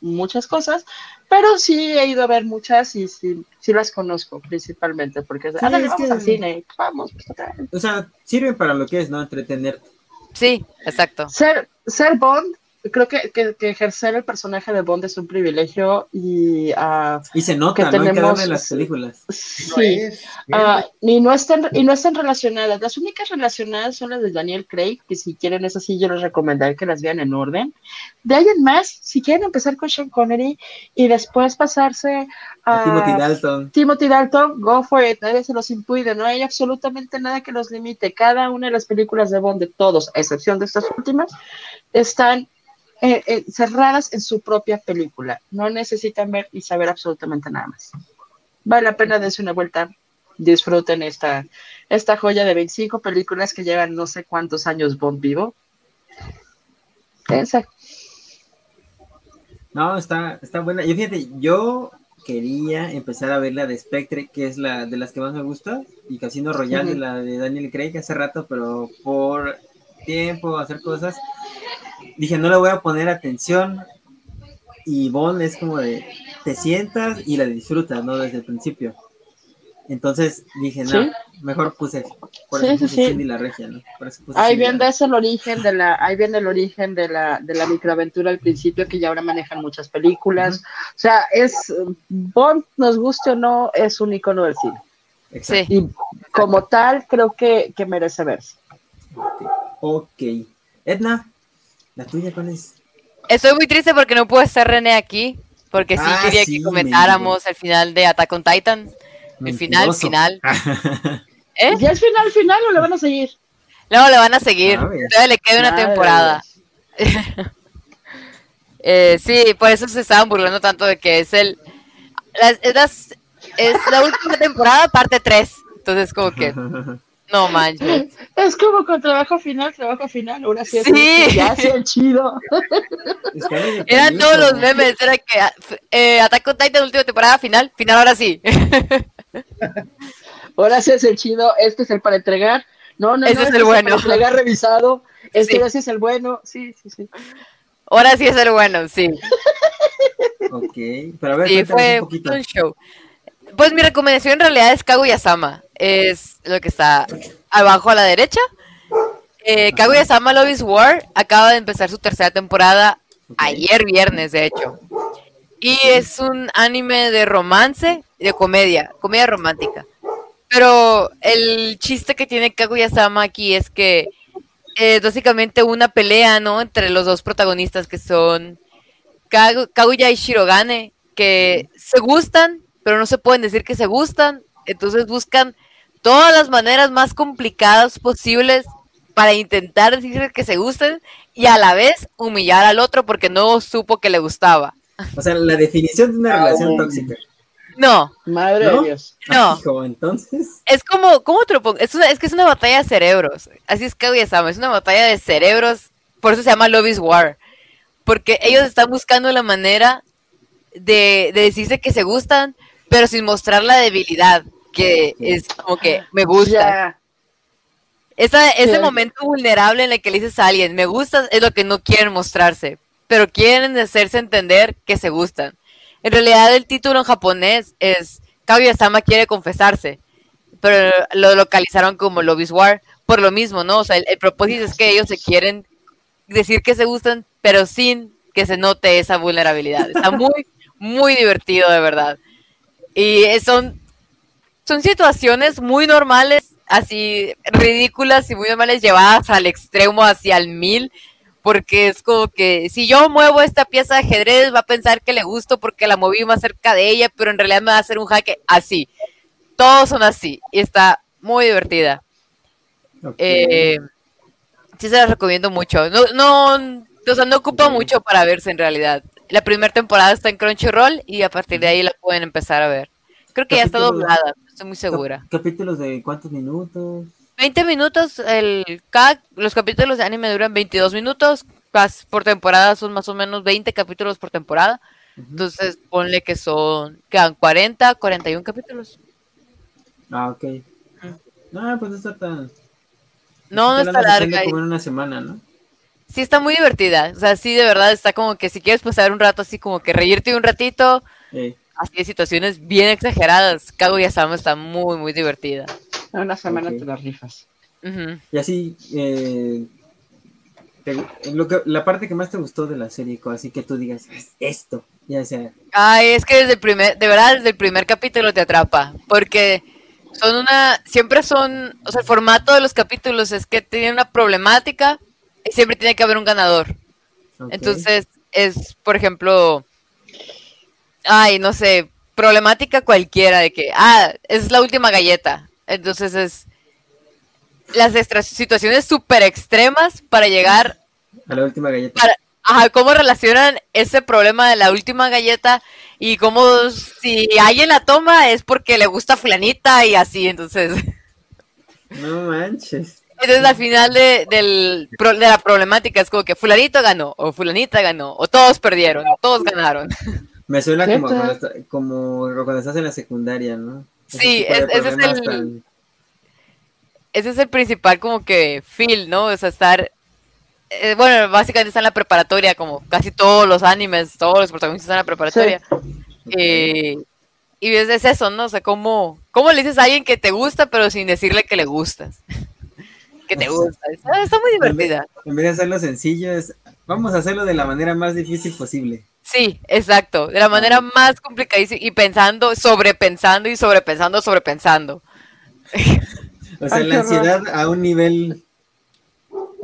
muchas cosas, pero sí he ido a ver muchas y sí, sí las conozco principalmente, porque sí, es que, al cine, vamos. Pues, o sea, sirven para lo que es, ¿no? Entretenerte. Sí, exacto. Ser, ser Bond creo que, que, ejercer el personaje de Bond es un privilegio y uh, y se nota que tenemos de las películas. Sí. uh, y no están y no están relacionadas. Las únicas relacionadas son las de Daniel Craig que si quieren esas sí yo les recomendaría que las vean en orden. De ahí en más si quieren empezar con Sean Connery y después pasarse a, Timothy Dalton. Timothy Dalton go for it nadie se los impide no hay absolutamente nada que los limite. Cada una de las películas de Bond de todos a excepción de estas últimas están eh, eh, cerradas en su propia película. No necesitan ver y saber absolutamente nada más. Vale la pena darse una vuelta. Disfruten esta, esta joya de 25 películas que llevan no sé cuántos años Bond vivo. Esa. No, está, está buena. Yo fíjate, yo quería empezar a ver la de Spectre, que es la de las que más me gusta, y Casino Royale, de la de Daniel Craig hace rato, pero por tiempo, hacer cosas, dije, no le voy a poner atención. Y Bond es como de, te sientas y la disfrutas, ¿no? Desde el principio. Entonces dije, no, mejor puse, por sí, sí, la regia, ¿no? ahí viene el origen de la, ahí viene el origen de la, de la microaventura al principio, que ya ahora manejan muchas películas. O sea, es, Bond, nos guste o no, es un icono del cine. Exacto. Y como tal, creo que, que merece verse. Ok. Edna, ¿La tuya cuál es? Estoy muy triste porque no puedo estar René aquí, porque sí ah, quería que comentáramos el final de Attack on Titan. El final, final. [laughs] ¿Eh? ¿Ya es final, final o le van a seguir? No, le van a seguir. Todavía le queda una temporada. [laughs] eh, sí, por eso se estaban burlando tanto de que es el. es, es la última temporada, parte 3. Entonces, como que. [laughs] No manches. Es como con trabajo final, trabajo final. Ahora sí, sí. ya el chido. Eran todos los memes. Era que eh, Attack on Titan, última temporada, final, final, ahora sí. [laughs] ahora sí es el chido. Este es el para entregar. No, no, este no. es el bueno. Es para entregar revisado. Este sí. es el bueno. Sí, sí, sí. Ahora sí es el bueno, sí. ok, pero a ver, sí, fue un, un show. Pues mi recomendación en realidad es Kaguya-sama. Es lo que está abajo a la derecha. Eh, Kaguya-sama Love is War acaba de empezar su tercera temporada ayer viernes, de hecho. Y es un anime de romance, de comedia, comedia romántica. Pero el chiste que tiene Kaguya-sama aquí es que es básicamente una pelea, ¿no? Entre los dos protagonistas que son Kaguya y Shirogane, que se gustan, pero no se pueden decir que se gustan. Entonces buscan todas las maneras más complicadas posibles para intentar decir que se gusten y a la vez humillar al otro porque no supo que le gustaba. O sea, la definición de una ah, relación tóxica. No. Madre de Dios. No. entonces. Es como, ¿cómo te lo pongo? Es, es que es una batalla de cerebros. Así es que ya sabes, es una batalla de cerebros. Por eso se llama Love is War. Porque ellos están buscando la manera de, de decirse que se gustan, pero sin mostrar la debilidad, que es como que me gusta. ese momento vulnerable en el que le dices a alguien, me gustas, es lo que no quieren mostrarse, pero quieren hacerse entender que se gustan. En realidad el título en japonés es Kaguya-sama quiere confesarse, pero lo localizaron como Love War por lo mismo, ¿no? O sea, el, propósito es que ellos se quieren decir que se gustan, pero sin que se note esa vulnerabilidad. Está muy, muy divertido, de verdad. Y son, son situaciones muy normales, así ridículas y muy normales, llevadas al extremo, hacia el mil, porque es como que si yo muevo esta pieza de ajedrez va a pensar que le gusto porque la moví más cerca de ella, pero en realidad me va a hacer un jaque así. Todos son así y está muy divertida. Eh, sí se la recomiendo mucho. No, no, o sea, no ocupa mucho para verse en realidad. La primera temporada está en Crunchyroll y a partir de ahí la pueden empezar a ver. Creo que ya está doblada, estoy muy segura. ¿Capítulos de cuántos minutos? 20 minutos, el los capítulos de anime duran 22 minutos, por temporada son más o menos 20 capítulos por temporada. Entonces, ponle que son, quedan 40, 41 capítulos. Ah, ok. No, pues no está tan... No, no está larga. Como en una semana, ¿no? Sí, está muy divertida. O sea, sí, de verdad está como que si quieres pasar un rato así como que reírte un ratito, así de situaciones bien exageradas, Kaguya Sama está muy, muy divertida. Una semana te las rifas. Y así, eh, lo que, la parte que más te gustó de la serie, así que tú digas, es esto, ya sea. Ay, es que desde el primer, de verdad, desde el primer capítulo te atrapa, porque son una, siempre son, o sea, el formato de los capítulos es que tienen una problemática y siempre tiene que haber un ganador. Entonces, es, por ejemplo, ay, no sé, problemática cualquiera de que, ah, es la última galleta. Entonces es las situaciones súper extremas para llegar a la última galleta. ajá, cómo relacionan ese problema de la última galleta y cómo si alguien la toma es porque le gusta flanita y así, entonces. No manches. Entonces al final de, de la problemática es como que fulanito ganó, o fulanita ganó, o todos perdieron, o todos ganaron. Me suena como cuando, como cuando estás en la secundaria, ¿no? Sí, ese es el... Ese es el principal como que feel, ¿no? O sea, estar... Eh, bueno, básicamente está en la preparatoria, como casi todos los animes, todos los protagonistas están en la preparatoria. Eh, y es, eso, ¿no? O sea, ¿cómo, ¿cómo le dices a alguien que te gusta, pero sin decirle que le gustas? [laughs] que te gusta. Está, muy divertida. En vez, de hacerlo sencillo, es vamos a hacerlo de la manera más difícil posible. Sí, exacto, de la manera más complicada y pensando, sobrepensando y sobrepensando, sobrepensando. [laughs] O sea, la ansiedad a un nivel.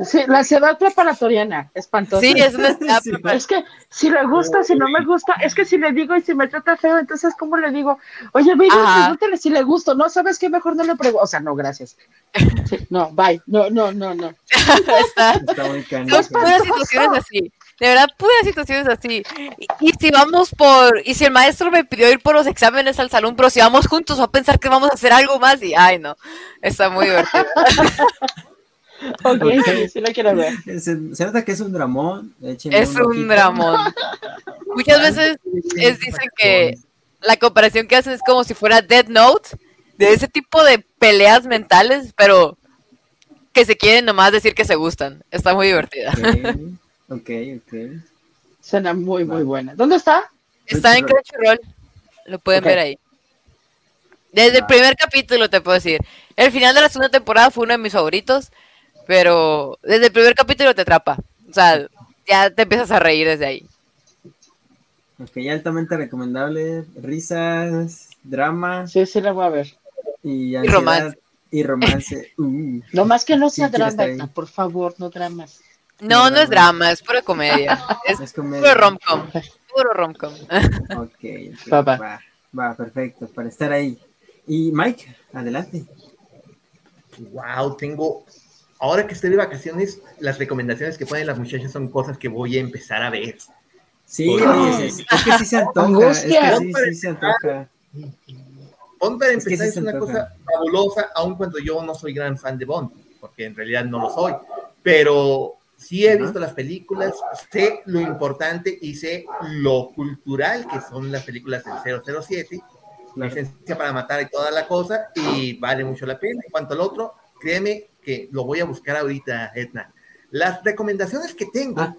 Sí, la ansiedad preparatoriana, espantosa. Sí, es una [laughs] Es que si le gusta, si no me gusta, es que si le digo y si me trata feo, entonces, ¿cómo le digo? Oye, baby, pregúntale si le gusto. No, ¿sabes qué? Mejor no le pregunto. O sea, no, gracias. no, bye. No, no, no, no. [laughs] Está, Está muy situaciones así. De verdad, pude situaciones así. Y, si vamos por, y si el maestro me pidió ir por los exámenes al salón, pero si vamos juntos, va a pensar que vamos a hacer algo más y, ay, no, está muy divertido. [laughs] ok, sí, la quiero ver. Se, nota que es un dramón. Es un dramón. Muchas veces es, dicen que la comparación que hacen es como si fuera Dead Note, de ese tipo de peleas mentales, pero que se quieren nomás decir que se gustan. Está muy divertida. [laughs] Ok, ok. Suena muy, muy buena. ¿Dónde está? Está en Crunchyroll. Lo pueden ver ahí. Desde el primer capítulo te puedo decir. El final de la segunda temporada fue uno de mis favoritos, pero desde el primer capítulo te atrapa. O sea, ya te empiezas a reír desde ahí. Ok, altamente recomendable. Risas, drama. Sí, sí, la voy a ver. Y, romance. Y romance. [laughs] Uh. No más que no sea drama, por favor, no dramas. No, no, es drama, es pura comedia. [laughs] Es, puro romcom. Puro romcom. [laughs] ok, va, va, perfecto, para estar ahí. Y Mike, adelante. Wow, tengo. Ahora que estoy de vacaciones, las recomendaciones que ponen las muchachas son cosas que voy a empezar a ver. Sí, es, que sí se antoja. Es que sí, sí se antoja. Bond para empezar es, una cosa fabulosa, aun cuando yo no soy gran fan de Bond, porque en realidad no lo soy. Pero sí he visto las películas, sé lo importante y sé lo cultural que son las películas del 007, la esencia para matar y toda la cosa, y vale mucho la pena. En cuanto al otro, créeme que lo voy a buscar ahorita, Edna. Las recomendaciones que tengo. Ah,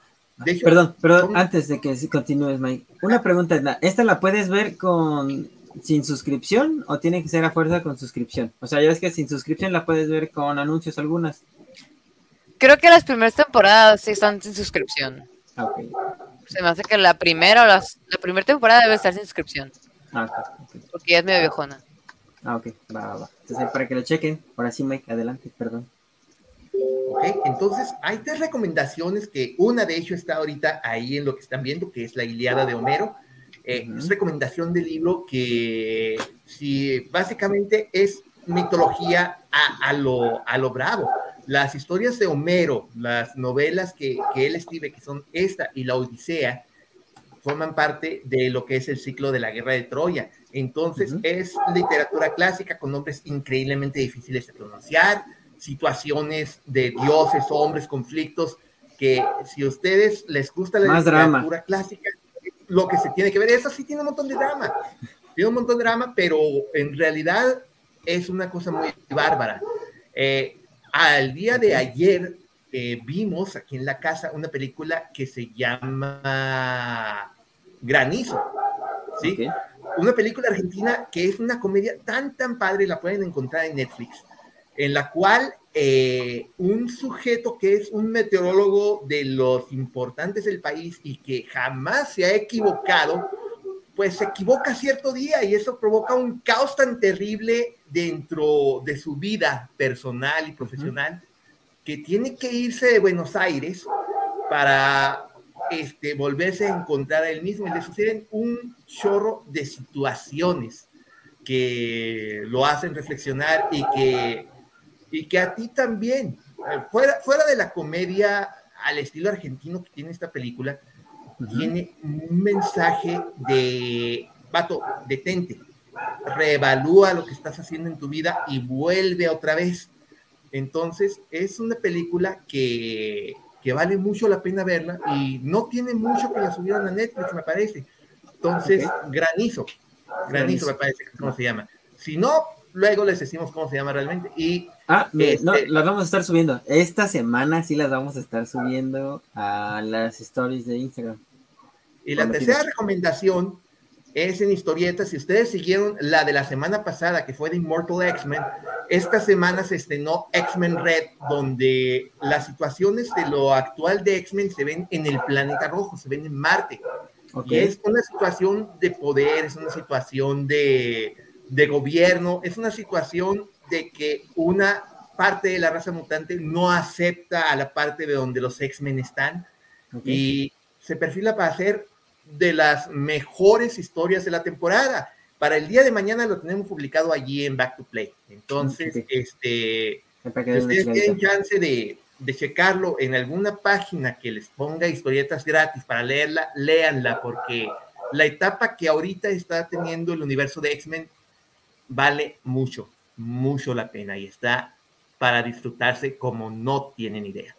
perdón, perdón, antes de que continúes, Mike. Una pregunta, Edna. ¿Esta la puedes ver con sin suscripción o tiene que ser a fuerza con suscripción? O sea, ya es que sin suscripción la puedes ver con anuncios algunas. Creo que las primeras temporadas sí están sin suscripción. Ah, ok. Se me hace que la primera o la primera temporada debe estar sin suscripción. Ah, ok. Porque ya es medio viejona. Ah, ok. Va, va. Entonces, para que lo chequen. Ahora sí, Mike, adelante, perdón. Ok, entonces hay tres recomendaciones que una de hecho está ahorita ahí en lo que están viendo, que es la Iliada de Homero. Eh, es recomendación del libro que si básicamente es mitología a, a, lo, a lo bravo. Las historias de Homero, las novelas que, que, él escribe, que son esta y la Odisea, forman parte de lo que es el ciclo de la guerra de Troya. Entonces, es literatura clásica con nombres increíblemente difíciles de pronunciar, situaciones de dioses, hombres, conflictos, que si a ustedes les gusta la literatura clásica, lo que se tiene que ver, eso sí tiene un montón de drama, tiene un montón de drama, pero en realidad es una cosa muy bárbara. Eh, al día de ayer eh, vimos aquí en la casa una película que se llama Granizo, ¿sí? Una película argentina que es una comedia tan, tan padre, la pueden encontrar en Netflix, en la cual eh, un sujeto que es un meteorólogo de los importantes del país y que jamás se ha equivocado, pues se equivoca cierto día y eso provoca un caos tan terrible dentro de su vida personal y profesional que tiene que irse de Buenos Aires para este, volverse a encontrar a él mismo. Y le suceden un chorro de situaciones que lo hacen reflexionar y que, y que a ti también, fuera, fuera de la comedia al estilo argentino que tiene esta película, tiene un mensaje de, vato, detente, reevalúa lo que estás haciendo en tu vida y vuelve otra vez. Entonces, es una película que, que vale mucho la pena verla y no tiene mucho que la subieron a Netflix, me parece. Entonces, Granizo, Granizo me parece que cómo se llama. Si no, luego les decimos cómo se llama realmente. Y, ah, no, este las vamos a estar subiendo. Esta semana sí las vamos a estar subiendo a las stories de Instagram. Y la tercera recomendación es en historietas. Si ustedes siguieron la de la semana pasada, que fue de Immortal X-Men, esta semana se estrenó X-Men Red, donde las situaciones de lo actual de X-Men se ven en el planeta rojo, se ven en Marte. Y es una situación de poder, es una situación de, de gobierno, es una situación de que una parte de la raza mutante no acepta a la parte de donde los X-Men están y se perfila para hacer de las mejores historias de la temporada. Para el día de mañana lo tenemos publicado allí en Back to Play. Entonces, este, si ustedes tienen chance de, de checarlo en alguna página que les ponga historietas gratis para leerla, léanla, porque la etapa que ahorita está teniendo el universo de X-Men vale mucho, mucho la pena y está para disfrutarse como no tienen idea.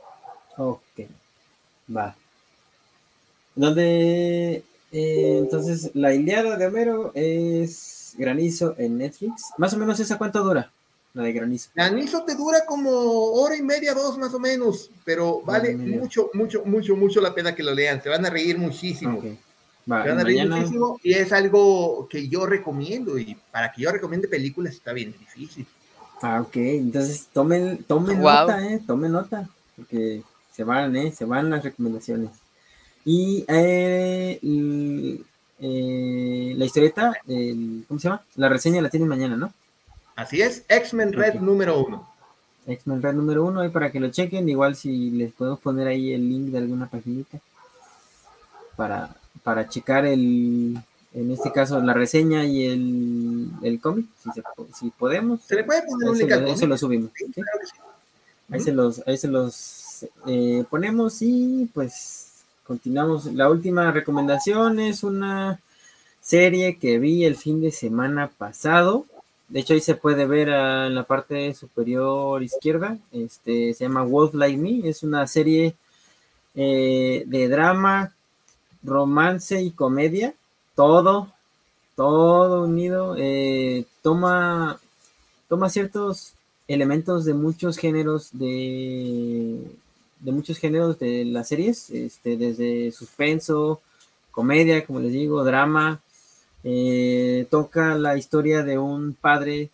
Ok, va. Donde eh, entonces la Iliada de Homero es Granizo en Netflix. Más o menos esa cuánto dura, la de Granizo. Granizo te dura como hora y media, dos más o menos, pero vale mucho, mucho, mucho, mucho la pena que lo lean. Se van a reír muchísimo. Se van a reír muchísimo y es algo que yo recomiendo y para que yo recomiende películas está bien difícil. Ah, ok, entonces tomen, tomen nota, eh, tomen nota, porque se van, eh, se van las recomendaciones. Y eh, eh, la historieta, ¿cómo se llama? La reseña la tiene mañana, ¿no? Así es, X-Men Red número uno. X-Men Red número uno, ahí para que lo chequen. Igual si les podemos poner ahí el link de alguna paginita para, para checar el, en este caso, la reseña y el, el cómic, si, podemos. Se le puede poner un link Ahí se lo subimos. Ahí, se los, ahí se los eh, ponemos y pues continuamos. La última recomendación es una serie que vi el fin de semana pasado. De hecho, ahí se puede ver en la parte superior izquierda. Este se llama Wolf Like Me. Es una serie eh, de drama, romance y comedia. Todo, todo unido. Eh, toma, toma ciertos elementos de muchos géneros de, de muchos géneros de las series, este, desde suspenso, comedia, como les digo, drama, eh, toca la historia de un padre,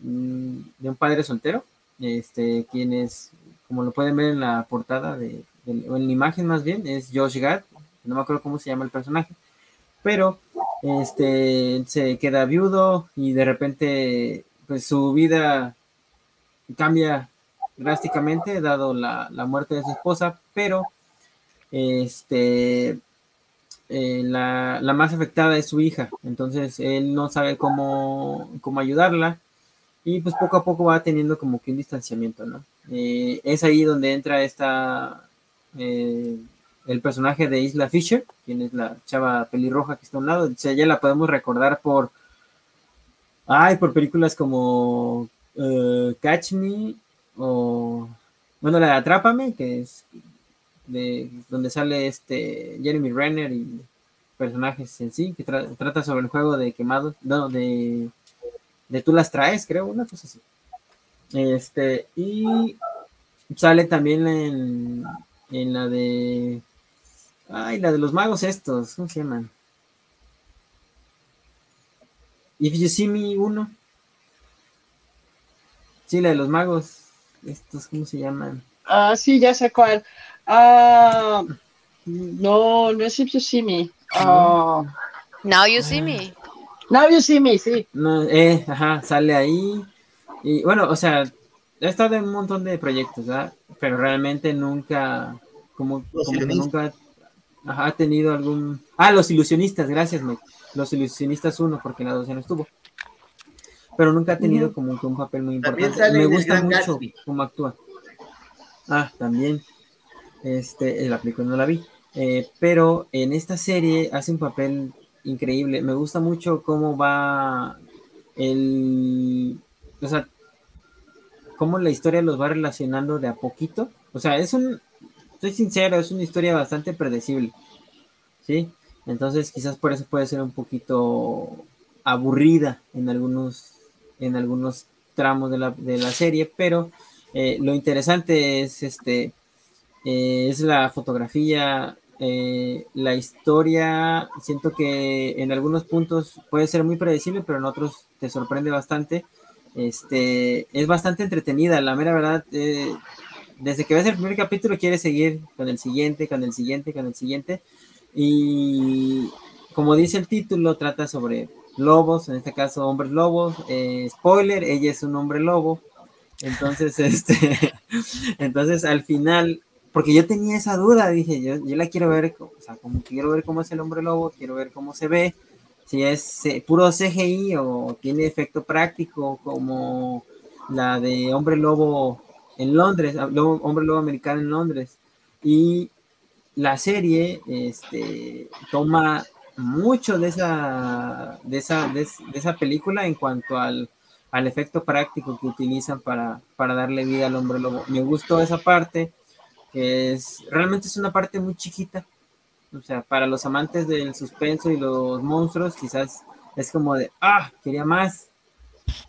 mm, de un padre soltero, este, quien es, como lo pueden ver en la portada, de, o en la imagen más bien, es Josh Gad, no me acuerdo cómo se llama el personaje, pero este, se queda viudo y de repente pues su vida cambia drásticamente dado la, la muerte de su esposa, pero este eh, la, más afectada es su hija, entonces él no sabe cómo, cómo ayudarla y pues poco a poco va teniendo como que un distanciamiento, ¿no? Eh, es ahí donde entra esta, eh, el personaje de Isla Fisher, quien es la chava pelirroja que está a un lado, o sea, ya la podemos recordar por, ay, por películas como Catch Me o, bueno, la de Atrápame, que es de donde sale este Jeremy Renner y personajes en sí, que trata sobre el juego de quemados, no, de, de tú las traes, creo, una cosa así. Este, y sale también en, en la de, ay, la de los magos estos, ¿cómo se llaman? If You See Me 1. Sí, la de los magos, estos, ¿cómo se llaman? Ah, sí, ya sé cuál. Ah, no, no es If You See Me. Ah. Now You See Me. Now You See Me, sí. No, eh, ajá, sale ahí. Y bueno, o sea, he estado en un montón de proyectos, ¿verdad? Pero realmente nunca, como, como que nunca ha tenido algún... Ah, Los Ilusionistas, gracias, Mike. Los Ilusionistas uno, porque en la 12 no estuvo. Pero nunca ha tenido como que un papel muy importante. Me gusta mucho cómo actúa. Ah, también. Este, la película no la vi. Eh, pero en esta serie hace un papel increíble. Me gusta mucho cómo va el. O sea, cómo la historia los va relacionando de a poquito. O sea, es un. Soy sincero, es una historia bastante predecible. ¿Sí? Entonces, quizás por eso puede ser un poquito aburrida en algunos, en algunos tramos de la, de la serie, pero eh, lo interesante es este eh, es la fotografía, eh, la historia, siento que en algunos puntos puede ser muy predecible, pero en otros te sorprende bastante. Este, es bastante entretenida, la mera verdad, desde que ves el primer capítulo quieres seguir con el siguiente, con el siguiente, con el siguiente. Y como dice el título, trata sobre lobos, en este caso hombres lobos. spoiler, ella es un hombre lobo. Entonces, [laughs] este, entonces al final porque yo tenía esa duda, dije, yo, yo la quiero ver, o sea, como quiero ver cómo es el hombre lobo, quiero ver cómo se ve, si es eh, puro CGI o tiene efecto práctico como la de hombre lobo en Londres, ah, hombre lobo americano en Londres. Y la serie este, toma mucho de esa, de esa, de, esa película en cuanto al, al efecto práctico que utilizan para, para darle vida al hombre lobo. Me gustó esa parte que es realmente es una parte muy chiquita. O sea, para los amantes del suspenso y los monstruos, quizás es como de, ah, quería más.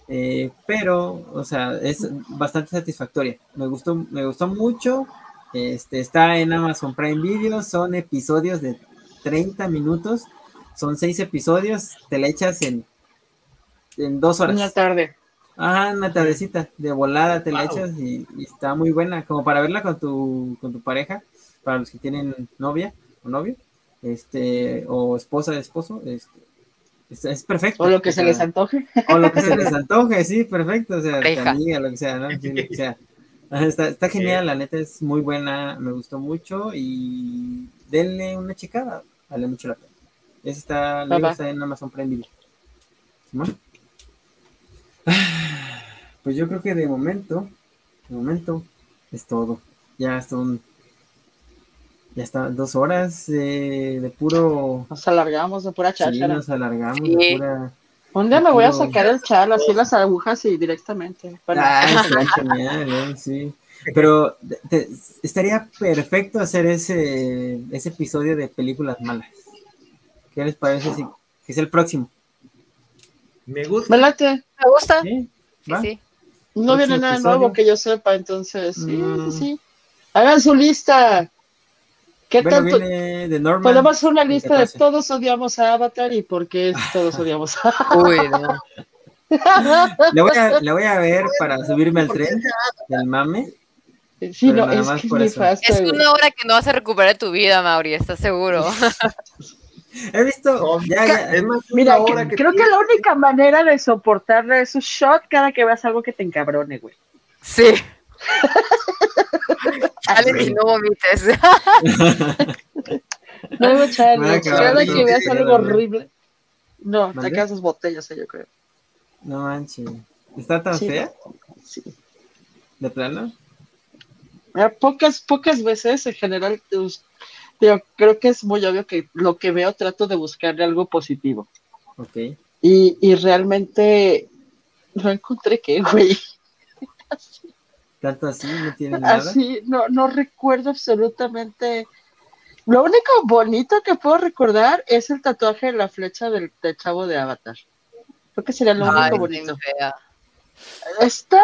Eh, pero, o sea, es bastante satisfactoria. Me gustó, me gustó mucho. Este, está en Amazon Prime Video, son episodios de 30 minutos, son seis episodios, te la echas en, en dos horas. Una tarde. Ajá, una tardecita de volada te la echas y, está muy buena, como para verla con tu, con tu pareja, para los que tienen novia o novio. este, o esposa de esposo, este, es, perfecto. O lo que se les antoje. O lo que se les [laughs] antoje, sí, perfecto. O sea, amiga, lo que sea, ¿no? sea. Está, está, genial, la neta es muy buena, me gustó mucho y denle una checada, vale mucho la pena. Ese está, está en Amazon Prime Video. [sighs] Pues yo creo que de momento, de momento, es todo. Ya son ya está, dos horas de puro. Nos alargamos de pura charla. Sí, nos alargamos de pura. Un día me voy a sacar el chal, así las agujas y directamente. Ah, [laughs] genial, ¿eh? sí. Pero estaría perfecto hacer ese, ese episodio de películas malas. ¿Qué les parece? Si, que es el próximo. Me gusta. ¿Me ¿Me gusta? Sí. sí. No viene nada nuevo que yo sepa, entonces sí, mm. sí. Hagan su lista. ¿Qué tanto? Podemos hacer una lista de todos odiamos a Avatar y por qué todos [laughs] odiamos a Avatar. Uy, no. le, voy a, voy a ver para subirme al tren del mame. Sí, no, es, que es, es una hora que no vas a recuperar tu vida, Mauri, ¿estás seguro? [laughs] He visto. Ya, es más Mira, creo que la única manera de soportar es un shot cada que veas algo que te encabrone, güey. Sí. [laughs] Chale, y no vomites. [laughs] no, chale. Cada que veas algo horrible. No, te quedas sus botellas, yo creo. No manches. ¿Está tan fea? Sí. ¿De plano? Pocas, pocas veces en general yo creo que es muy obvio que lo que veo trato de buscarle algo positivo. Ok. Y, y realmente no encontré que, güey. ¿Tanto así? ¿No tiene [laughs] nada? Así, no, no recuerdo absolutamente. Lo único bonito que puedo recordar es el tatuaje de la flecha del, chavo de Avatar. Creo que sería lo único bonito. Está,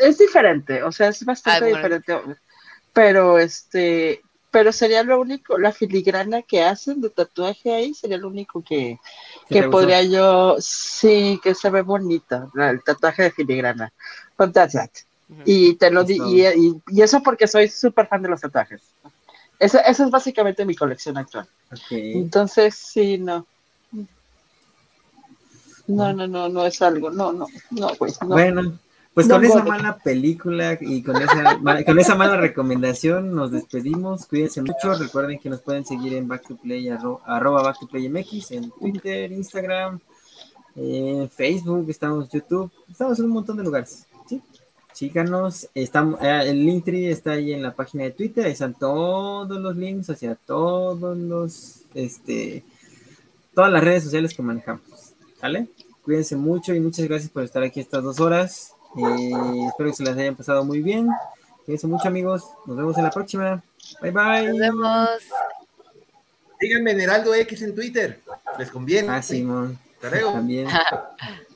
es diferente, o sea, es bastante diferente. Pero este, pero sería lo único, la filigrana que hacen de tatuaje ahí sería lo único que, que podría yo, sí, que se ve bonito, el tatuaje de filigrana. But that's Y te lo di, y, eso porque soy súper fan de los tatuajes. Esa, es básicamente mi colección actual. Entonces, sí, no. No, no, no, no es algo, no, no, no, pues no. Bueno, pues con esa mala película y con esa, con esa mala recomendación nos despedimos. Cuídense mucho. Recuerden que nos pueden seguir en Back to Play, arroba Back to Play MX, en Twitter, Instagram, en Facebook, estamos en YouTube, estamos en un montón de lugares. ¿Sí? Síganos, estamos, eh, el Linktree está ahí en la página de Twitter, ahí están todos los links hacia todos los, este, todas las redes sociales que manejamos. ¿Vale? Cuídense mucho y muchas gracias por estar aquí estas dos horas. Eh, espero que se les hayan pasado muy bien. Cuídense mucho, amigos. Nos vemos en la próxima. Bye, bye. Nos vemos. Díganme Heraldo X en Twitter. Les conviene. Ah, Simón. También. [laughs]